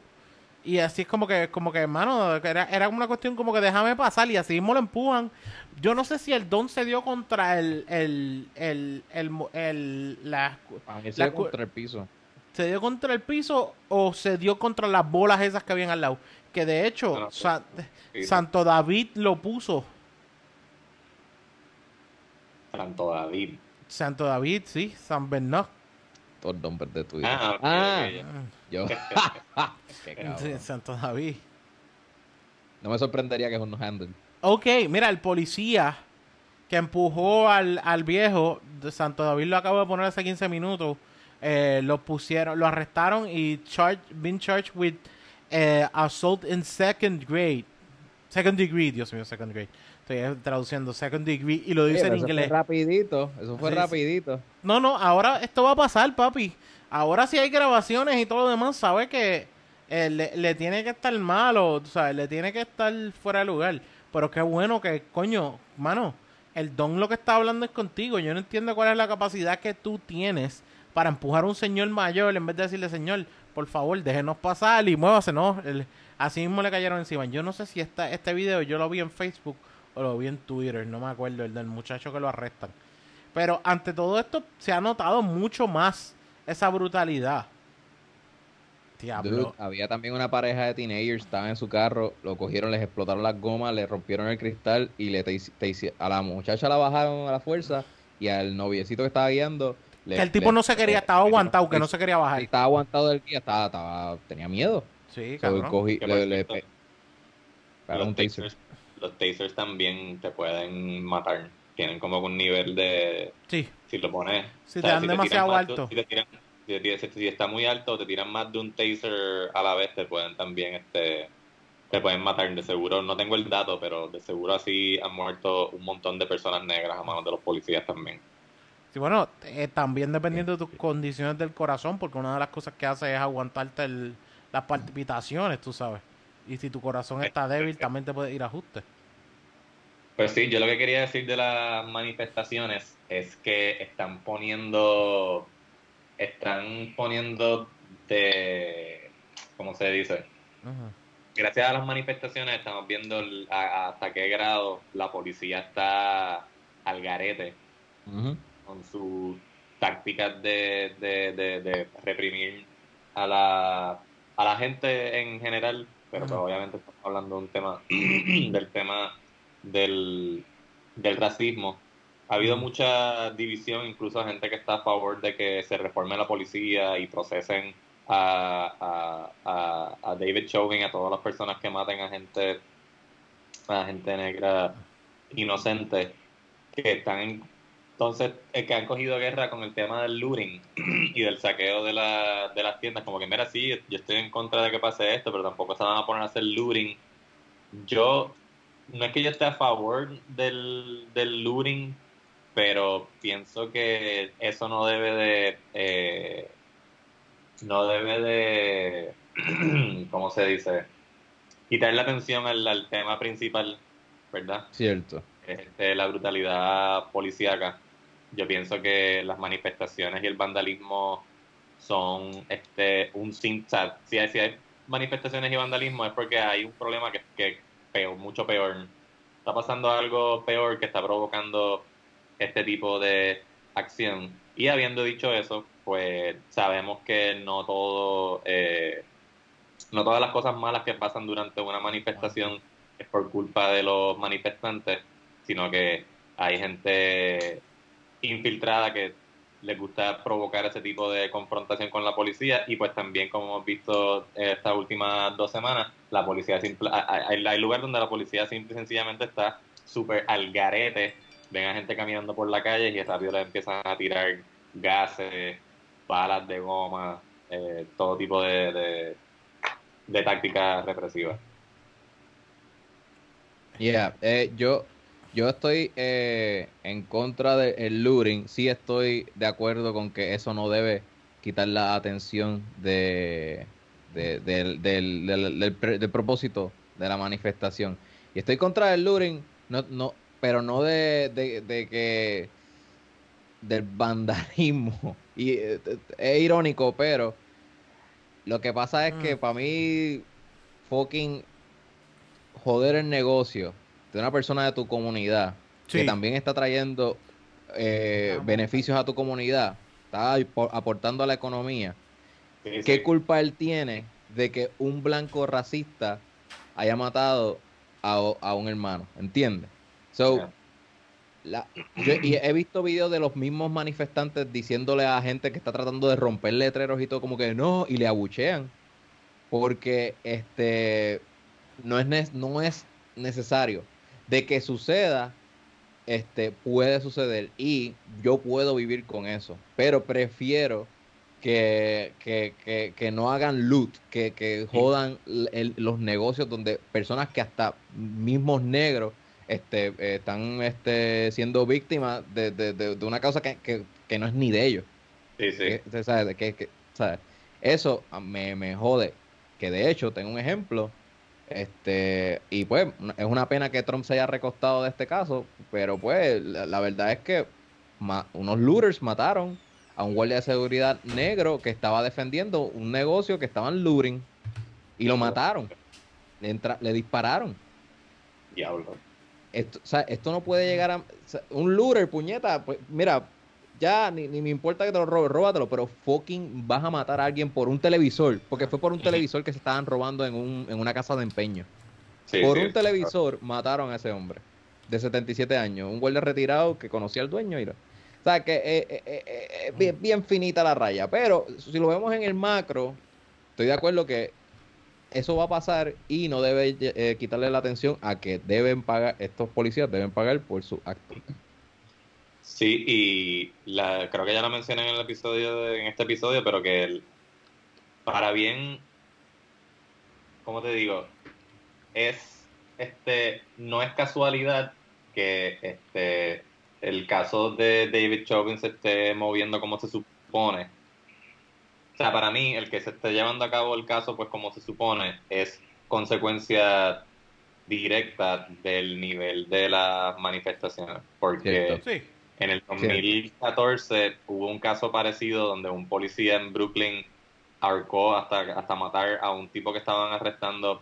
S1: Y así es como que, como que, hermano, era, era una cuestión como que déjame pasar y así mismo lo empujan. Yo no sé si el don se dio contra el, el, el, el, el- la, La
S3: contra el piso.
S1: Se dio contra el piso o se dio contra las bolas esas que habían al lado. Que de hecho,
S2: No, no,
S1: Sa-
S2: sí.
S1: Santo David lo puso.
S2: Santo David.
S1: Santo David, sí, San Bernard.
S3: Todos los nombres de tu vida.
S2: Ah,
S3: Ah, yo. Qué
S1: Santo David.
S3: No me sorprendería que es un handle.
S1: Ok, mira, el policía que empujó al, al viejo, de Santo David lo acabo de poner hace 15 minutos, eh, lo pusieron, lo arrestaron y charged, been charged with eh, assault in second grade. Second degree, Dios mío, second grade. Estoy eh, traduciendo second degree y lo dice
S3: Oye,
S1: en
S3: eso
S1: inglés.
S3: fue rapidito. Eso fue
S1: Sí, sí.
S3: rapidito.
S1: No, no, ahora esto va a pasar, papi. Ahora si hay grabaciones y todo lo demás, sabe que eh, le, le tiene que estar malo, o sea, le tiene que estar fuera de lugar. Pero qué bueno que, coño, mano, el don lo que está hablando es contigo. Yo no entiendo cuál es la capacidad que tú tienes para empujar a un señor mayor en vez de decirle, señor, por favor, déjenos pasar y muévase, ¿no? Así mismo le cayeron encima. Yo no sé si esta, este video yo lo vi en Facebook o lo vi en Twitter, no me acuerdo, el del muchacho que lo arrestan. Pero ante todo esto se ha notado mucho más esa brutalidad.
S3: Había también una pareja de teenagers, estaban en su carro, lo cogieron, les explotaron las gomas, le rompieron el cristal y le te, a la muchacha la bajaron a la fuerza y al noviecito que estaba guiando. Le-
S1: que el tipo
S3: le-
S1: no se quería, estaba
S3: le-
S1: aguantado, que no se quería bajar.
S3: Estaba aguantado del guía, estaba, estaba, tenía miedo.
S1: Sí,
S3: para
S2: los,
S3: un taser.
S2: tasers, los tasers también te pueden matar. Tienen como un nivel de.
S1: Sí,
S2: Si lo pones.
S1: Si te dan demasiado alto.
S2: si, te tiran- si, te- si- si está muy alto, te tiran más de un taser a la vez, te pueden también. este Te pueden matar, de seguro. No tengo el dato, pero de seguro así han muerto un montón de personas negras a manos de los policías también.
S1: Sí, bueno, eh, también dependiendo de tus condiciones del corazón, porque una de las cosas que hace es aguantarte el- las palpitaciones, tú sabes. Y si tu corazón está débil, también te puede ir a ajuste.
S2: Pues sí, yo lo que quería decir de las manifestaciones es que están poniendo, están poniendo de, ¿cómo se dice? Gracias a las manifestaciones estamos viendo el- a- a hasta qué grado la policía está al garete
S3: Ujú.
S2: Con sus tácticas de, de, de, de reprimir a la, a la gente en general, pero pues obviamente estamos hablando de un tema, del tema del, del racismo. Ha habido mucha división, incluso gente que está a favor de que se reforme la policía y procesen a, a, a, a David Chauvin, a todas las personas que maten a gente, a gente negra inocente, que están en entonces, es que han cogido guerra con el tema del looting y del saqueo de, la, de las tiendas, como que, mira, sí, yo estoy en contra de que pase esto, pero tampoco se van a poner a hacer looting. Yo, no es que yo esté a favor del, del looting, pero pienso que eso no debe de, eh, no debe de, ¿cómo se dice? Quitar la atención al, al tema principal, ¿verdad?
S3: Cierto.
S2: este, la brutalidad policíaca. Yo pienso que las manifestaciones y el vandalismo son este un sin, si hay, si hay manifestaciones y vandalismo es porque hay un problema que que peor, mucho peor. Está pasando algo peor que está provocando este tipo de acción. Y habiendo dicho eso, pues sabemos que no todo, eh, no todas las cosas malas que pasan durante una manifestación es por culpa de los manifestantes, sino que hay gente infiltrada que les gusta provocar ese tipo de confrontación con la policía y pues también como hemos visto estas últimas dos semanas, la policía simple, hay, lugares donde la policía simple y sencillamente está súper al garete, ven a gente caminando por la calle y rápido le empiezan a tirar gases, balas de goma, eh, todo tipo de, de, de tácticas represivas.
S3: Yeah, eh, yo, yo estoy eh, en contra del looting. Sí estoy de acuerdo con que eso no debe quitar la atención de, de- del, del, del- del pre- del propósito de la manifestación. Y estoy contra del looting, no, no, pero no de, de, de que del vandalismo. Y eh, es irónico, pero lo que pasa es que
S1: Mm.
S3: para mí fucking joder el negocio de una persona de tu comunidad que también está trayendo eh, beneficios a tu comunidad, está apo- aportando a la economía.
S2: Sí,
S3: ¿Qué
S2: sí.
S3: culpa él tiene de que un blanco racista haya matado a, a un hermano? ¿Entiendes? So,
S2: Yeah.
S3: la- yo- y he visto videos de los mismos manifestantes diciéndole a gente que está tratando de romper letreros y todo como que no, y le abuchean. Porque este no es, ne- no es necesario. De que suceda, este puede suceder y yo puedo vivir con eso. Pero prefiero que, que, que, que no hagan loot, que, que jodan el- los negocios donde personas que hasta mismos negros este, eh, están este, siendo víctimas de, de- de- de una causa que, que- que no es ni de ellos.
S2: Sí, sí.
S3: Que- usted sabe, de que- que- sabe. Eso ah, me, me jode. Que de hecho, tengo un ejemplo. Este, y pues, es una pena que Trump se haya recostado de este caso. Pero pues, la, la verdad es que unos looters mataron a un guardia de seguridad negro que estaba defendiendo un negocio que estaban looting y lo mataron. Le, entra- le dispararon.
S2: Diablo.
S3: Esto, o sea, esto no puede llegar a... o sea, un looter, puñeta, pues mira, ya ni, ni me importa que te lo robes, róbatelo, pero fucking vas a matar a alguien por un televisor, porque fue por un televisor que se estaban robando en, un, en una casa de empeño.
S2: Sí,
S3: por
S2: sí.
S3: un televisor mataron a ese hombre de 77 años, un guardia retirado que conocía al dueño. O sea, que eh, eh, eh, eh, es bien, bien finita la raya, pero si lo vemos en el macro, estoy de acuerdo que eso va a pasar y no debe eh, quitarle la atención a que deben pagar, estos policías deben pagar por su acto.
S2: Sí, y la, creo que ya lo mencioné en el episodio, de- en este episodio, pero que el- para bien, ¿cómo te digo? Es, este, no es casualidad que este, el caso de David Chauvin se esté moviendo como se supone. O sea, para mí, el que se esté llevando a cabo el caso, pues como se supone, es consecuencia directa del nivel de las manifestaciones. Porque
S3: Cierto.
S1: Sí.
S2: En el 2014 hubo un caso parecido donde un policía en Brooklyn ahorcó hasta, hasta matar a un tipo que estaban arrestando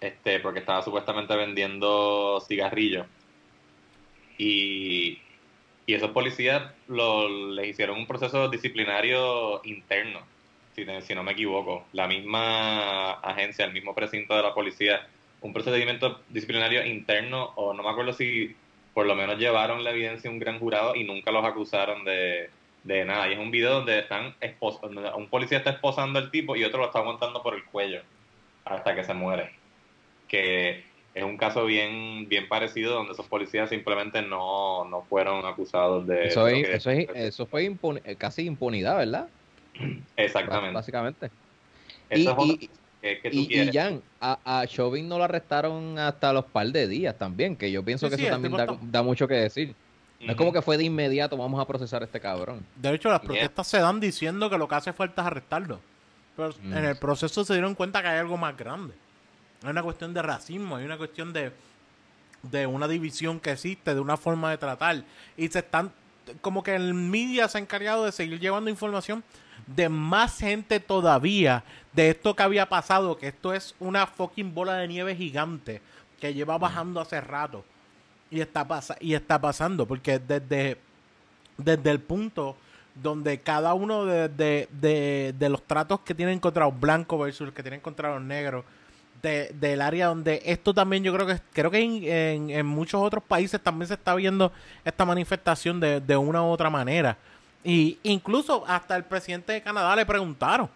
S2: este porque estaba supuestamente vendiendo cigarrillos. Y, y esos policías lo, les hicieron un proceso disciplinario interno, si, si no me equivoco. La misma agencia, el mismo precinto de la policía, un procedimiento disciplinario interno, o no me acuerdo si por lo menos llevaron la evidencia a un gran jurado y nunca los acusaron de, de nada. Y es un video donde están un policía está esposando al tipo y otro lo está aguantando por el cuello hasta que se muere. Que es un caso bien bien parecido donde esos policías simplemente no, no fueron acusados de...
S3: Eso, es,
S2: que-
S3: eso, es, eso fue eh, casi impunidad, ¿verdad?
S2: Exactamente.
S3: Básicamente.
S2: Eso
S3: y-
S2: es que, que tú
S3: Y, y
S2: quieres.
S3: Jan, a, a Chauvin no lo arrestaron hasta los par de días también, que yo pienso
S1: Sí,
S3: que
S1: sí,
S3: eso
S1: el
S3: también da, mucho que decir. No es como que fue de inmediato, vamos a procesar a este cabrón.
S1: De hecho, las
S2: Yeah.
S1: protestas se dan diciendo que lo que hace falta es arrestarlo. Pero
S3: Mm.
S1: en el proceso se dieron cuenta que hay algo más grande. Hay una cuestión de racismo, hay una cuestión de, de una división que existe, de una forma de tratar. Y se están, como que el media se ha encargado de seguir llevando información de más gente todavía de esto que había pasado, que esto es una fucking bola de nieve gigante que lleva bajando hace rato. Y está, pasa y está pasando, porque desde, desde el punto donde cada uno de, de- de- de los tratos que tienen contra los blancos versus los que tienen contra los negros, de- del área donde esto también yo creo que creo que en, en- en muchos otros países también se está viendo esta manifestación de, de una u otra manera. Y incluso hasta el presidente de Canadá le preguntaron.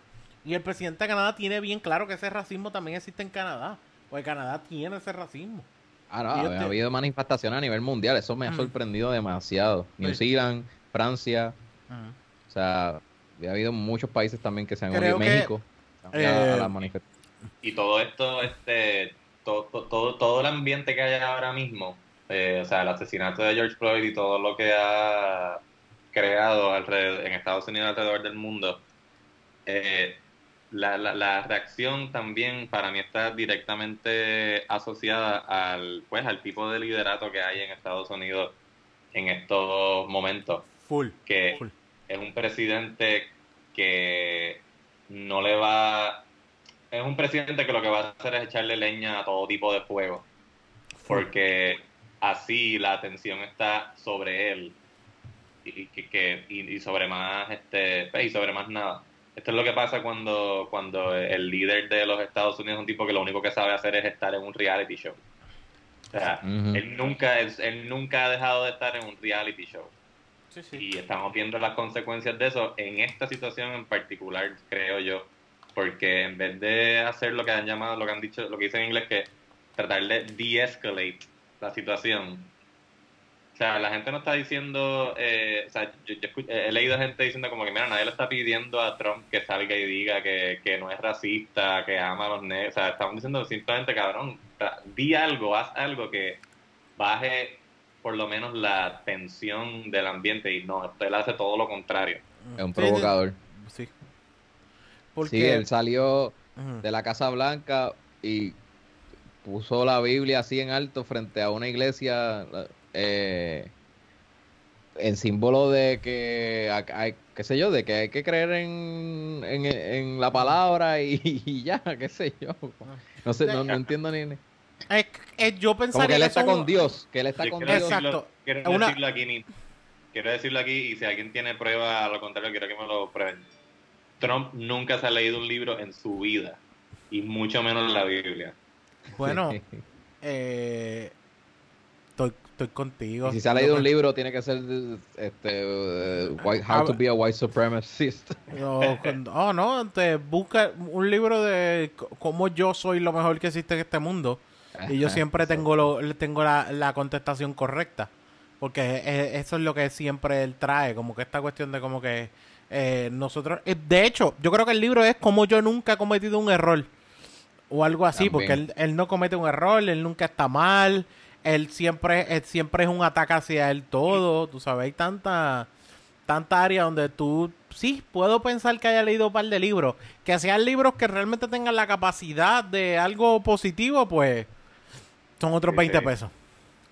S1: Y el presidente de Canadá tiene bien claro que ese racismo también existe en Canadá. Porque Canadá tiene ese racismo.
S3: Ah, no, ha habido manifestaciones a nivel mundial, eso me ha
S1: Ujú.
S3: sorprendido demasiado. New
S1: Sí.
S3: Zealand, Francia, o sea, ha habido muchos países también que se han
S1: Creo
S3: unido,
S1: que,
S3: México, a
S1: eh,
S3: las manifestaciones.
S2: Y todo esto, este, todo, todo, todo el ambiente que hay ahora mismo, eh, o sea, el asesinato de George Floyd y todo lo que ha creado alrededor, en Estados Unidos alrededor del mundo, eh, la, la, la reacción también para mí está directamente asociada al, pues, al tipo de liderato que hay en Estados Unidos en estos momentos
S1: Full.
S2: que
S1: Full.
S2: es un presidente que no le va es un presidente que lo que va a hacer es echarle leña a todo tipo de fuego porque así la atención está sobre él y, que, que- y, y sobre más este pues, y sobre más nada esto es lo que pasa cuando cuando el líder de los Estados Unidos es un tipo que lo único que sabe hacer es estar en un reality show o sea él nunca él, él nunca ha dejado de estar en un reality show
S1: Sí, sí.
S2: y estamos viendo las consecuencias de eso en esta situación en particular, creo yo, porque en vez de hacer lo que han llamado, lo que han dicho, lo que dicen en inglés, que tratar de de-escalate la situación. O sea, la gente no está diciendo, eh, o sea, yo, yo he leído gente diciendo como que, mira, nadie le está pidiendo a Trump que salga y diga que, que no es racista, que ama a los negros, o sea, estamos diciendo simplemente, cabrón, di algo, haz algo que baje por lo menos la tensión del ambiente y no, él hace todo lo contrario.
S3: Es un provocador.
S1: Sí. Porque
S3: Sí, él salió de la Casa Blanca y puso la Biblia así en alto frente a una iglesia eh, en símbolo de que hay, qué sé yo, de que hay que creer en, en, la palabra y, ya, qué sé yo. No sé, no, entiendo ni...
S1: Es, yo pensaría
S3: Como que él está con Dios, que él está con Dios.
S2: Exacto. Quiero decirlo aquí, quiero decirlo aquí y si alguien tiene prueba a lo contrario, quiero que me lo prueben. Trump nunca se ha leído un libro en su vida y mucho menos la Biblia.
S1: Bueno, eh, estoy, estoy contigo.
S3: si se ha leído un libro, tiene que ser este, uh, How to be a white supremacist.
S1: oh, no, te busca un libro de cómo yo soy lo mejor que existe en este mundo. Y yo siempre tengo, lo, tengo la, la contestación correcta. Porque eso es lo que siempre él trae, como que esta cuestión de como que eh, nosotros... Eh, de hecho, yo creo que el libro es como yo nunca he cometido un error o algo así, porque él, no comete un error, él nunca está mal, él siempre, siempre es un ataque hacia él todo, tú sabes, hay tanta, tanta área donde tú, sí, puedo pensar que haya leído un par de libros, que sean libros que realmente tengan la capacidad de algo positivo, pues son otros 20 pesos.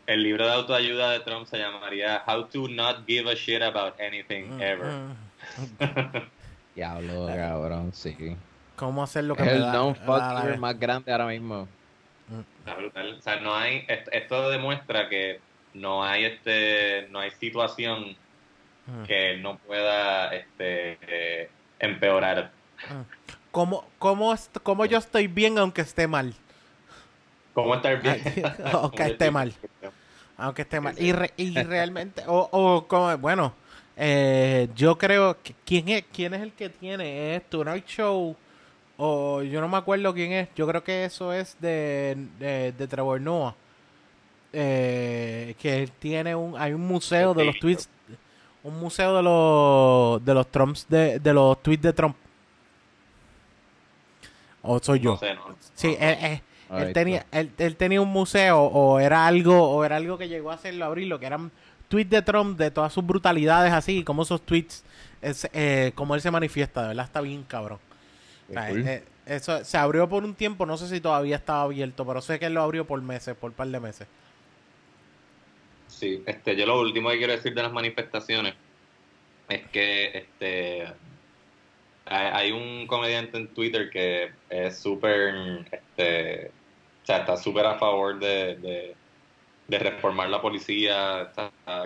S2: El libro de autoayuda de Trump se llamaría How to Not Give a Shit About Anything mm, Ever.
S3: Mm. Diablo, cabrón, sí
S1: cómo hacer lo que
S3: es el non fucker más grande ahora mismo.
S2: Está brutal. O sea, no hay, esto demuestra que no hay este, no hay situación mm. que no pueda este, eh, empeorar.
S1: Mm. ¿Cómo, cómo, cómo yo estoy bien aunque esté mal?
S2: ¿Cómo estar bien?
S1: aunque esté mal. Aunque esté mal. Y, y realmente, o, o como, bueno, eh, yo creo que ¿quién es, quién es el que tiene esto? Night Show o yo no me acuerdo quién es. Yo creo que eso es de, de, Trevor Noah. Eh, que tiene un hay un museo de los tweets un museo de los de los Trumps de, de los tweets de Trump. O soy yo. Sí él, tenía él, tenía un museo o era algo o era algo que llegó a hacerlo abrirlo que eran tweets de Trump de todas sus brutalidades así como esos tweets es, eh, como él se manifiesta de verdad está bien cabrón eh, eso se abrió por un tiempo, no sé si todavía estaba abierto, pero sé que él lo abrió por meses, por un par de meses.
S2: Sí, este, yo lo último que quiero decir de las manifestaciones es que este hay, un comediante en Twitter que es súper, este, o sea, está súper a favor de, de, reformar la policía,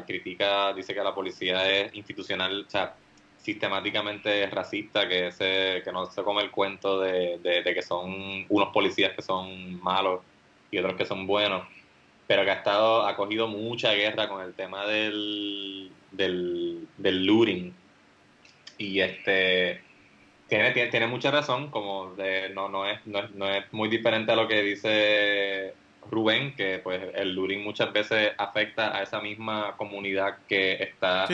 S2: critica, dice que la policía es institucional, o sea, sistemáticamente racista, que, ese, que no se come el cuento de, que son unos policías que son malos y otros que son buenos, pero que ha estado ha cogido mucha guerra con el tema del, del, del looting. Y este tiene, tiene, mucha razón, como de, no, no, es, no, es, no es muy diferente a lo que dice Rubén, que pues el looting muchas veces afecta a esa misma comunidad que está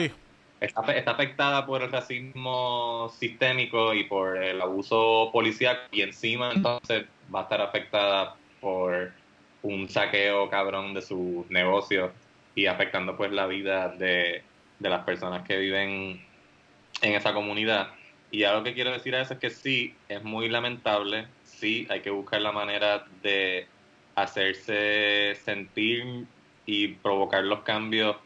S2: está, afectada por el racismo sistémico y por el abuso policial y encima entonces va a estar afectada por un saqueo cabrón de sus negocios y afectando pues la vida de, las personas que viven en esa comunidad. Y algo que quiero decir a eso es que sí, es muy lamentable, sí, hay que buscar la manera de hacerse sentir y provocar los cambios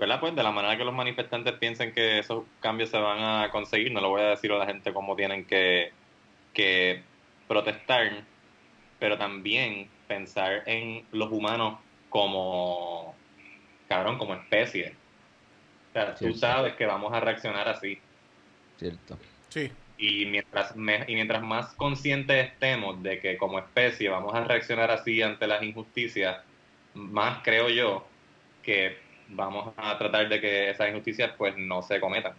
S2: ¿verdad? Pues de la manera que los manifestantes piensen que esos cambios se van a conseguir, no lo voy a decir a la gente cómo tienen que, que protestar, pero también pensar en los humanos como, cabrón, como especie. O sea, tú sabes que vamos a reaccionar así.
S3: Cierto.
S1: Sí.
S2: Y mientras, y mientras más conscientes estemos de que como especie vamos a reaccionar así ante las injusticias, más creo yo que vamos a tratar de que esas injusticias pues no se cometan.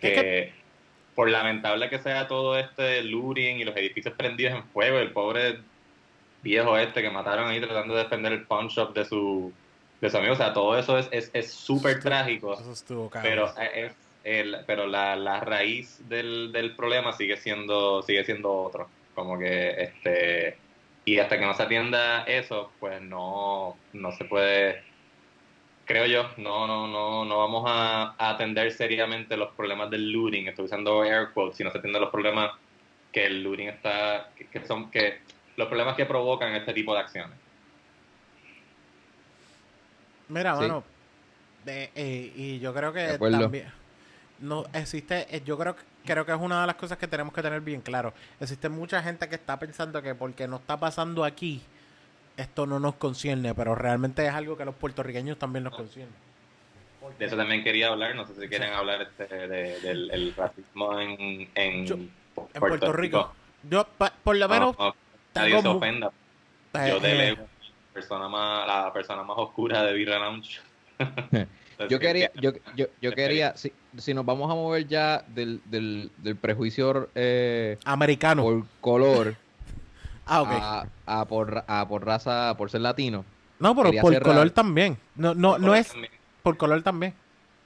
S2: Que, por lamentable que sea todo este looting y los edificios prendidos en fuego, el pobre viejo este que mataron ahí tratando de defender el pawn shop de su, de su amigo, o sea, todo eso es súper es, trágico, pero es el, pero la, la raíz del, del problema sigue siendo sigue siendo otro, como que este y hasta que no se atienda eso, pues no, no se puede, creo yo, no, no, no, no vamos a, atender seriamente los problemas del looting. Estoy usando air quotes, si no se atienden los problemas que el looting está, que, son, que los problemas que provocan este tipo de acciones.
S1: Mira, bueno, De- eh, y yo creo que también no existe, eh, yo creo que creo que es una de las cosas que tenemos que tener bien claro. Existe mucha gente que está pensando que porque no está pasando aquí, esto no nos concierne, pero realmente es algo que a los puertorriqueños también nos concierne.
S2: De eso también quería hablar, no sé si quieren hablar este, de- del el racismo en, en,
S1: Yo- En Puerto Rico. Yo, pa- por lo
S2: No,
S1: menos,
S2: no, nadie se ofenda.
S1: eh,
S2: Yo
S1: eh,
S2: delego la persona más, la persona más oscura de Birra Lounge.
S3: Yo quería, yo, yo, yo quería, si, si nos vamos a mover ya del, del, del prejuicio eh,
S1: americano.
S3: por color
S1: ah,
S3: a, a por, a por raza, por ser latino.
S1: no, pero por
S3: cerrar.
S1: color también. No, no, no es por color también.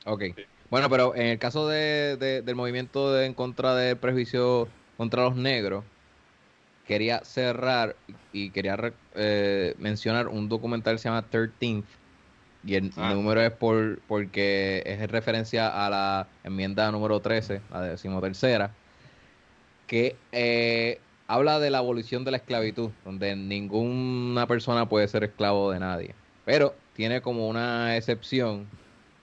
S3: Ok.
S2: Sí.
S3: Bueno, pero en el caso de, de- del movimiento de- en contra del prejuicio contra los negros, quería cerrar y quería re- eh, mencionar un documental que se llama 13th. Y el
S2: Ah.
S3: número es por porque es en referencia a la enmienda número 13, la decimotercera, que eh, habla de la abolición de la esclavitud, donde ninguna persona puede ser esclavo de nadie. Pero tiene como una excepción,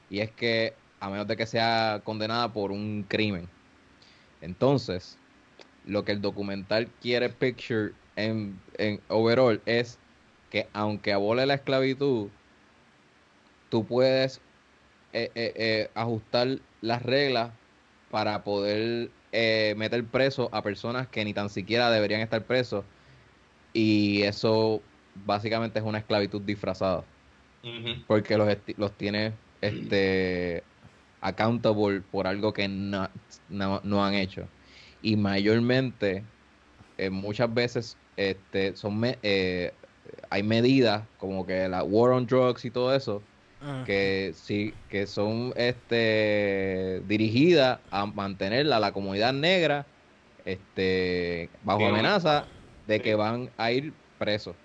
S3: y es que a menos de que sea condenada por un crimen. Entonces, lo que el documental quiere picture en, en overall es que aunque abole la esclavitud, tú puedes eh, eh, eh, ajustar las reglas para poder meter preso a personas que ni tan siquiera deberían estar presos. Y eso básicamente es una esclavitud disfrazada porque los, los tiene este accountable por algo que no, no, no han hecho y mayormente muchas veces este son me- eh, hay medidas como que la war on drugs y todo eso Que sí que son este dirigidas a mantener a la comunidad negra este bajo amenaza de que van a ir presos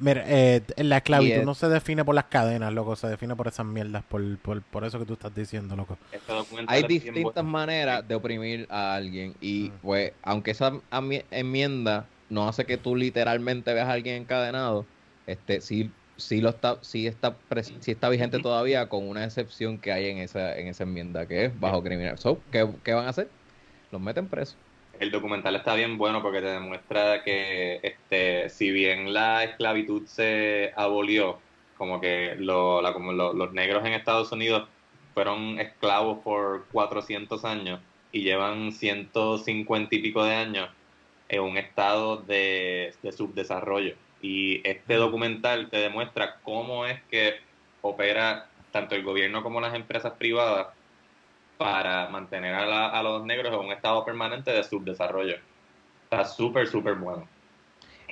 S1: Mira, eh, la esclavitud
S3: es-
S1: no se define por las cadenas, loco, se define por esas mierdas, por, por, por eso que tú estás diciendo, loco.
S2: Este
S3: hay distintas maneras de oprimir a alguien y
S1: Mm.
S3: pues aunque esa enmienda no hace que tú literalmente veas a alguien encadenado este sí sí lo está sí está sí está vigente todavía con una excepción que hay en esa en esa enmienda que es bajo criminal so, ¿qué, qué van a hacer? los meten presos
S2: El documental está bien bueno porque te demuestra que este, si bien la esclavitud se abolió, como que lo- la- como lo- los negros en Estados Unidos fueron esclavos por 400 años y llevan 150 y pico de años en un estado de, de subdesarrollo. Y este documental te demuestra cómo es que opera tanto el gobierno como las empresas privadas para mantener a, la- a los negros en un estado permanente de subdesarrollo. Está súper, súper bueno.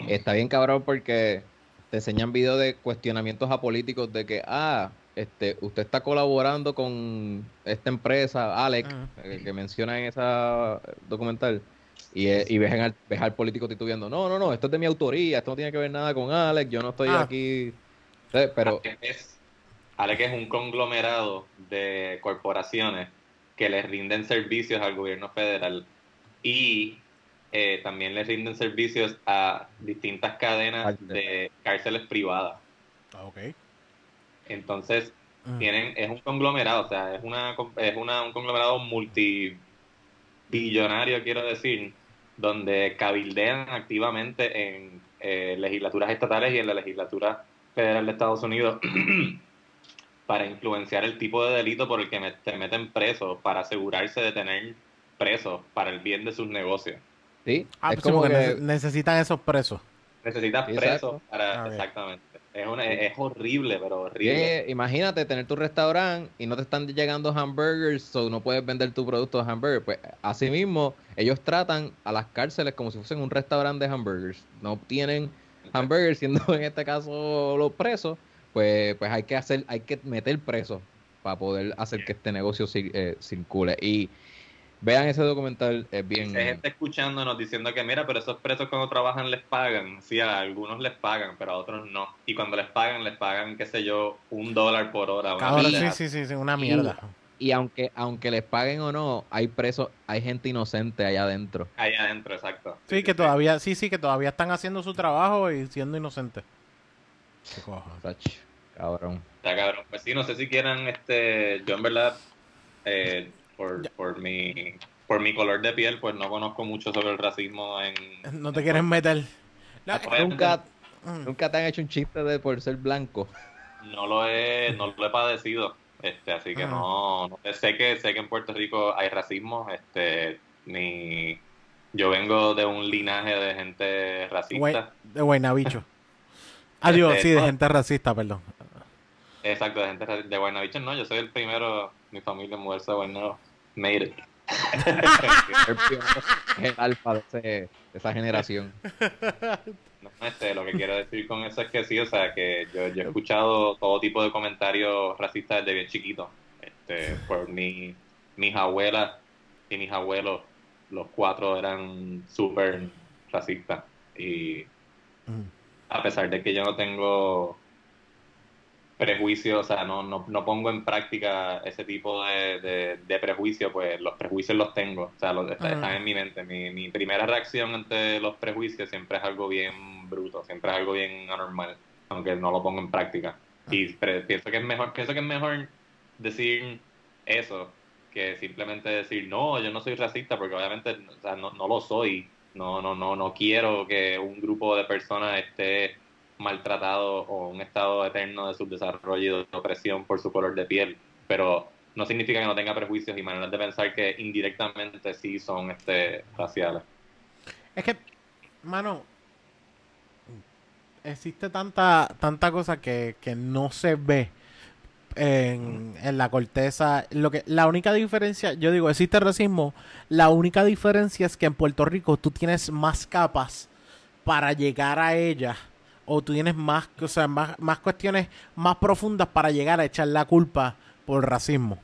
S3: está bien cabrón porque te enseñan videos de cuestionamientos a políticos de que ah este usted está colaborando con esta empresa Alex
S1: Ujú.
S3: el que menciona en esa documental y, eh, y ves, al, ves al político titubeando no no no esto es de mi autoría esto no tiene que ver nada con Alex yo no estoy
S1: Ah.
S3: aquí pero
S2: Alex es, Alex es un conglomerado de corporaciones que le rinden servicios al gobierno federal y eh, también le rinden servicios a distintas cadenas de cárceles privadas.
S1: Ah, ok.
S2: Entonces,
S1: Mm.
S2: tienen es un conglomerado, o sea, es una es una, un conglomerado multibillonario, quiero decir, donde cabildean activamente en eh, legislaturas estatales y en la legislatura federal de Estados Unidos para influenciar el tipo de delito por el que me- te meten preso, para asegurarse de tener presos para el bien de sus negocios.
S3: sí
S1: Ah,
S3: es
S1: pues
S3: como que
S1: nece- necesitan esos presos.
S2: Necesitas presos para
S1: Ah,
S2: exactamente. Es una es horrible, pero horrible.
S3: eh, imagínate tener tu restaurante y no te están llegando hamburgers so no puedes vender tu producto de hamburger. Pues así mismo ellos tratan a las cárceles como si fuesen un restaurante de hamburgers. No tienen hamburgers siendo en este caso los presos pues pues hay que hacer hay que meter presos para poder hacer que este negocio eh, circule. Y vean ese documental es bien
S2: Hay gente escuchándonos diciendo que mira, pero esos presos cuando trabajan les pagan. Sí, a algunos les pagan, pero a otros no. Y cuando les pagan, les pagan, qué sé yo, un dólar por hora. una
S1: Cabrón, sí, sí, sí, sí, una mierda.
S3: y aunque aunque les paguen o no hay presos hay gente inocente allá adentro
S2: Ahí adentro, exacto.
S1: Sí, que todavía, sí, sí, que todavía están haciendo su trabajo y siendo inocentes. Qué.
S3: Cabrón.
S2: Está cabrón. Pues sí, no sé si quieran, este, yo en verdad, eh, por, por mi por mi color de piel, pues no conozco mucho sobre el racismo en...
S1: No te quieren meter.
S2: No,
S3: nunca, nunca te han hecho un chiste de por ser blanco.
S2: No lo he, no lo he padecido. Este, así que no, no, sé que sé que en Puerto Rico hay racismo, este, ni yo vengo de un linaje de gente racista.
S1: de Guaynabicho. Adiós, este, sí, de gente racista, perdón.
S2: Exacto, de gente de Guaynabicho no, yo soy el primero, mi familia en mudarse a Guaynabo. Made it.
S3: el alfa de, esa generación.
S2: No, este, lo que quiero decir con eso es que sí, o sea, que yo, yo he escuchado todo tipo de comentarios racistas desde bien chiquito. Este, por mi, mis abuelas y mis abuelos, los cuatro eran súper racistas. Y mm. a pesar de que yo no tengo prejuicios, o sea, no, no, no, pongo en práctica ese tipo de, de, prejuicios, pues los prejuicios los tengo, o sea, los, están en mi mente. Mi, mi primera reacción ante los prejuicios siempre es algo bien bruto, siempre es algo bien anormal, aunque no lo pongo en práctica. Y pienso que es mejor, pienso que es mejor decir eso que simplemente decir no, yo no soy racista, porque obviamente o sea, no, no lo soy. No, no, no, no quiero que un grupo de personas esté maltratado o un estado eterno de subdesarrollo y de opresión por su color de piel, pero no significa que no tenga prejuicios y maneras de pensar que indirectamente sí son este raciales.
S1: Es que, mano, existe tanta, tanta cosa que, que no se ve en, en, la corteza. Lo que, la única diferencia, yo digo, existe racismo. La única diferencia es que en Puerto Rico tú tienes más capas para llegar a ella o tú tienes más, o sea, más, más cuestiones más profundas para llegar a echar la culpa por racismo.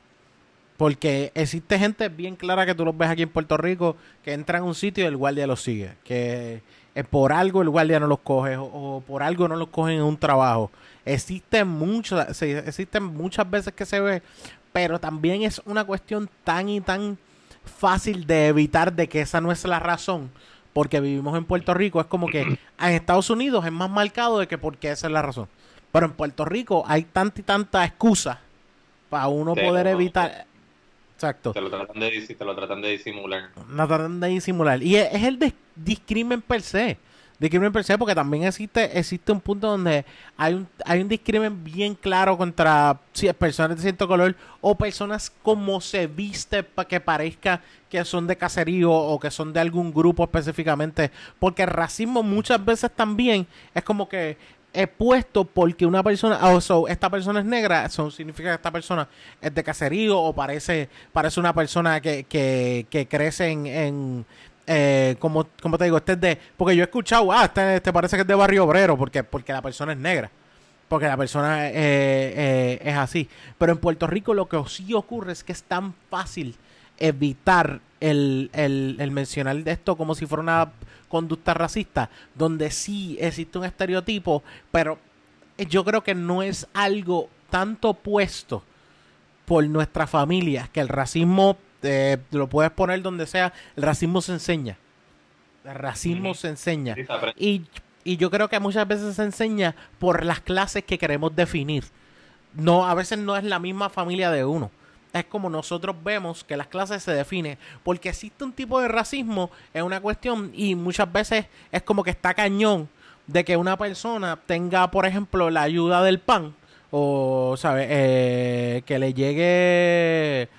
S1: Porque existe gente bien clara que tú los ves aquí en Puerto Rico que entra en un sitio y el guardia los sigue. Que por algo el guardia no los coge o, por algo no los cogen en un trabajo. Existen, muchos, existen muchas veces que se ve, pero también es una cuestión tan y tan fácil de evitar de que esa no es la razón porque vivimos en Puerto Rico, es como que en Estados Unidos es más marcado de que porque esa es la razón. Pero en Puerto Rico hay tanta y tanta excusa para uno poder evitar. Exacto.
S2: Te lo, tratan de, te lo tratan de disimular.
S1: Lo tratan de disimular. Y es, es el discrimen per se discrimen per se, porque también existe existe un punto donde hay un, hay un discrimen bien claro contra personas de cierto color o personas como se viste para que parezca que son de caserío o que son de algún grupo específicamente, porque el racismo muchas veces también es como que he puesto porque una persona, o oh, esta persona es negra, eso significa que esta persona es de caserío o parece, parece una persona que, que, que crece en, eh, como, te digo, este es de. Porque yo he escuchado, ah, este, este, parece que es de barrio obrero, porque, porque la persona es negra. Porque la persona eh, eh, es así. Pero en Puerto Rico lo que sí ocurre es que es tan fácil evitar el, el, mencionar esto como si fuera una conducta racista, donde sí existe un estereotipo, pero yo creo que no es algo tanto puesto por nuestra familia, que el racismo lo puedes poner donde sea, el racismo se enseña. El racismo se enseña. y, y yo creo que muchas veces se enseña por las clases que queremos definir. No, a veces no es la misma familia de uno. Es como nosotros vemos que las clases se definen. Porque existe un tipo de racismo, es una cuestión, y muchas veces es como que está cañón de que una persona tenga, por ejemplo, la ayuda del pan. O, ¿sabes? Eh, que le llegue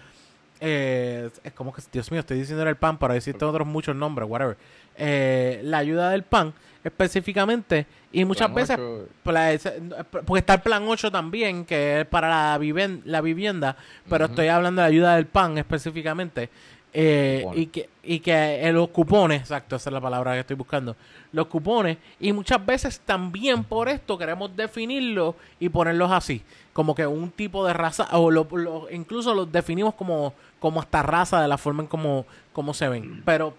S1: eh, es como que, Dios mío, estoy diciendo el pan para decirte otros muchos nombres, whatever. Eh, la ayuda del pan específicamente y muchas veces porque está el plan 8 también que es para la, la vivienda pero estoy hablando de la ayuda del pan específicamente eh, y que y que los cupones exacto esa es la palabra que estoy buscando los cupones y muchas veces también por esto queremos definirlo y ponerlos así como que un tipo de raza o lo, incluso los definimos como como hasta raza de la forma en como, como se ven. Pero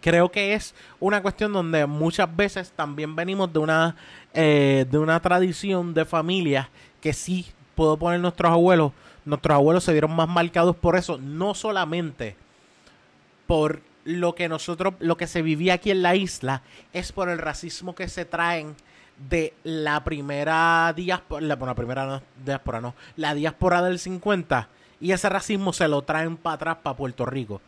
S1: creo que es una cuestión donde muchas veces también venimos de una, eh, de una tradición de familia que sí puedo poner nuestros abuelos. Nuestros abuelos se vieron más marcados por eso, no solamente por lo que nosotros, lo que se vivía aquí en la isla, es por el racismo que se traen de la primera diáspora, la, bueno, la primera no, diáspora no, la diáspora del 50 y ese racismo se lo traen para atrás para Puerto Rico.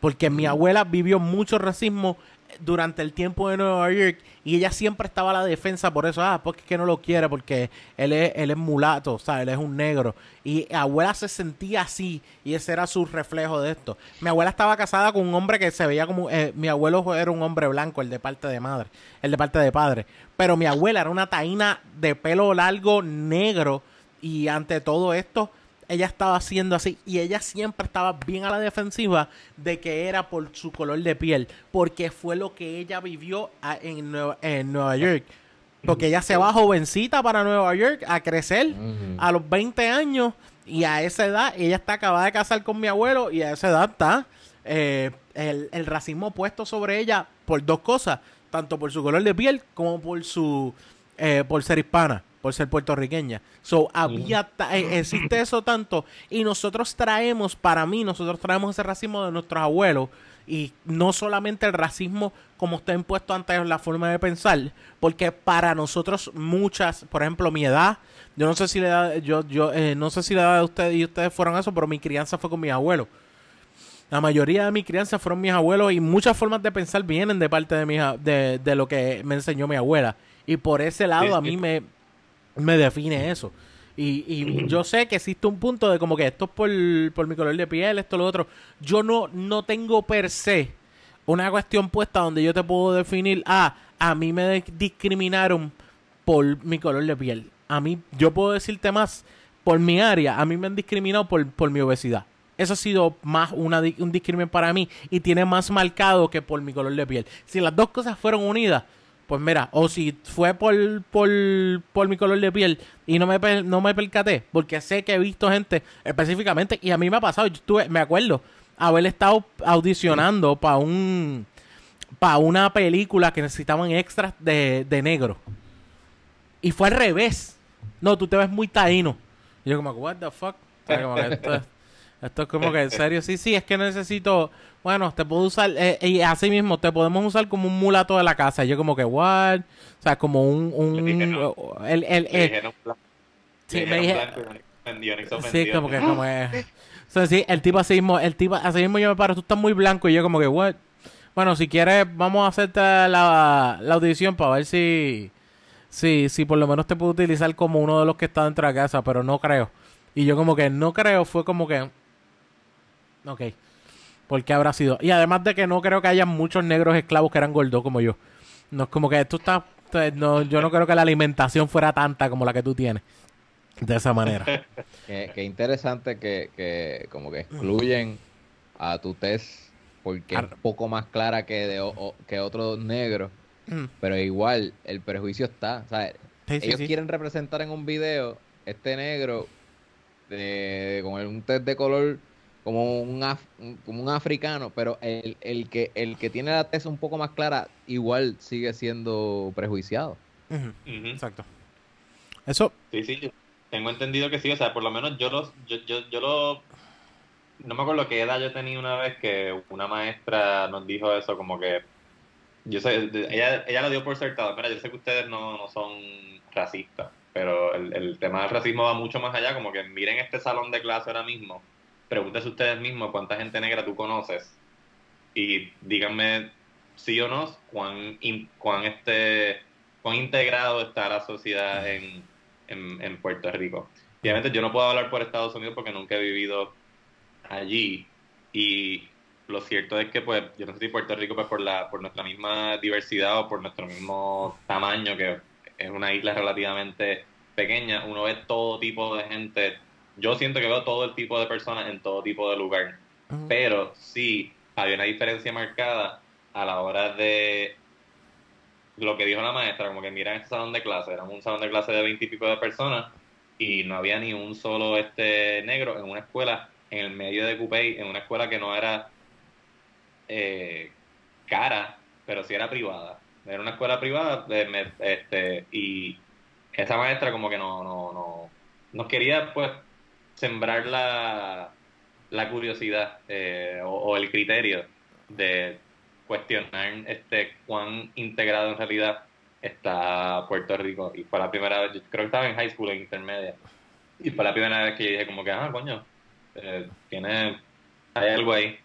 S1: Porque mi abuela vivió mucho racismo durante el tiempo de Nueva York y ella siempre estaba a la defensa por eso, ah, porque es que no lo quiere, porque él es, él es mulato, o sea, él es un negro. Y abuela se sentía así y ese era su reflejo de esto. Mi abuela estaba casada con un hombre que se veía como, eh, mi abuelo era un hombre blanco, el de parte de madre, el de parte de padre. Pero mi abuela era una taína de pelo largo negro y ante todo esto ella estaba haciendo así y ella siempre estaba bien a la defensiva de que era por su color de piel, porque fue lo que ella vivió en, Nueva, York. Porque ella se va jovencita para Nueva York a crecer a los 20 años y a esa edad ella está acabada de casar con mi abuelo y a esa edad está eh, el, racismo puesto sobre ella por dos cosas, tanto por su color de piel como por su eh, por ser hispana por ser puertorriqueña. So, había eh, existe eso tanto y nosotros traemos, para mí, nosotros traemos ese racismo de nuestros abuelos y no solamente el racismo como está impuesto antes la forma de pensar, porque para nosotros muchas, por ejemplo, mi edad, yo no sé si la edad, yo, yo eh, no sé si la edad de ustedes y ustedes fueron eso, pero mi crianza fue con mis abuelos. La mayoría de mi crianza fueron mis abuelos y muchas formas de pensar vienen de parte de, mi, de, de lo que me enseñó mi abuela. Y por ese lado a mí me, me define eso. Y, y yo sé que existe un punto de como que esto es por, por mi color de piel, esto, lo otro. Yo no, no tengo per se una cuestión puesta donde yo te puedo definir, ah, a mí me discriminaron por mi color de piel. A mí, yo puedo decirte más, por mi área, a mí me han discriminado por, por mi obesidad. Eso ha sido más una, un discrimen para mí y tiene más marcado que por mi color de piel. Si las dos cosas fueron unidas, pues mira, o si fue por, por, por mi color de piel y no me, no me percaté, porque sé que he visto gente específicamente, y a mí me ha pasado, yo estuve, me acuerdo, haber estado audicionando para un para una película que necesitaban extras de, de negro. Y fue al revés. No, tú te ves muy taíno. Y yo como, what the fuck? esto, es como que, en serio, sí, sí, es que necesito bueno, te puedo usar, eh, y así mismo, te podemos usar como un mulato de la casa. yo como que, what? O sea, como un... un el, el, el, sí, me dije... Sí, como que, como es... O sea, sí, el tipo así mismo, el tipo, así mismo yo me paro, tú estás muy blanco y yo como que, what? Bueno, si quieres, vamos a hacerte la, la audición para ver si, si, si por lo menos te puedo utilizar como uno de los que está dentro de la casa, pero no creo. Y yo como que no creo, fue como que... Ok. ¿Por qué habrá sido? Y además de que no creo que haya muchos negros esclavos que eran gordos como yo. No es como que esto está... No, yo no creo que la alimentación fuera tanta como la que tú tienes. De esa manera.
S3: qué, interesante que, que como que excluyen a tu test porque es un poco más clara que de que otros negros. Mm. Pero igual, el prejuicio está. ellos quieren representar en un video este negro de, con un test de color como un, como un africano, pero el, el, que, el que tiene la tez un poco más clara igual sigue siendo prejuiciado.
S1: Exacto. Eso.
S2: Sí, sí, tengo entendido que sí, o sea, por lo menos yo lo, yo, yo, yo lo, no me acuerdo qué edad yo tenía una vez que una maestra nos dijo eso, como que, yo sé, ella, ella lo dio por acertado, mira, yo sé que ustedes no, no son racistas, pero el, el tema del racismo va mucho más allá, como que miren este salón de clase ahora mismo, pregúntese ustedes mismos cuánta gente negra tú conoces y díganme sí o no cuán, cuán, este, cuán integrado está la sociedad en, en, Puerto Rico. obviamente yo no puedo hablar por Estados Unidos porque nunca he vivido allí y lo cierto es que pues yo no sé si Puerto Rico pues por la por nuestra misma diversidad o por nuestro mismo tamaño que es una isla relativamente pequeña uno ve todo tipo de gente yo siento que veo todo el tipo de personas en todo tipo de lugar. Pero sí, había una diferencia marcada a la hora de lo que dijo la maestra, como que miran este salón de clase, era un salón de clase de veintipico de personas y no había ni un solo este negro en una escuela en el medio de Cupey, en una escuela que no era eh, cara, pero sí era privada. Era una escuela privada este, y esa maestra como que no, no, no, nos quería pues sembrar la, la curiosidad eh, o, el criterio de cuestionar este cuán integrado en realidad está Puerto Rico. Y fue la primera vez, yo creo que estaba en high school, en intermedia. Y fue la primera vez que dije como que, ah, coño, eh, tiene, hay algo ahí.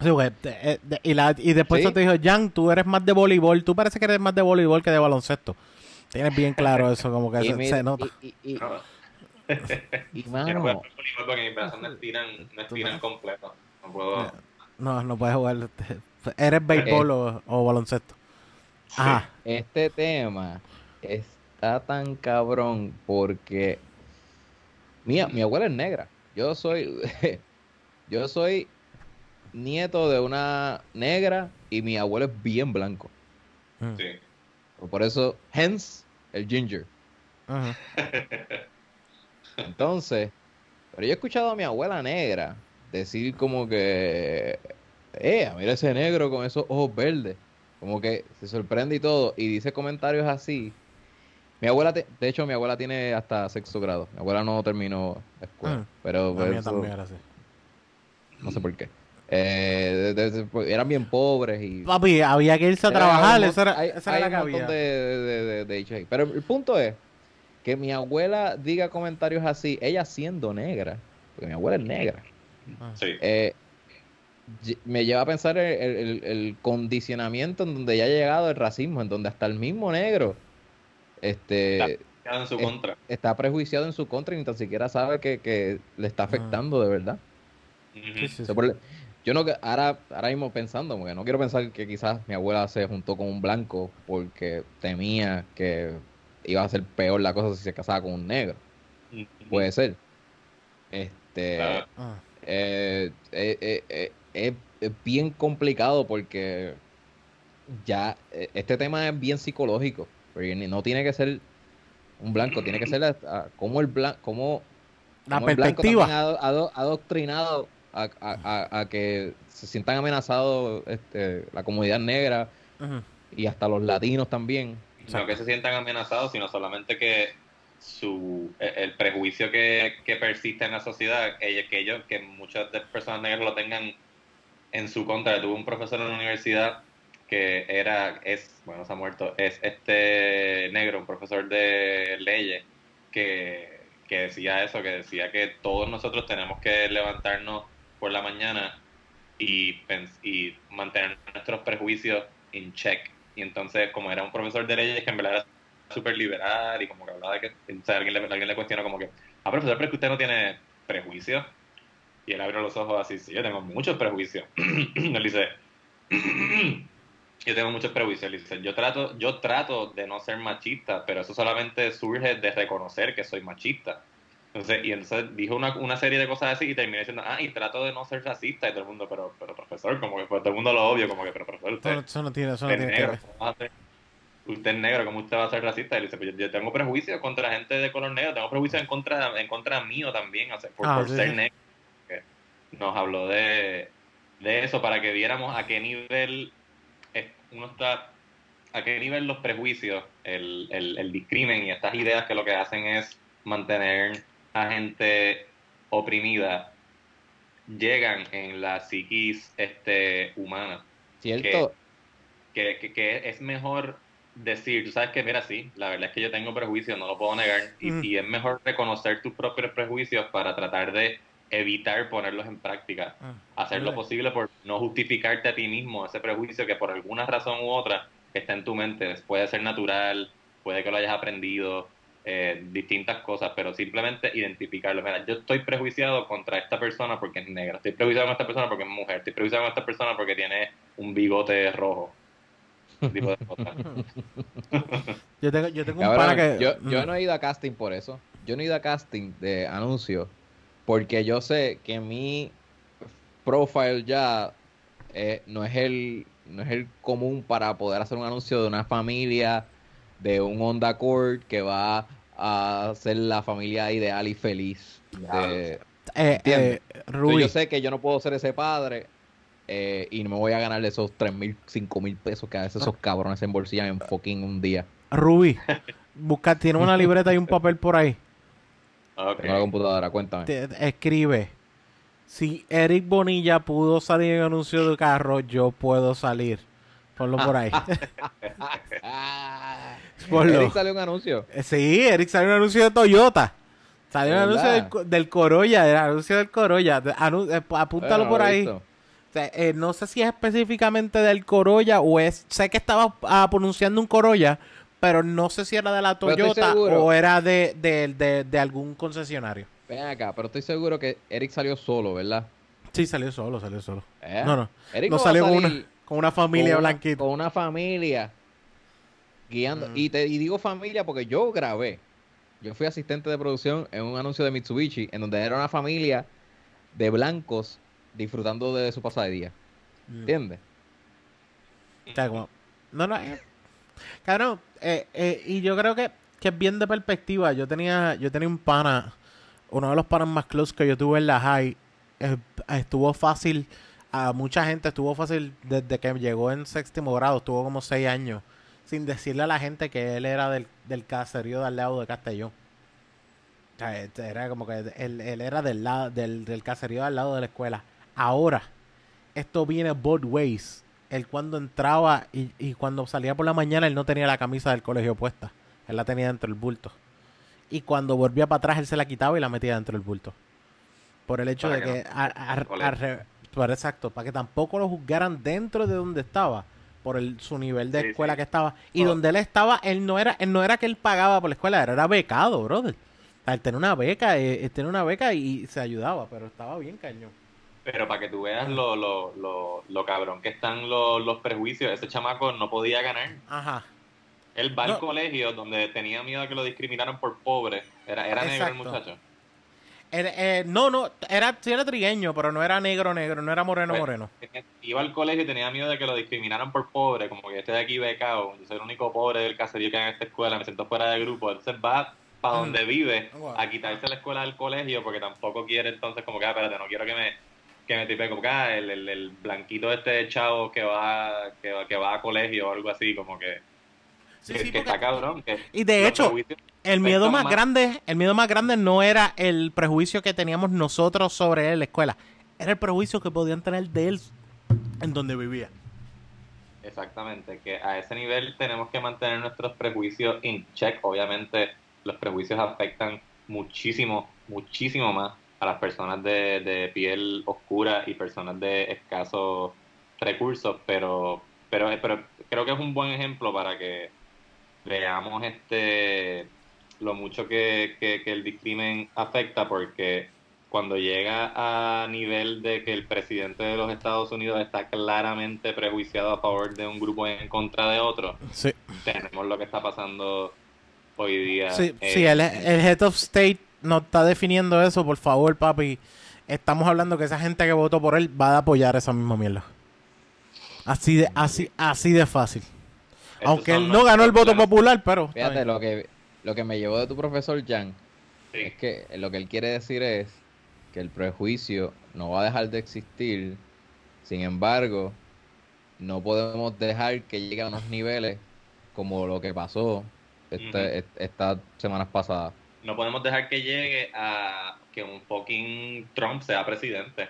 S1: Sí, güey, eh, y, la, y después
S3: Sí.
S1: te dijo, Jan, tú eres más de voleibol, tú parece que eres más de voleibol que de baloncesto. Tienes bien claro eso, como que
S3: Y
S1: se,
S3: mira,
S1: se nota.
S3: y- y- y-
S2: No,
S3: y,
S2: yo no puedo
S3: mano,
S2: jugar voleibol porque mis brazos no estiran, no estiran completo. No puedo.
S1: No, no puedes jugar. este, ¿Eres béisbol o, o baloncesto? Ajá.
S3: este tema está tan cabrón porque mi, mi abuela es negra. Yo soy yo soy nieto de una negra y mi abuelo es bien blanco.
S1: Mm,
S2: Sí.
S3: Por eso, hence el ginger.
S1: ujú.
S3: Entonces, pero yo he escuchado a mi abuela negra decir como que, eh, mira ese negro con esos ojos verdes. Como que se sorprende y todo. Y dice comentarios así. Mi abuela, te- de hecho, mi abuela tiene hasta sexto grado. Mi abuela no terminó la escuela.
S1: Mm.
S3: Pero
S1: La
S3: pues,
S1: mía
S3: eso-
S1: también era así.
S3: no sé por qué. Eh, de- de- pues, eran bien pobres y...
S1: Papi, había que irse a trabajar, esa era,
S3: hay,
S1: esa
S3: hay
S1: la
S3: un montón de, de. Pero el punto es que mi abuela diga comentarios así, ella siendo negra, porque mi abuela es negra,
S1: Ah.
S2: Sí.
S3: eh, me lleva a pensar el, el- el- condicionamiento en donde ya ha llegado el racismo, en donde hasta el mismo negro este,
S2: Quedan en su contra.
S3: está prejuiciado en su contra y ni tan siquiera sabe que, que le está afectando de verdad.
S1: Sí, sí.
S3: yo no que- ahora, ahora mismo pensando, porque no quiero pensar que quizás mi abuela se juntó con un blanco porque temía que iba a ser peor la cosa si se casaba con un negro. Puede ser. Este.
S1: Ah.
S3: eh, eh, eh, eh, es, bien complicado porque ya eh, este tema es bien psicológico. Porque no tiene que ser un blanco, tiene que ser a- a- como el blanco, como
S1: La
S3: como el blanco
S1: perspectiva.
S3: también ha ado- ado- adoctrinado a, a- a- a que se sientan amenazados este, la comunidad negra y hasta los latinos también.
S2: No que se sientan amenazados, sino solamente que su e- el prejuicio que, que persiste en la sociedad, que ellos, que muchas de personas negras lo tengan en su contra. Tuve un profesor en la universidad que era, es, bueno, se ha muerto, es este negro, un profesor de leyes, que, que decía eso, que decía que todos nosotros tenemos que levantarnos por la mañana y, y mantener nuestros prejuicios en check. Y entonces, como era un profesor de leyes que en verdad era súper liberal y como que hablaba de que, alguien le, alguien le cuestionó como que, ah, profesor, pero es que usted no tiene prejuicios. Y él abrió los ojos así, sí, yo tengo muchos prejuicios. él dice, yo tengo muchos prejuicios. Él dice, yo trato, yo trato de no ser machista, pero eso solamente surge de reconocer que soy machista. Entonces, y entonces dijo una, una serie de cosas así y terminé diciendo, ah, y trato de no ser racista. Y todo el mundo, pero, pero profesor, como que pues, todo el mundo lo obvio, como que, pero profesor,
S1: Eso,
S2: usted,
S1: eso no tiene, eso no
S2: usted es
S1: tiene
S2: negro. Usted es negro, ¿cómo usted va a ser racista? Y él dice, pues yo, yo tengo prejuicios contra gente de color negro, tengo prejuicios en contra, en contra mío también, o sea, por,
S1: Ah,
S2: por
S1: sí,
S2: ser
S1: sí.
S2: negro. Nos habló de, de eso para que viéramos a qué nivel uno está, a qué nivel los prejuicios, el, el, el discrimen y estas ideas que lo que hacen es mantener a gente oprimida llegan en la psiquis este, humana
S3: ¿Cierto?
S2: que, que, que es mejor decir, tú sabes que, mira, sí, la verdad es que yo tengo prejuicios, no lo puedo negar, y,
S1: Mm.
S2: y es mejor reconocer tus propios prejuicios para tratar de evitar ponerlos en práctica,
S1: Ah.
S2: hacer lo posible por no justificarte a ti mismo ese prejuicio que por alguna razón u otra está en tu mente, puede ser natural, puede que lo hayas aprendido, eh, distintas cosas, pero simplemente identificarlo. Mira, yo estoy prejuiciado contra esta persona porque es negra, estoy prejuiciado con esta persona porque es mujer, estoy prejuiciado con esta persona porque tiene un bigote rojo. Ese tipo de cosas.
S1: Yo tengo, yo tengo un pana que.
S3: yo, yo no he ido a casting por eso. Yo no he ido a casting de anuncios porque yo sé que mi profile ya eh, no es el no es el común para poder hacer un anuncio de una familia de un Honda Accord que va a ser la familia ideal y feliz. de-
S1: Eh, eh,
S3: yo sé que yo no puedo ser ese padre eh, y no me voy a ganar esos 3 mil, 5 mil pesos que a veces esos cabrones se embolsillan en fucking un día.
S1: Rubí, busca, tiene una libreta y un papel por ahí.
S2: Ok.
S3: Tengo la computadora, cuéntame.
S1: Te- escribe. Si Eric Bonilla pudo salir en anuncio de carro, yo puedo salir. Ponlo por ahí.
S3: Ah.
S1: Ponlo.
S3: Eric salió un anuncio.
S1: Eh, Sí, Eric salió un anuncio de Toyota. Salió un
S3: ¿De
S1: anuncio del, Corolla, el anuncio del Corolla. Anu- eh, apúntalo
S3: Bueno,
S1: por ahí.
S3: visto.
S1: O sea, eh, no sé si es específicamente del Corolla o es... Sé que estaba ah, pronunciando un Corolla, pero no sé si era de la Toyota o era de, de, de- de algún concesionario.
S3: Ven acá, pero estoy seguro que Eric salió solo, ¿verdad?
S1: Sí, salió solo, salió solo.
S3: ¿Eh?
S1: No, no.
S3: Eric
S1: no salió con una, con una familia
S3: con
S1: blanquita.
S3: Con una familia guiando.
S1: Mm.
S3: Y te y digo familia porque yo grabé. Yo fui asistente de producción en un anuncio de Mitsubishi en donde era una familia de blancos disfrutando de su pasada de día.
S1: Mm.
S3: ¿Entiendes?
S1: Sea, como- no, no, eh, cabrón, eh, eh, y yo creo que, que es bien de perspectiva. Yo tenía, yo tenía un pana, uno de los panas más close que yo tuve en la high, eh, estuvo fácil, a mucha gente estuvo fácil desde que llegó en séptimo grado, estuvo como seis años, sin decirle a la gente que él era del, del caserío de al lado de Castellón. O sea, este, era como que él, él era del, lado, del, del caserío al lado de la escuela. Ahora, esto viene both ways. Él cuando entraba y, y cuando salía por la mañana, él no tenía la camisa del colegio puesta. Él la tenía dentro del bulto. Y cuando volvía para atrás, él se la quitaba y la metía dentro del bulto. Por el hecho
S2: Para
S1: de
S2: que
S1: que...
S2: no-
S1: a- a-
S2: al colegio.
S1: a re- por exacto, para que tampoco lo juzgaran dentro de donde estaba. Por el, su nivel de
S2: Sí,
S1: escuela
S2: sí.
S1: que estaba. Y
S2: Oh.
S1: donde él estaba, él no era él no era que él pagaba por la escuela, era, era becado, brother. Él tenía una beca, eh, él tenía una beca y se ayudaba, pero estaba bien cañón.
S2: Pero para que tú veas lo, lo, lo, lo cabrón que están los, los prejuicios, ese chamaco no podía ganar.
S1: Ajá.
S2: Él va
S1: No.
S2: al colegio donde tenía miedo de que lo discriminaran por pobre. Era, era negro el muchacho.
S1: Eh, no, no, era, sí era trigueño, pero no era negro, negro, no era moreno,
S2: Pues,
S1: moreno.
S2: Iba al colegio y tenía miedo de que lo discriminaran por pobre, como que este de aquí becado, yo soy el único pobre del caserío que hay en esta escuela, me siento fuera de grupo. Entonces va para
S1: Mm.
S2: donde vive
S1: Wow.
S2: a quitarse la escuela del colegio porque tampoco quiere entonces como que, ah, espérate, no quiero que me que me tipe como que ah, el, el, el blanquito este chavo que va, que va que va a colegio o algo así, como que,
S1: Sí,
S2: que,
S1: sí,
S2: que
S1: porque-
S2: está cabrón. que
S1: Y de hecho, el miedo más. grande, el miedo más grande no era el prejuicio que teníamos nosotros sobre él en la escuela, era el prejuicio que podían tener de él en donde vivía.
S2: Exactamente, que a ese nivel tenemos que mantener nuestros prejuicios in check. Obviamente los prejuicios afectan muchísimo, muchísimo más a las personas de, de piel oscura y personas de escasos recursos, pero, pero, pero creo que es un buen ejemplo para que veamos este lo mucho que, que, que el discrimen afecta porque cuando llega a nivel de que el presidente de los Estados Unidos está claramente prejuiciado a favor de un grupo en contra de otro,
S1: Sí,
S2: tenemos lo que está pasando hoy día.
S1: sí,
S2: eh,
S1: sí el, el Head of State nos está definiendo eso, por favor, papi. Estamos hablando que esa gente que votó por él va a apoyar esa misma mierda. Así de, así, así de fácil. Aunque él no ganó el voto popular, pero.
S3: Fíjate, lo que, lo que me llevó de tu profesor Jan es que lo que él quiere decir es que el prejuicio no va a dejar de existir. Sin embargo, no podemos dejar que llegue a unos niveles como lo que pasó este, estas semanas pasadas.
S2: No podemos dejar que llegue a que un fucking Trump sea presidente.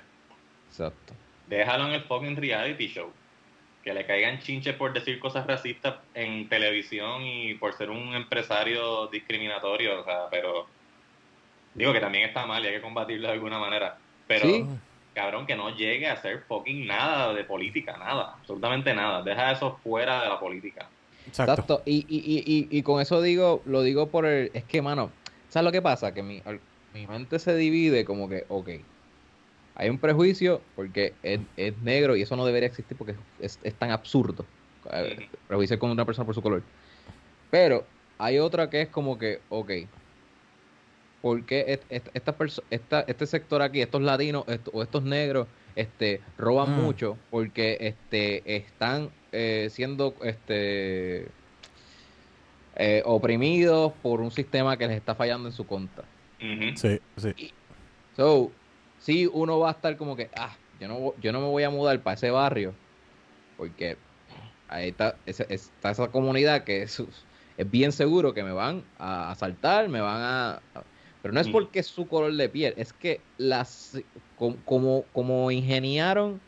S3: Exacto.
S2: Déjalo en el fucking reality show. Que le caigan chinches por decir cosas racistas en televisión y por ser un empresario discriminatorio. O sea, pero. Digo que también está mal y hay que combatirlo de alguna manera. Pero,
S3: Sí.
S2: cabrón, que no llegue a hacer fucking nada de política, nada. Absolutamente nada. Deja eso fuera de la política.
S1: Exacto.
S3: Exacto. Y, y, y, y, y con eso digo, lo digo por el. Es que, mano, ¿sabes lo que pasa? Que mi, mi mente se divide como que, ok, hay un prejuicio porque es, es negro y eso no debería existir porque es, es tan absurdo. eh,
S2: Ujú.
S3: Prejuiciar con una persona por su color. Pero hay otra que es como que, ok, ¿por qué esta esta- este sector aquí, estos latinos o estos negros, este, roban
S1: Mm.
S3: mucho porque este, están eh, siendo este, eh, oprimidos por un sistema que les está fallando en su contra?
S1: Sí, sí.
S3: So, sí, uno va a estar como que, ah, yo no, yo no me voy a mudar para ese barrio, porque ahí está, ese- está esa comunidad que es, es bien seguro que me van a asaltar, me van a... a- Pero no es
S2: Mm.
S3: porque es su color de piel, es que las com- como, como ingeniaron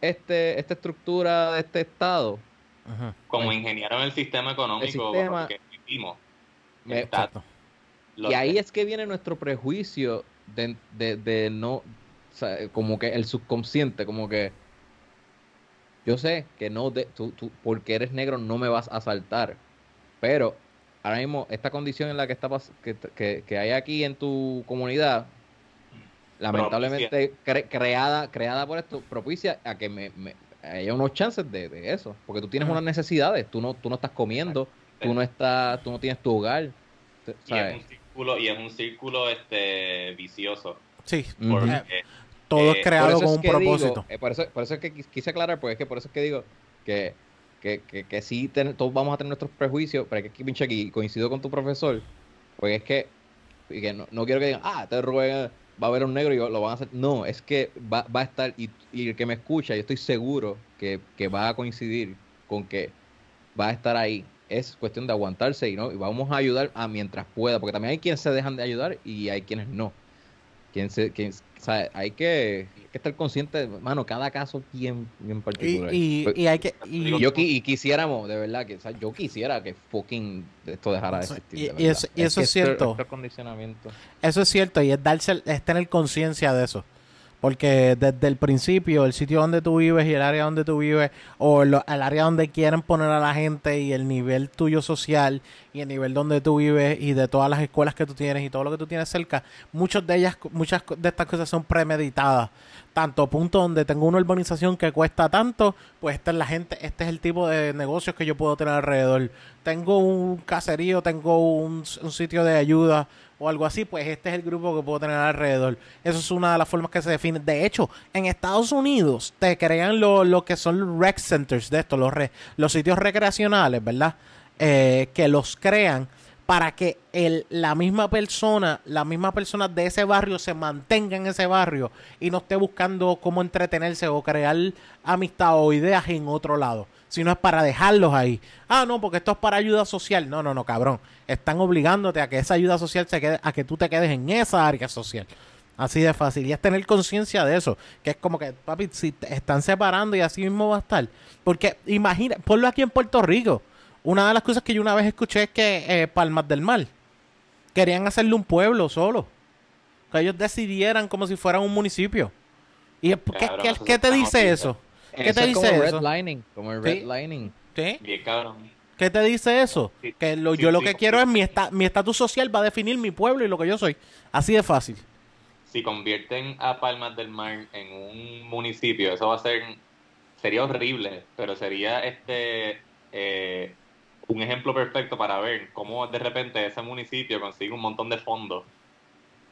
S3: este, esta estructura de este estado,
S2: como ingeniaron el sistema económico
S3: El sistema-
S2: que vivimos.
S3: Me- y ahí es que viene nuestro prejuicio de, de- de no, o sea, como que el subconsciente, como que yo sé que no, de, tú, tú, porque eres negro no me vas a asaltar, pero ahora mismo esta condición en la que, está, que, que, que hay aquí en tu comunidad, lamentablemente cre- creada, creada por esto, propicia a que me, me- haya unos chances de, de eso, porque tú tienes unas necesidades, tú no, tú no estás comiendo, tú no estás, tú no tienes tu hogar, ¿sabes?
S2: Círculo, y es un círculo este vicioso.
S1: Sí.
S2: Porque
S1: todo
S2: Eh,
S1: es creado
S3: Por eso
S1: con
S3: es
S1: un
S3: digo-
S1: propósito.
S3: eh, por, eso, por eso es que quis- quise aclarar, porque es que por eso es que digo que, que, que, que sí ten- todos vamos a tener nuestros prejuicios, pero es que pinche aquí coincido con tu profesor, porque es que, y que no, no quiero que digan, ah, te Rubén va a haber un negro y lo van a hacer. No, es que va, va a estar, y, y el que me escucha, yo estoy seguro que, que va a coincidir con que va a estar ahí. Es cuestión de aguantarse y no y vamos a ayudar a mientras pueda, porque también hay quienes se dejan de ayudar y hay quienes no. Quien se, quien, o sea, hay que, hay que estar consciente, mano, cada caso bien, bien particular.
S1: y, y hay que. y-
S3: y yo y quisiéramos, de verdad, que o sea, yo quisiera que fucking esto dejara de existir.
S1: y-
S3: de
S1: y
S3: verdad.
S1: eso- y eso es cierto.
S3: esto es condicionamiento.
S1: Eso es cierto y es darse, es tener conciencia de eso. Porque desde el principio, el sitio donde tú vives y el área donde tú vives, o lo- el área donde quieren poner a la gente y el nivel tuyo social y el nivel donde tú vives y de todas las escuelas que tú tienes y todo lo que tú tienes cerca, muchas de ellas, muchas de estas cosas son premeditadas. Tanto punto donde tengo una urbanización que cuesta tanto, pues esta es la gente, este es el tipo de negocios que yo puedo tener alrededor. Tengo un caserío, tengo un, un sitio de ayuda o algo así, pues este es el grupo que puedo tener alrededor. Eso es una de las formas que se define. De hecho, en Estados Unidos te crean lo, lo que son los rec centers de esto, los, re- los sitios recreacionales, ¿verdad? Eh, que los crean para que el, la misma persona, la misma persona de ese barrio se mantenga en ese barrio y no esté buscando cómo entretenerse o crear amistad o ideas en otro lado, sino es para dejarlos ahí. Ah, no, porque esto es para ayuda social. No, no, no, cabrón. Están obligándote a que esa ayuda social se quede, a que tú te quedes en esa área social. Así de fácil. Y es tener conciencia de eso. Que es como que, papi, si te están separando y así mismo va a estar. Porque imagina, ponlo aquí en Puerto Rico. Una de las cosas que yo una vez escuché es que eh, Palmas del Mar querían hacerle un pueblo solo. Que ellos decidieran como si fueran un municipio. ¿Y es- qué, qué- qué te dice eso? ¿Qué te
S3: es
S1: dice
S3: como redlining, como el
S1: Sí.
S3: redlining.
S1: ¿Qué?
S2: Bien cabrón.
S1: ¿Qué te dice eso?
S2: Sí,
S1: Que lo,
S2: sí,
S1: yo lo
S2: sí,
S1: que
S2: sí.
S1: quiero es mi esta- mi estatus social va a definir mi pueblo y lo que yo soy. Así de fácil.
S2: Si convierten a Palmas del Mar en un municipio, eso va a ser, sería horrible, pero sería este eh, un ejemplo perfecto para ver cómo de repente ese municipio consigue un montón de fondos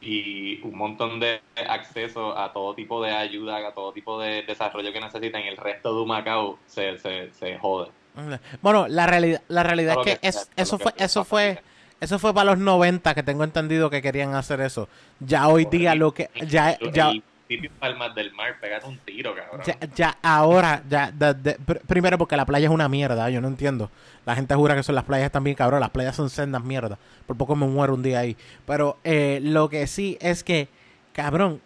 S2: y un montón de acceso a todo tipo de ayuda, a todo tipo de desarrollo que necesitan y el resto de Humacao se, se, se jode.
S1: Bueno, la realidad, la realidad es que es- eso fue, eso fue, eso fue para los 90 que tengo entendido que querían hacer eso. Ya hoy día lo que, ya,
S2: El
S1: ya,
S2: municipio Palmas del Mar, pégate un tiro, cabrón.
S1: ya, ya ahora, ya, de- de- pr- primero porque la playa es una mierda, yo no entiendo. La gente jura que son las playas también, cabrón, las playas son sendas mierda. Por poco me muero un día ahí. Pero eh, lo que sí es que, cabrón,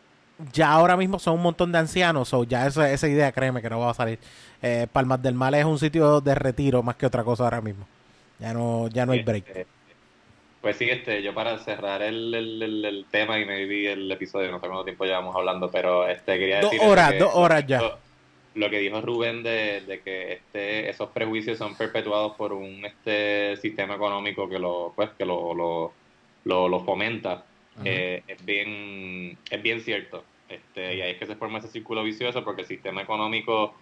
S1: ya ahora mismo son un montón de ancianos, o ya esa, esa idea, créeme que no va a salir. Eh, Palmas del Mar es un sitio de retiro más que otra cosa ahora mismo. Ya no, ya no hay break.
S2: Pues sí, este, yo para cerrar el, el, el- el tema y me vi el episodio, no sé cuánto tiempo llevamos hablando, pero este quería
S1: Dos
S2: decir
S1: horas,
S2: que-
S1: dos horas ya.
S2: Lo, lo que dijo Rubén de, de que este, esos prejuicios son perpetuados por un este sistema económico que lo, pues, que lo, lo, lo, lo fomenta, eh, es bien, es bien cierto. Este, y ahí es que se forma ese círculo vicioso porque el sistema económico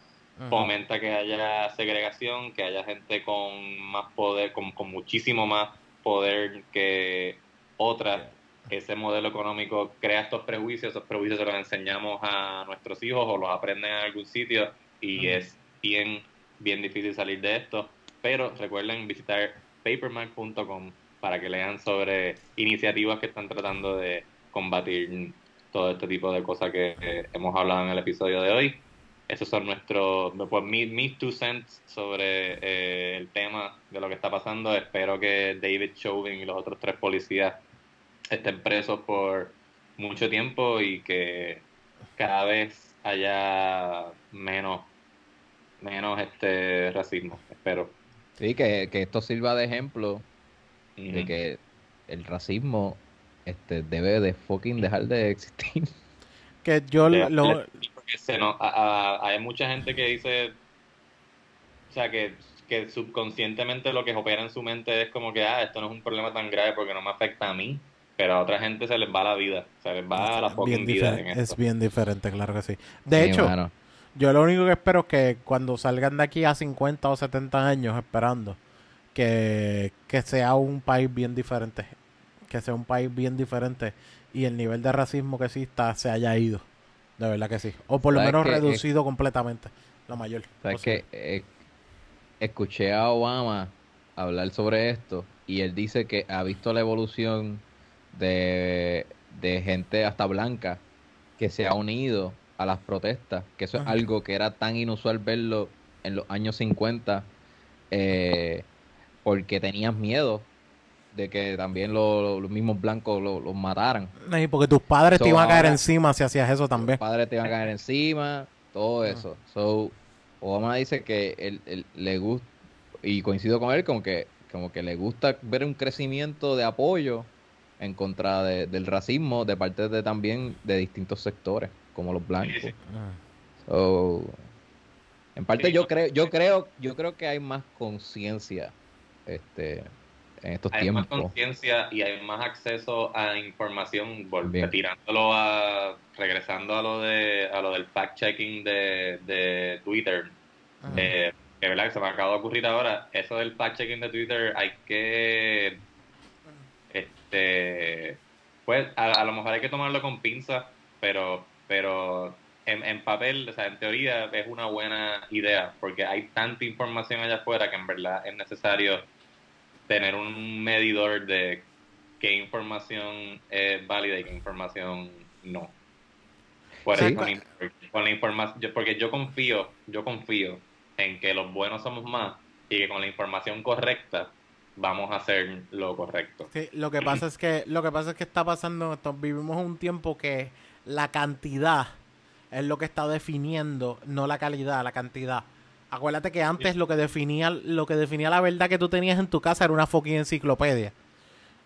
S2: fomenta que haya segregación, que haya gente con más poder, con, con muchísimo más poder que otras. Ese modelo económico crea estos prejuicios, esos prejuicios se los enseñamos a nuestros hijos o los aprenden en algún sitio y es bien, bien difícil salir de esto. Pero recuerden visitar papermark.com para que lean sobre iniciativas que están tratando de combatir todo este tipo de cosas que hemos hablado en el episodio de hoy. Esos son nuestros, pues, mis, mis two cents sobre eh, el tema de lo que está pasando. Espero que David Chauvin y los otros tres policías estén presos por mucho tiempo y que cada vez haya menos menos este racismo, espero.
S3: Sí, que, que esto sirva de ejemplo de que el racismo este debe de fucking dejar de existir.
S1: Que yo lo...
S2: hay mucha gente que dice, o sea, que, que subconscientemente lo que opera en su mente es como que, ah, esto no es un problema tan grave porque no me afecta a mí, pero a otra gente se les va la vida, se les va la fucking vida en esto.
S1: Es bien diferente, claro que sí. De hecho, yo lo único que espero es que cuando salgan de aquí a 50 o 70 años esperando, que, que sea un país bien diferente. Que sea un país bien diferente y el nivel de racismo que exista se haya ido. De verdad que sí. O por lo menos reducido completamente. Lo mayor.
S3: ¿Sabes que eh, escuché a Obama hablar sobre esto y él dice que ha visto la evolución de, de gente hasta blanca que se ha unido a las protestas, que eso es algo que era tan inusual verlo en los años 50, eh, porque tenías miedo de que también los mismos blancos los mataran.
S1: Y porque tus padres te iban a caer encima si hacías eso también.
S3: Tus padres te iban a caer encima, todo eso. So, Obama dice que él, le gusta, y coincido con él, como que, como que le gusta ver un crecimiento de apoyo en contra del racismo de parte de también de distintos sectores como los blancos. Ah. en parte yo creo, yo creo, yo creo que hay más conciencia este en estos tiempos.
S2: Hay más conciencia y hay más acceso a información, tirándolo a, regresando a lo de, a lo del fact checking de, Twitter. Eh, que verdad que se me acaba de ocurrir ahora, eso del fact checking de Twitter hay que este pues a, a lo mejor hay que tomarlo con pinza, pero pero en, en, papel, o sea, en teoría es una buena idea, porque hay tanta información allá afuera que en verdad es necesario tener un medidor de qué información es válida y qué información no. Por con, la información, porque yo confío, yo confío en que los buenos somos más y que con la información correcta vamos a hacer lo correcto.
S1: Sí, lo que pasa es que lo que pasa es que está pasando, vivimos un tiempo que la cantidad es lo que está definiendo, no la calidad, la cantidad. Acuérdate que antes lo que definía lo que definía la verdad que tú tenías en tu casa era una fucking enciclopedia.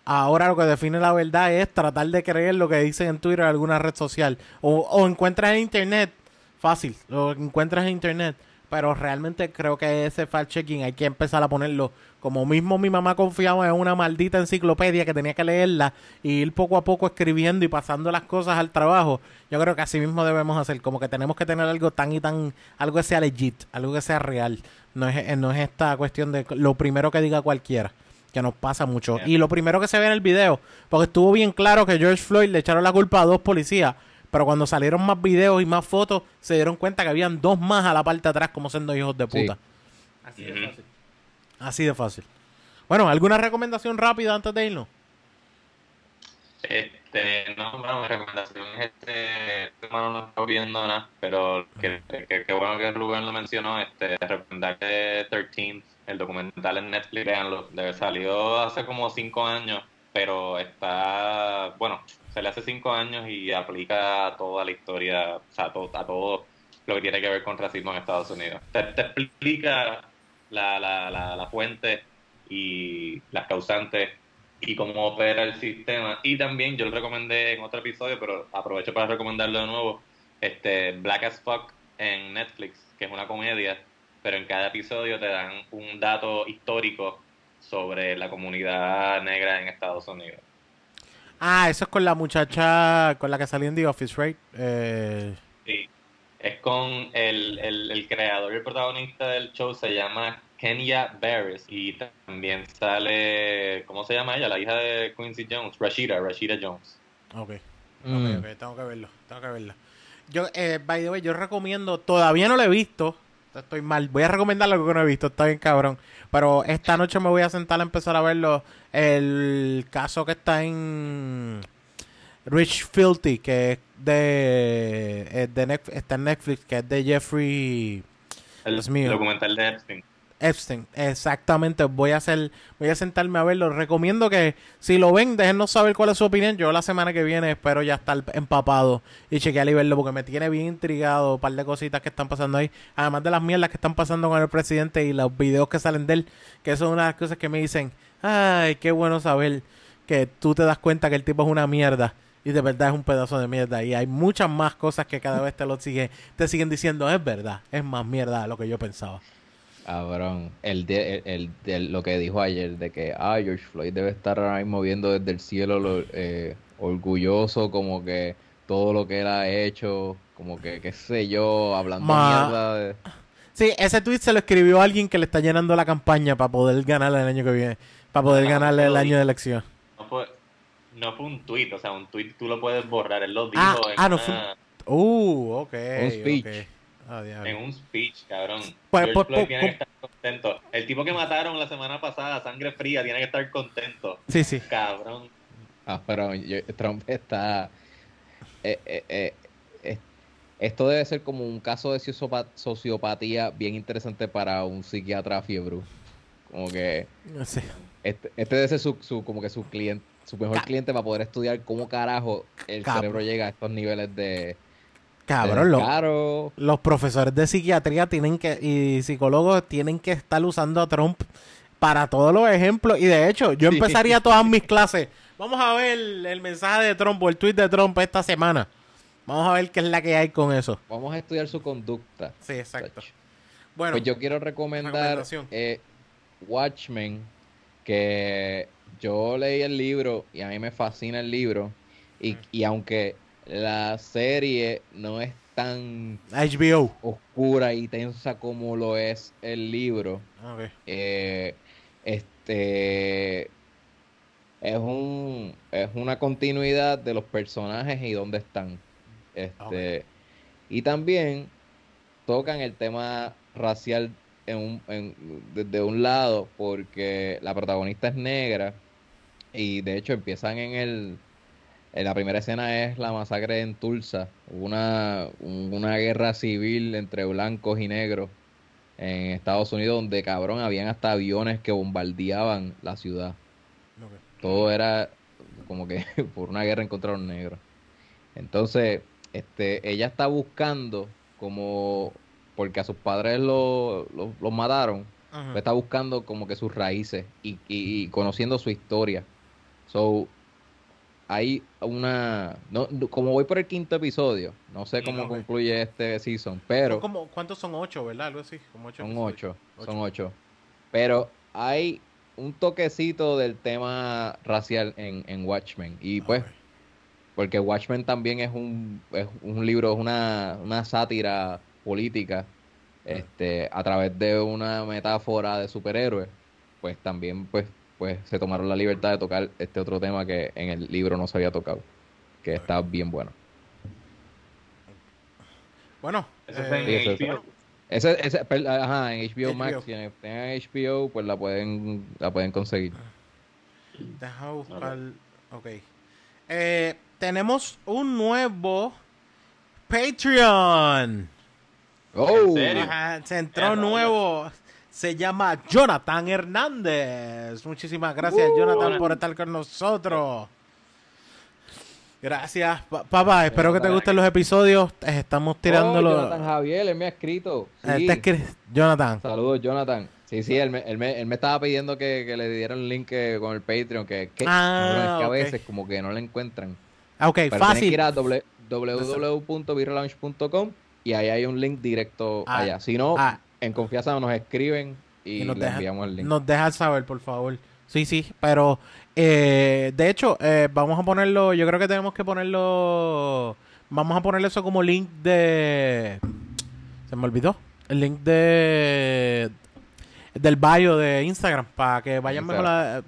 S1: Ahora lo que define la verdad es tratar de creer lo que dicen en Twitter o alguna red social. O, o encuentras en internet, fácil, lo encuentras en internet pero realmente creo que ese fact-checking hay que empezar a ponerlo. Como mismo mi mamá confiaba en una maldita enciclopedia que tenía que leerla y ir poco a poco escribiendo y pasando las cosas al trabajo, yo creo que así mismo debemos hacer. Como que tenemos que tener algo tan y tan, algo que sea legit, algo que sea real. No es, eh, no es esta cuestión de lo primero que diga cualquiera que nos pasa mucho. Y lo primero que se ve en el video, porque estuvo bien claro que George Floyd le echaron la culpa a dos policías, pero cuando salieron más videos y más fotos, se dieron cuenta que habían dos más a la parte de atrás como siendo hijos de puta. Así de fácil. Así de fácil. Bueno, ¿alguna recomendación rápida antes de irnos?
S2: Este, no, bueno, mi recomendación es este, hermano no está viendo nada, pero que, que, bueno que Rubén lo mencionó, este, recomendar que 13 el documental en Netflix, veanlo, salió hace como cinco años, pero está, bueno, sale hace cinco años y aplica a toda la historia, o sea, a todo, lo que tiene que ver con racismo en Estados Unidos. Te, explica la, la, la, fuente y las causantes y cómo opera el sistema. Y también yo lo recomendé en otro episodio, pero aprovecho para recomendarlo de nuevo, este Black as Fuck en Netflix, que es una comedia, pero en cada episodio te dan un dato histórico sobre la comunidad negra en Estados Unidos.
S1: Ah, eso es con la muchacha con la que salió en The Office, right? Eh...
S2: Sí. Es con el, el, creador y el protagonista del show, se llama Kenya Barris. Y también sale, ¿cómo se llama ella? La hija de Quincy Jones, Rashida, Rashida Jones.
S1: Ok. Mm. Ok, tengo que verlo, tengo que verlo. Yo, eh, by the way, yo recomiendo, todavía no lo he visto, estoy mal. Voy a recomendar lo que no he visto, está bien cabrón. Pero esta noche me voy a sentar a empezar a verlo. El caso que está en Rich Filthy, que es de, de está en Netflix, que es de Jeffrey.
S2: El documental de Epstein.
S1: Epstein, exactamente. Voy a hacer, voy a sentarme a verlo. Recomiendo que si lo ven, déjenos saber cuál es su opinión. Yo la semana que viene espero ya estar empapado y chequear y verlo porque me tiene bien intrigado un par de cositas que están pasando ahí. Además de las mierdas que están pasando con el presidente y los videos que salen de él, que son unas cosas que me dicen, ay, qué bueno saber que tú te das cuenta que el tipo es una mierda y de verdad es un pedazo de mierda y hay muchas más cosas que cada vez te lo siguen te siguen diciendo es verdad es más mierda de lo que yo pensaba
S3: Cabrón, el de, el, de lo que dijo ayer, de que ah, George Floyd debe estar ahora mismo viendo desde el cielo lo, eh, orgulloso, como que todo lo que él ha hecho, como que, qué sé yo, hablando
S1: Ma-
S3: mierda de...
S1: Sí, ese tweet se lo escribió alguien que le está llenando la campaña para poder ganarle el año que viene, para poder
S2: Ah,
S1: ganarle el año de elección.
S2: No fue, no fue un tweet, o sea, un tweet tú lo puedes borrar. Él lo dijo
S1: Ah,
S2: en,
S1: ah, no
S2: una-
S1: fue Uh, ok.
S3: Un speech.
S1: ok.
S2: En un speech, cabrón.
S1: Pues,
S2: George
S1: pues,
S2: Floyd
S1: pues,
S2: tiene
S1: pues-
S2: que estar contento. El tipo que mataron la semana pasada, sangre fría, tiene que estar contento.
S1: Sí, sí.
S2: Cabrón.
S3: Ah, pero yo- Trump está... eh, eh, eh, eh, esto debe ser como un caso de sociopa- sociopatía bien interesante para un psiquiatra fiebre. Como que
S1: Sí.
S3: este, este debe ser su, su- como que su cliente, su mejor
S1: Ca-
S3: cliente para poder estudiar cómo carajo el
S1: Cap-
S3: cerebro llega a estos niveles de...
S1: Cabrón, lo-
S3: Claro.
S1: los profesores de psiquiatría tienen que y psicólogos tienen que estar usando a Trump para todos los ejemplos y de hecho yo
S3: Sí.
S1: empezaría todas mis clases vamos a ver el mensaje de Trump o el tweet de Trump esta semana vamos a ver qué es la que hay con eso
S3: Vamos a estudiar su conducta.
S1: sí exacto bueno
S3: Pues yo quiero recomendar eh, Watchmen, que yo leí el libro y a mí me fascina el libro. Y,
S1: Mm.
S3: y aunque la serie no es tan
S1: HBO
S3: oscura y tensa como lo es el libro,
S1: Ok.
S3: eh, este es un es una continuidad de los personajes y dónde están. Este y también tocan el tema racial en un, en- desde un lado porque la protagonista es negra y de hecho empiezan en el la primera escena es la masacre en Tulsa una un- una guerra civil entre blancos y negros en Estados Unidos donde cabrón habían hasta aviones que bombardeaban la ciudad todo era como que por una guerra en contra de los negros. Entonces, este, ella está buscando como porque a sus padres lo- lo- los mataron, pues está buscando como que sus raíces y, y- y conociendo su historia. So, hay una, no, como voy por el quinto episodio, no sé cómo
S1: Ok.
S3: concluye este season, pero
S1: como- ¿Cuántos son ocho, verdad? Algo así. Como ocho
S3: son
S1: episodios.
S3: ocho,
S1: Ocho.
S3: son ocho. Pero hay un toquecito del tema racial en, en Watchmen. Y pues, porque Watchmen también es un, es un libro, es una, una sátira política, este, a través de una metáfora de superhéroes, pues también pues, pues se tomaron la libertad de tocar este otro tema que en el libro no se había tocado, que está bien bueno.
S1: Bueno, eh,
S2: está en
S3: Sí, eso
S2: HBO.
S3: Ese, ese, ajá, en HBO,
S1: HBO.
S3: Max, quienes tengan HBO, pues la pueden, la pueden conseguir.
S1: Deja buscar. Ok. Eh, tenemos un nuevo Patreon.
S3: ¡Oh!
S2: serio?
S1: Ajá, se entró nuevo. Se llama Jonathan Hernández. Muchísimas gracias,
S3: Uh.
S1: Jonathan, por estar con nosotros. Gracias, pa- papá. Espero que te gusten los episodios. Estamos
S3: Oh,
S1: tirándolo.
S3: Jonathan Javier, él me ha escrito. Sí.
S1: te escri- Jonathan.
S3: Saludos, Jonathan. Sí, sí, él me, él me, él me estaba pidiendo que, que le dieran el link eh, con el Patreon, que, que,
S1: Ah,
S3: que a veces como que no lo encuentran.
S1: Ah, Ok,
S3: Pero tienen que
S1: fácil.
S3: ir a www.birrelaunch.com y ahí hay un link directo
S1: Ah,
S3: allá. Si no,
S1: ah.
S3: En confianza nos escriben y,
S1: Y nos
S3: enviamos el link.
S1: Nos dejan saber, por favor. Sí, sí, pero eh, de hecho, eh, vamos a ponerlo, yo creo que tenemos que ponerlo, vamos a ponerle eso como link de, se me olvidó, el link de del bio de Instagram para que vayan mejor a,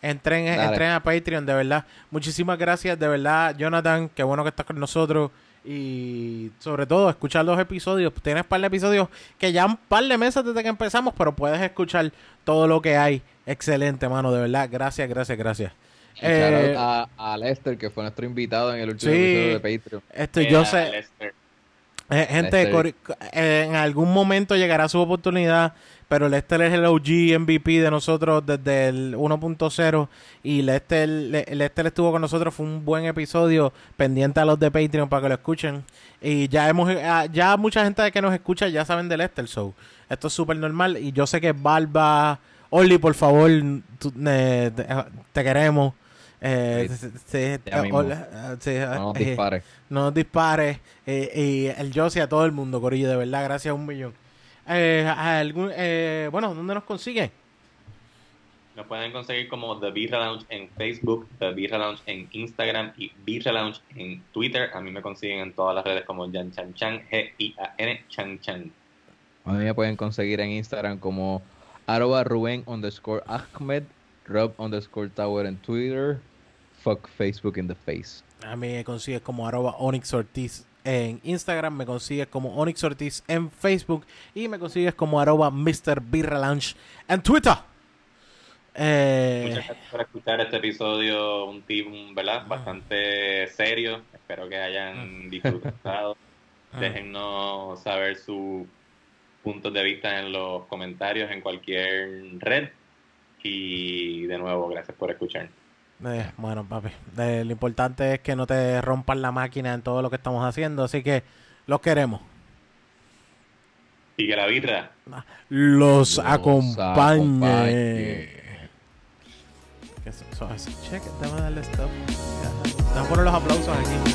S1: entren, entren a Patreon, de verdad. Muchísimas gracias, de verdad, Jonathan, qué bueno que estás con nosotros. Y sobre todo, escuchar los episodios. Tienes un par de episodios que ya un par de meses desde que empezamos, pero puedes escuchar todo lo que hay. Excelente, mano, de verdad. Gracias, gracias, gracias. Eh,
S3: a, a Lester, que fue nuestro invitado en el último
S1: sí.
S3: episodio de Patreon.
S1: Esto,
S2: Eh,
S1: yo sé,
S2: Lester.
S1: Eh, gente,
S3: Lester.
S1: eh, en algún momento llegará su oportunidad, pero Lester es el OG MVP de nosotros desde el 1.0 y Lester, Le- Lester estuvo con nosotros, fue un buen episodio pendiente a los de Patreon para que lo escuchen. Y ya hemos ah, ya mucha gente que nos escucha ya saben de Lester, so esto es súper normal y yo sé que Barba, Oli, por favor, tú- eh, te, te queremos. Eh,
S3: Sí,
S1: sí, sí,
S3: ya
S1: eh, sí,
S3: No nos
S1: eh,
S3: dispares.
S1: no nos dispares. eh, y el Josie a todo el mundo, Corillo, de verdad, gracias a un millón. Eh, a algún, eh, bueno, ¿dónde nos consigue?
S2: Nos pueden conseguir como The Birra Lounge en Facebook, The Birra Lounge en Instagram y Birra Lounge en Twitter. A mí me consiguen en todas las redes como Jan Chan Chan, G-I-A-N Chan Chan.
S3: A mí me pueden conseguir en Instagram como arroba Rubén underscore Ahmed, Rob underscore Tower en Twitter, fuck Facebook in the face.
S1: A mí me consigues como arroba Onyx Ortiz en Instagram, me consigues como Onyx Ortiz en Facebook y me consigues como arroba Mr. En Twitter. Eh,
S2: Muchas gracias por escuchar este episodio, un team, ¿verdad? Bastante serio. Espero que hayan disfrutado. Déjennos saber sus puntos de vista en los comentarios en cualquier red. Y de nuevo, gracias por escuchar.
S1: Eh, bueno, papi, eh, lo importante es que no te rompan la máquina en todo lo que estamos haciendo, así que los queremos.
S2: Y que la birra.
S1: Los,
S3: Los
S1: acompañe.
S3: acompañe.
S1: Check, déjame darle stop. Déjame poner los aplausos aquí.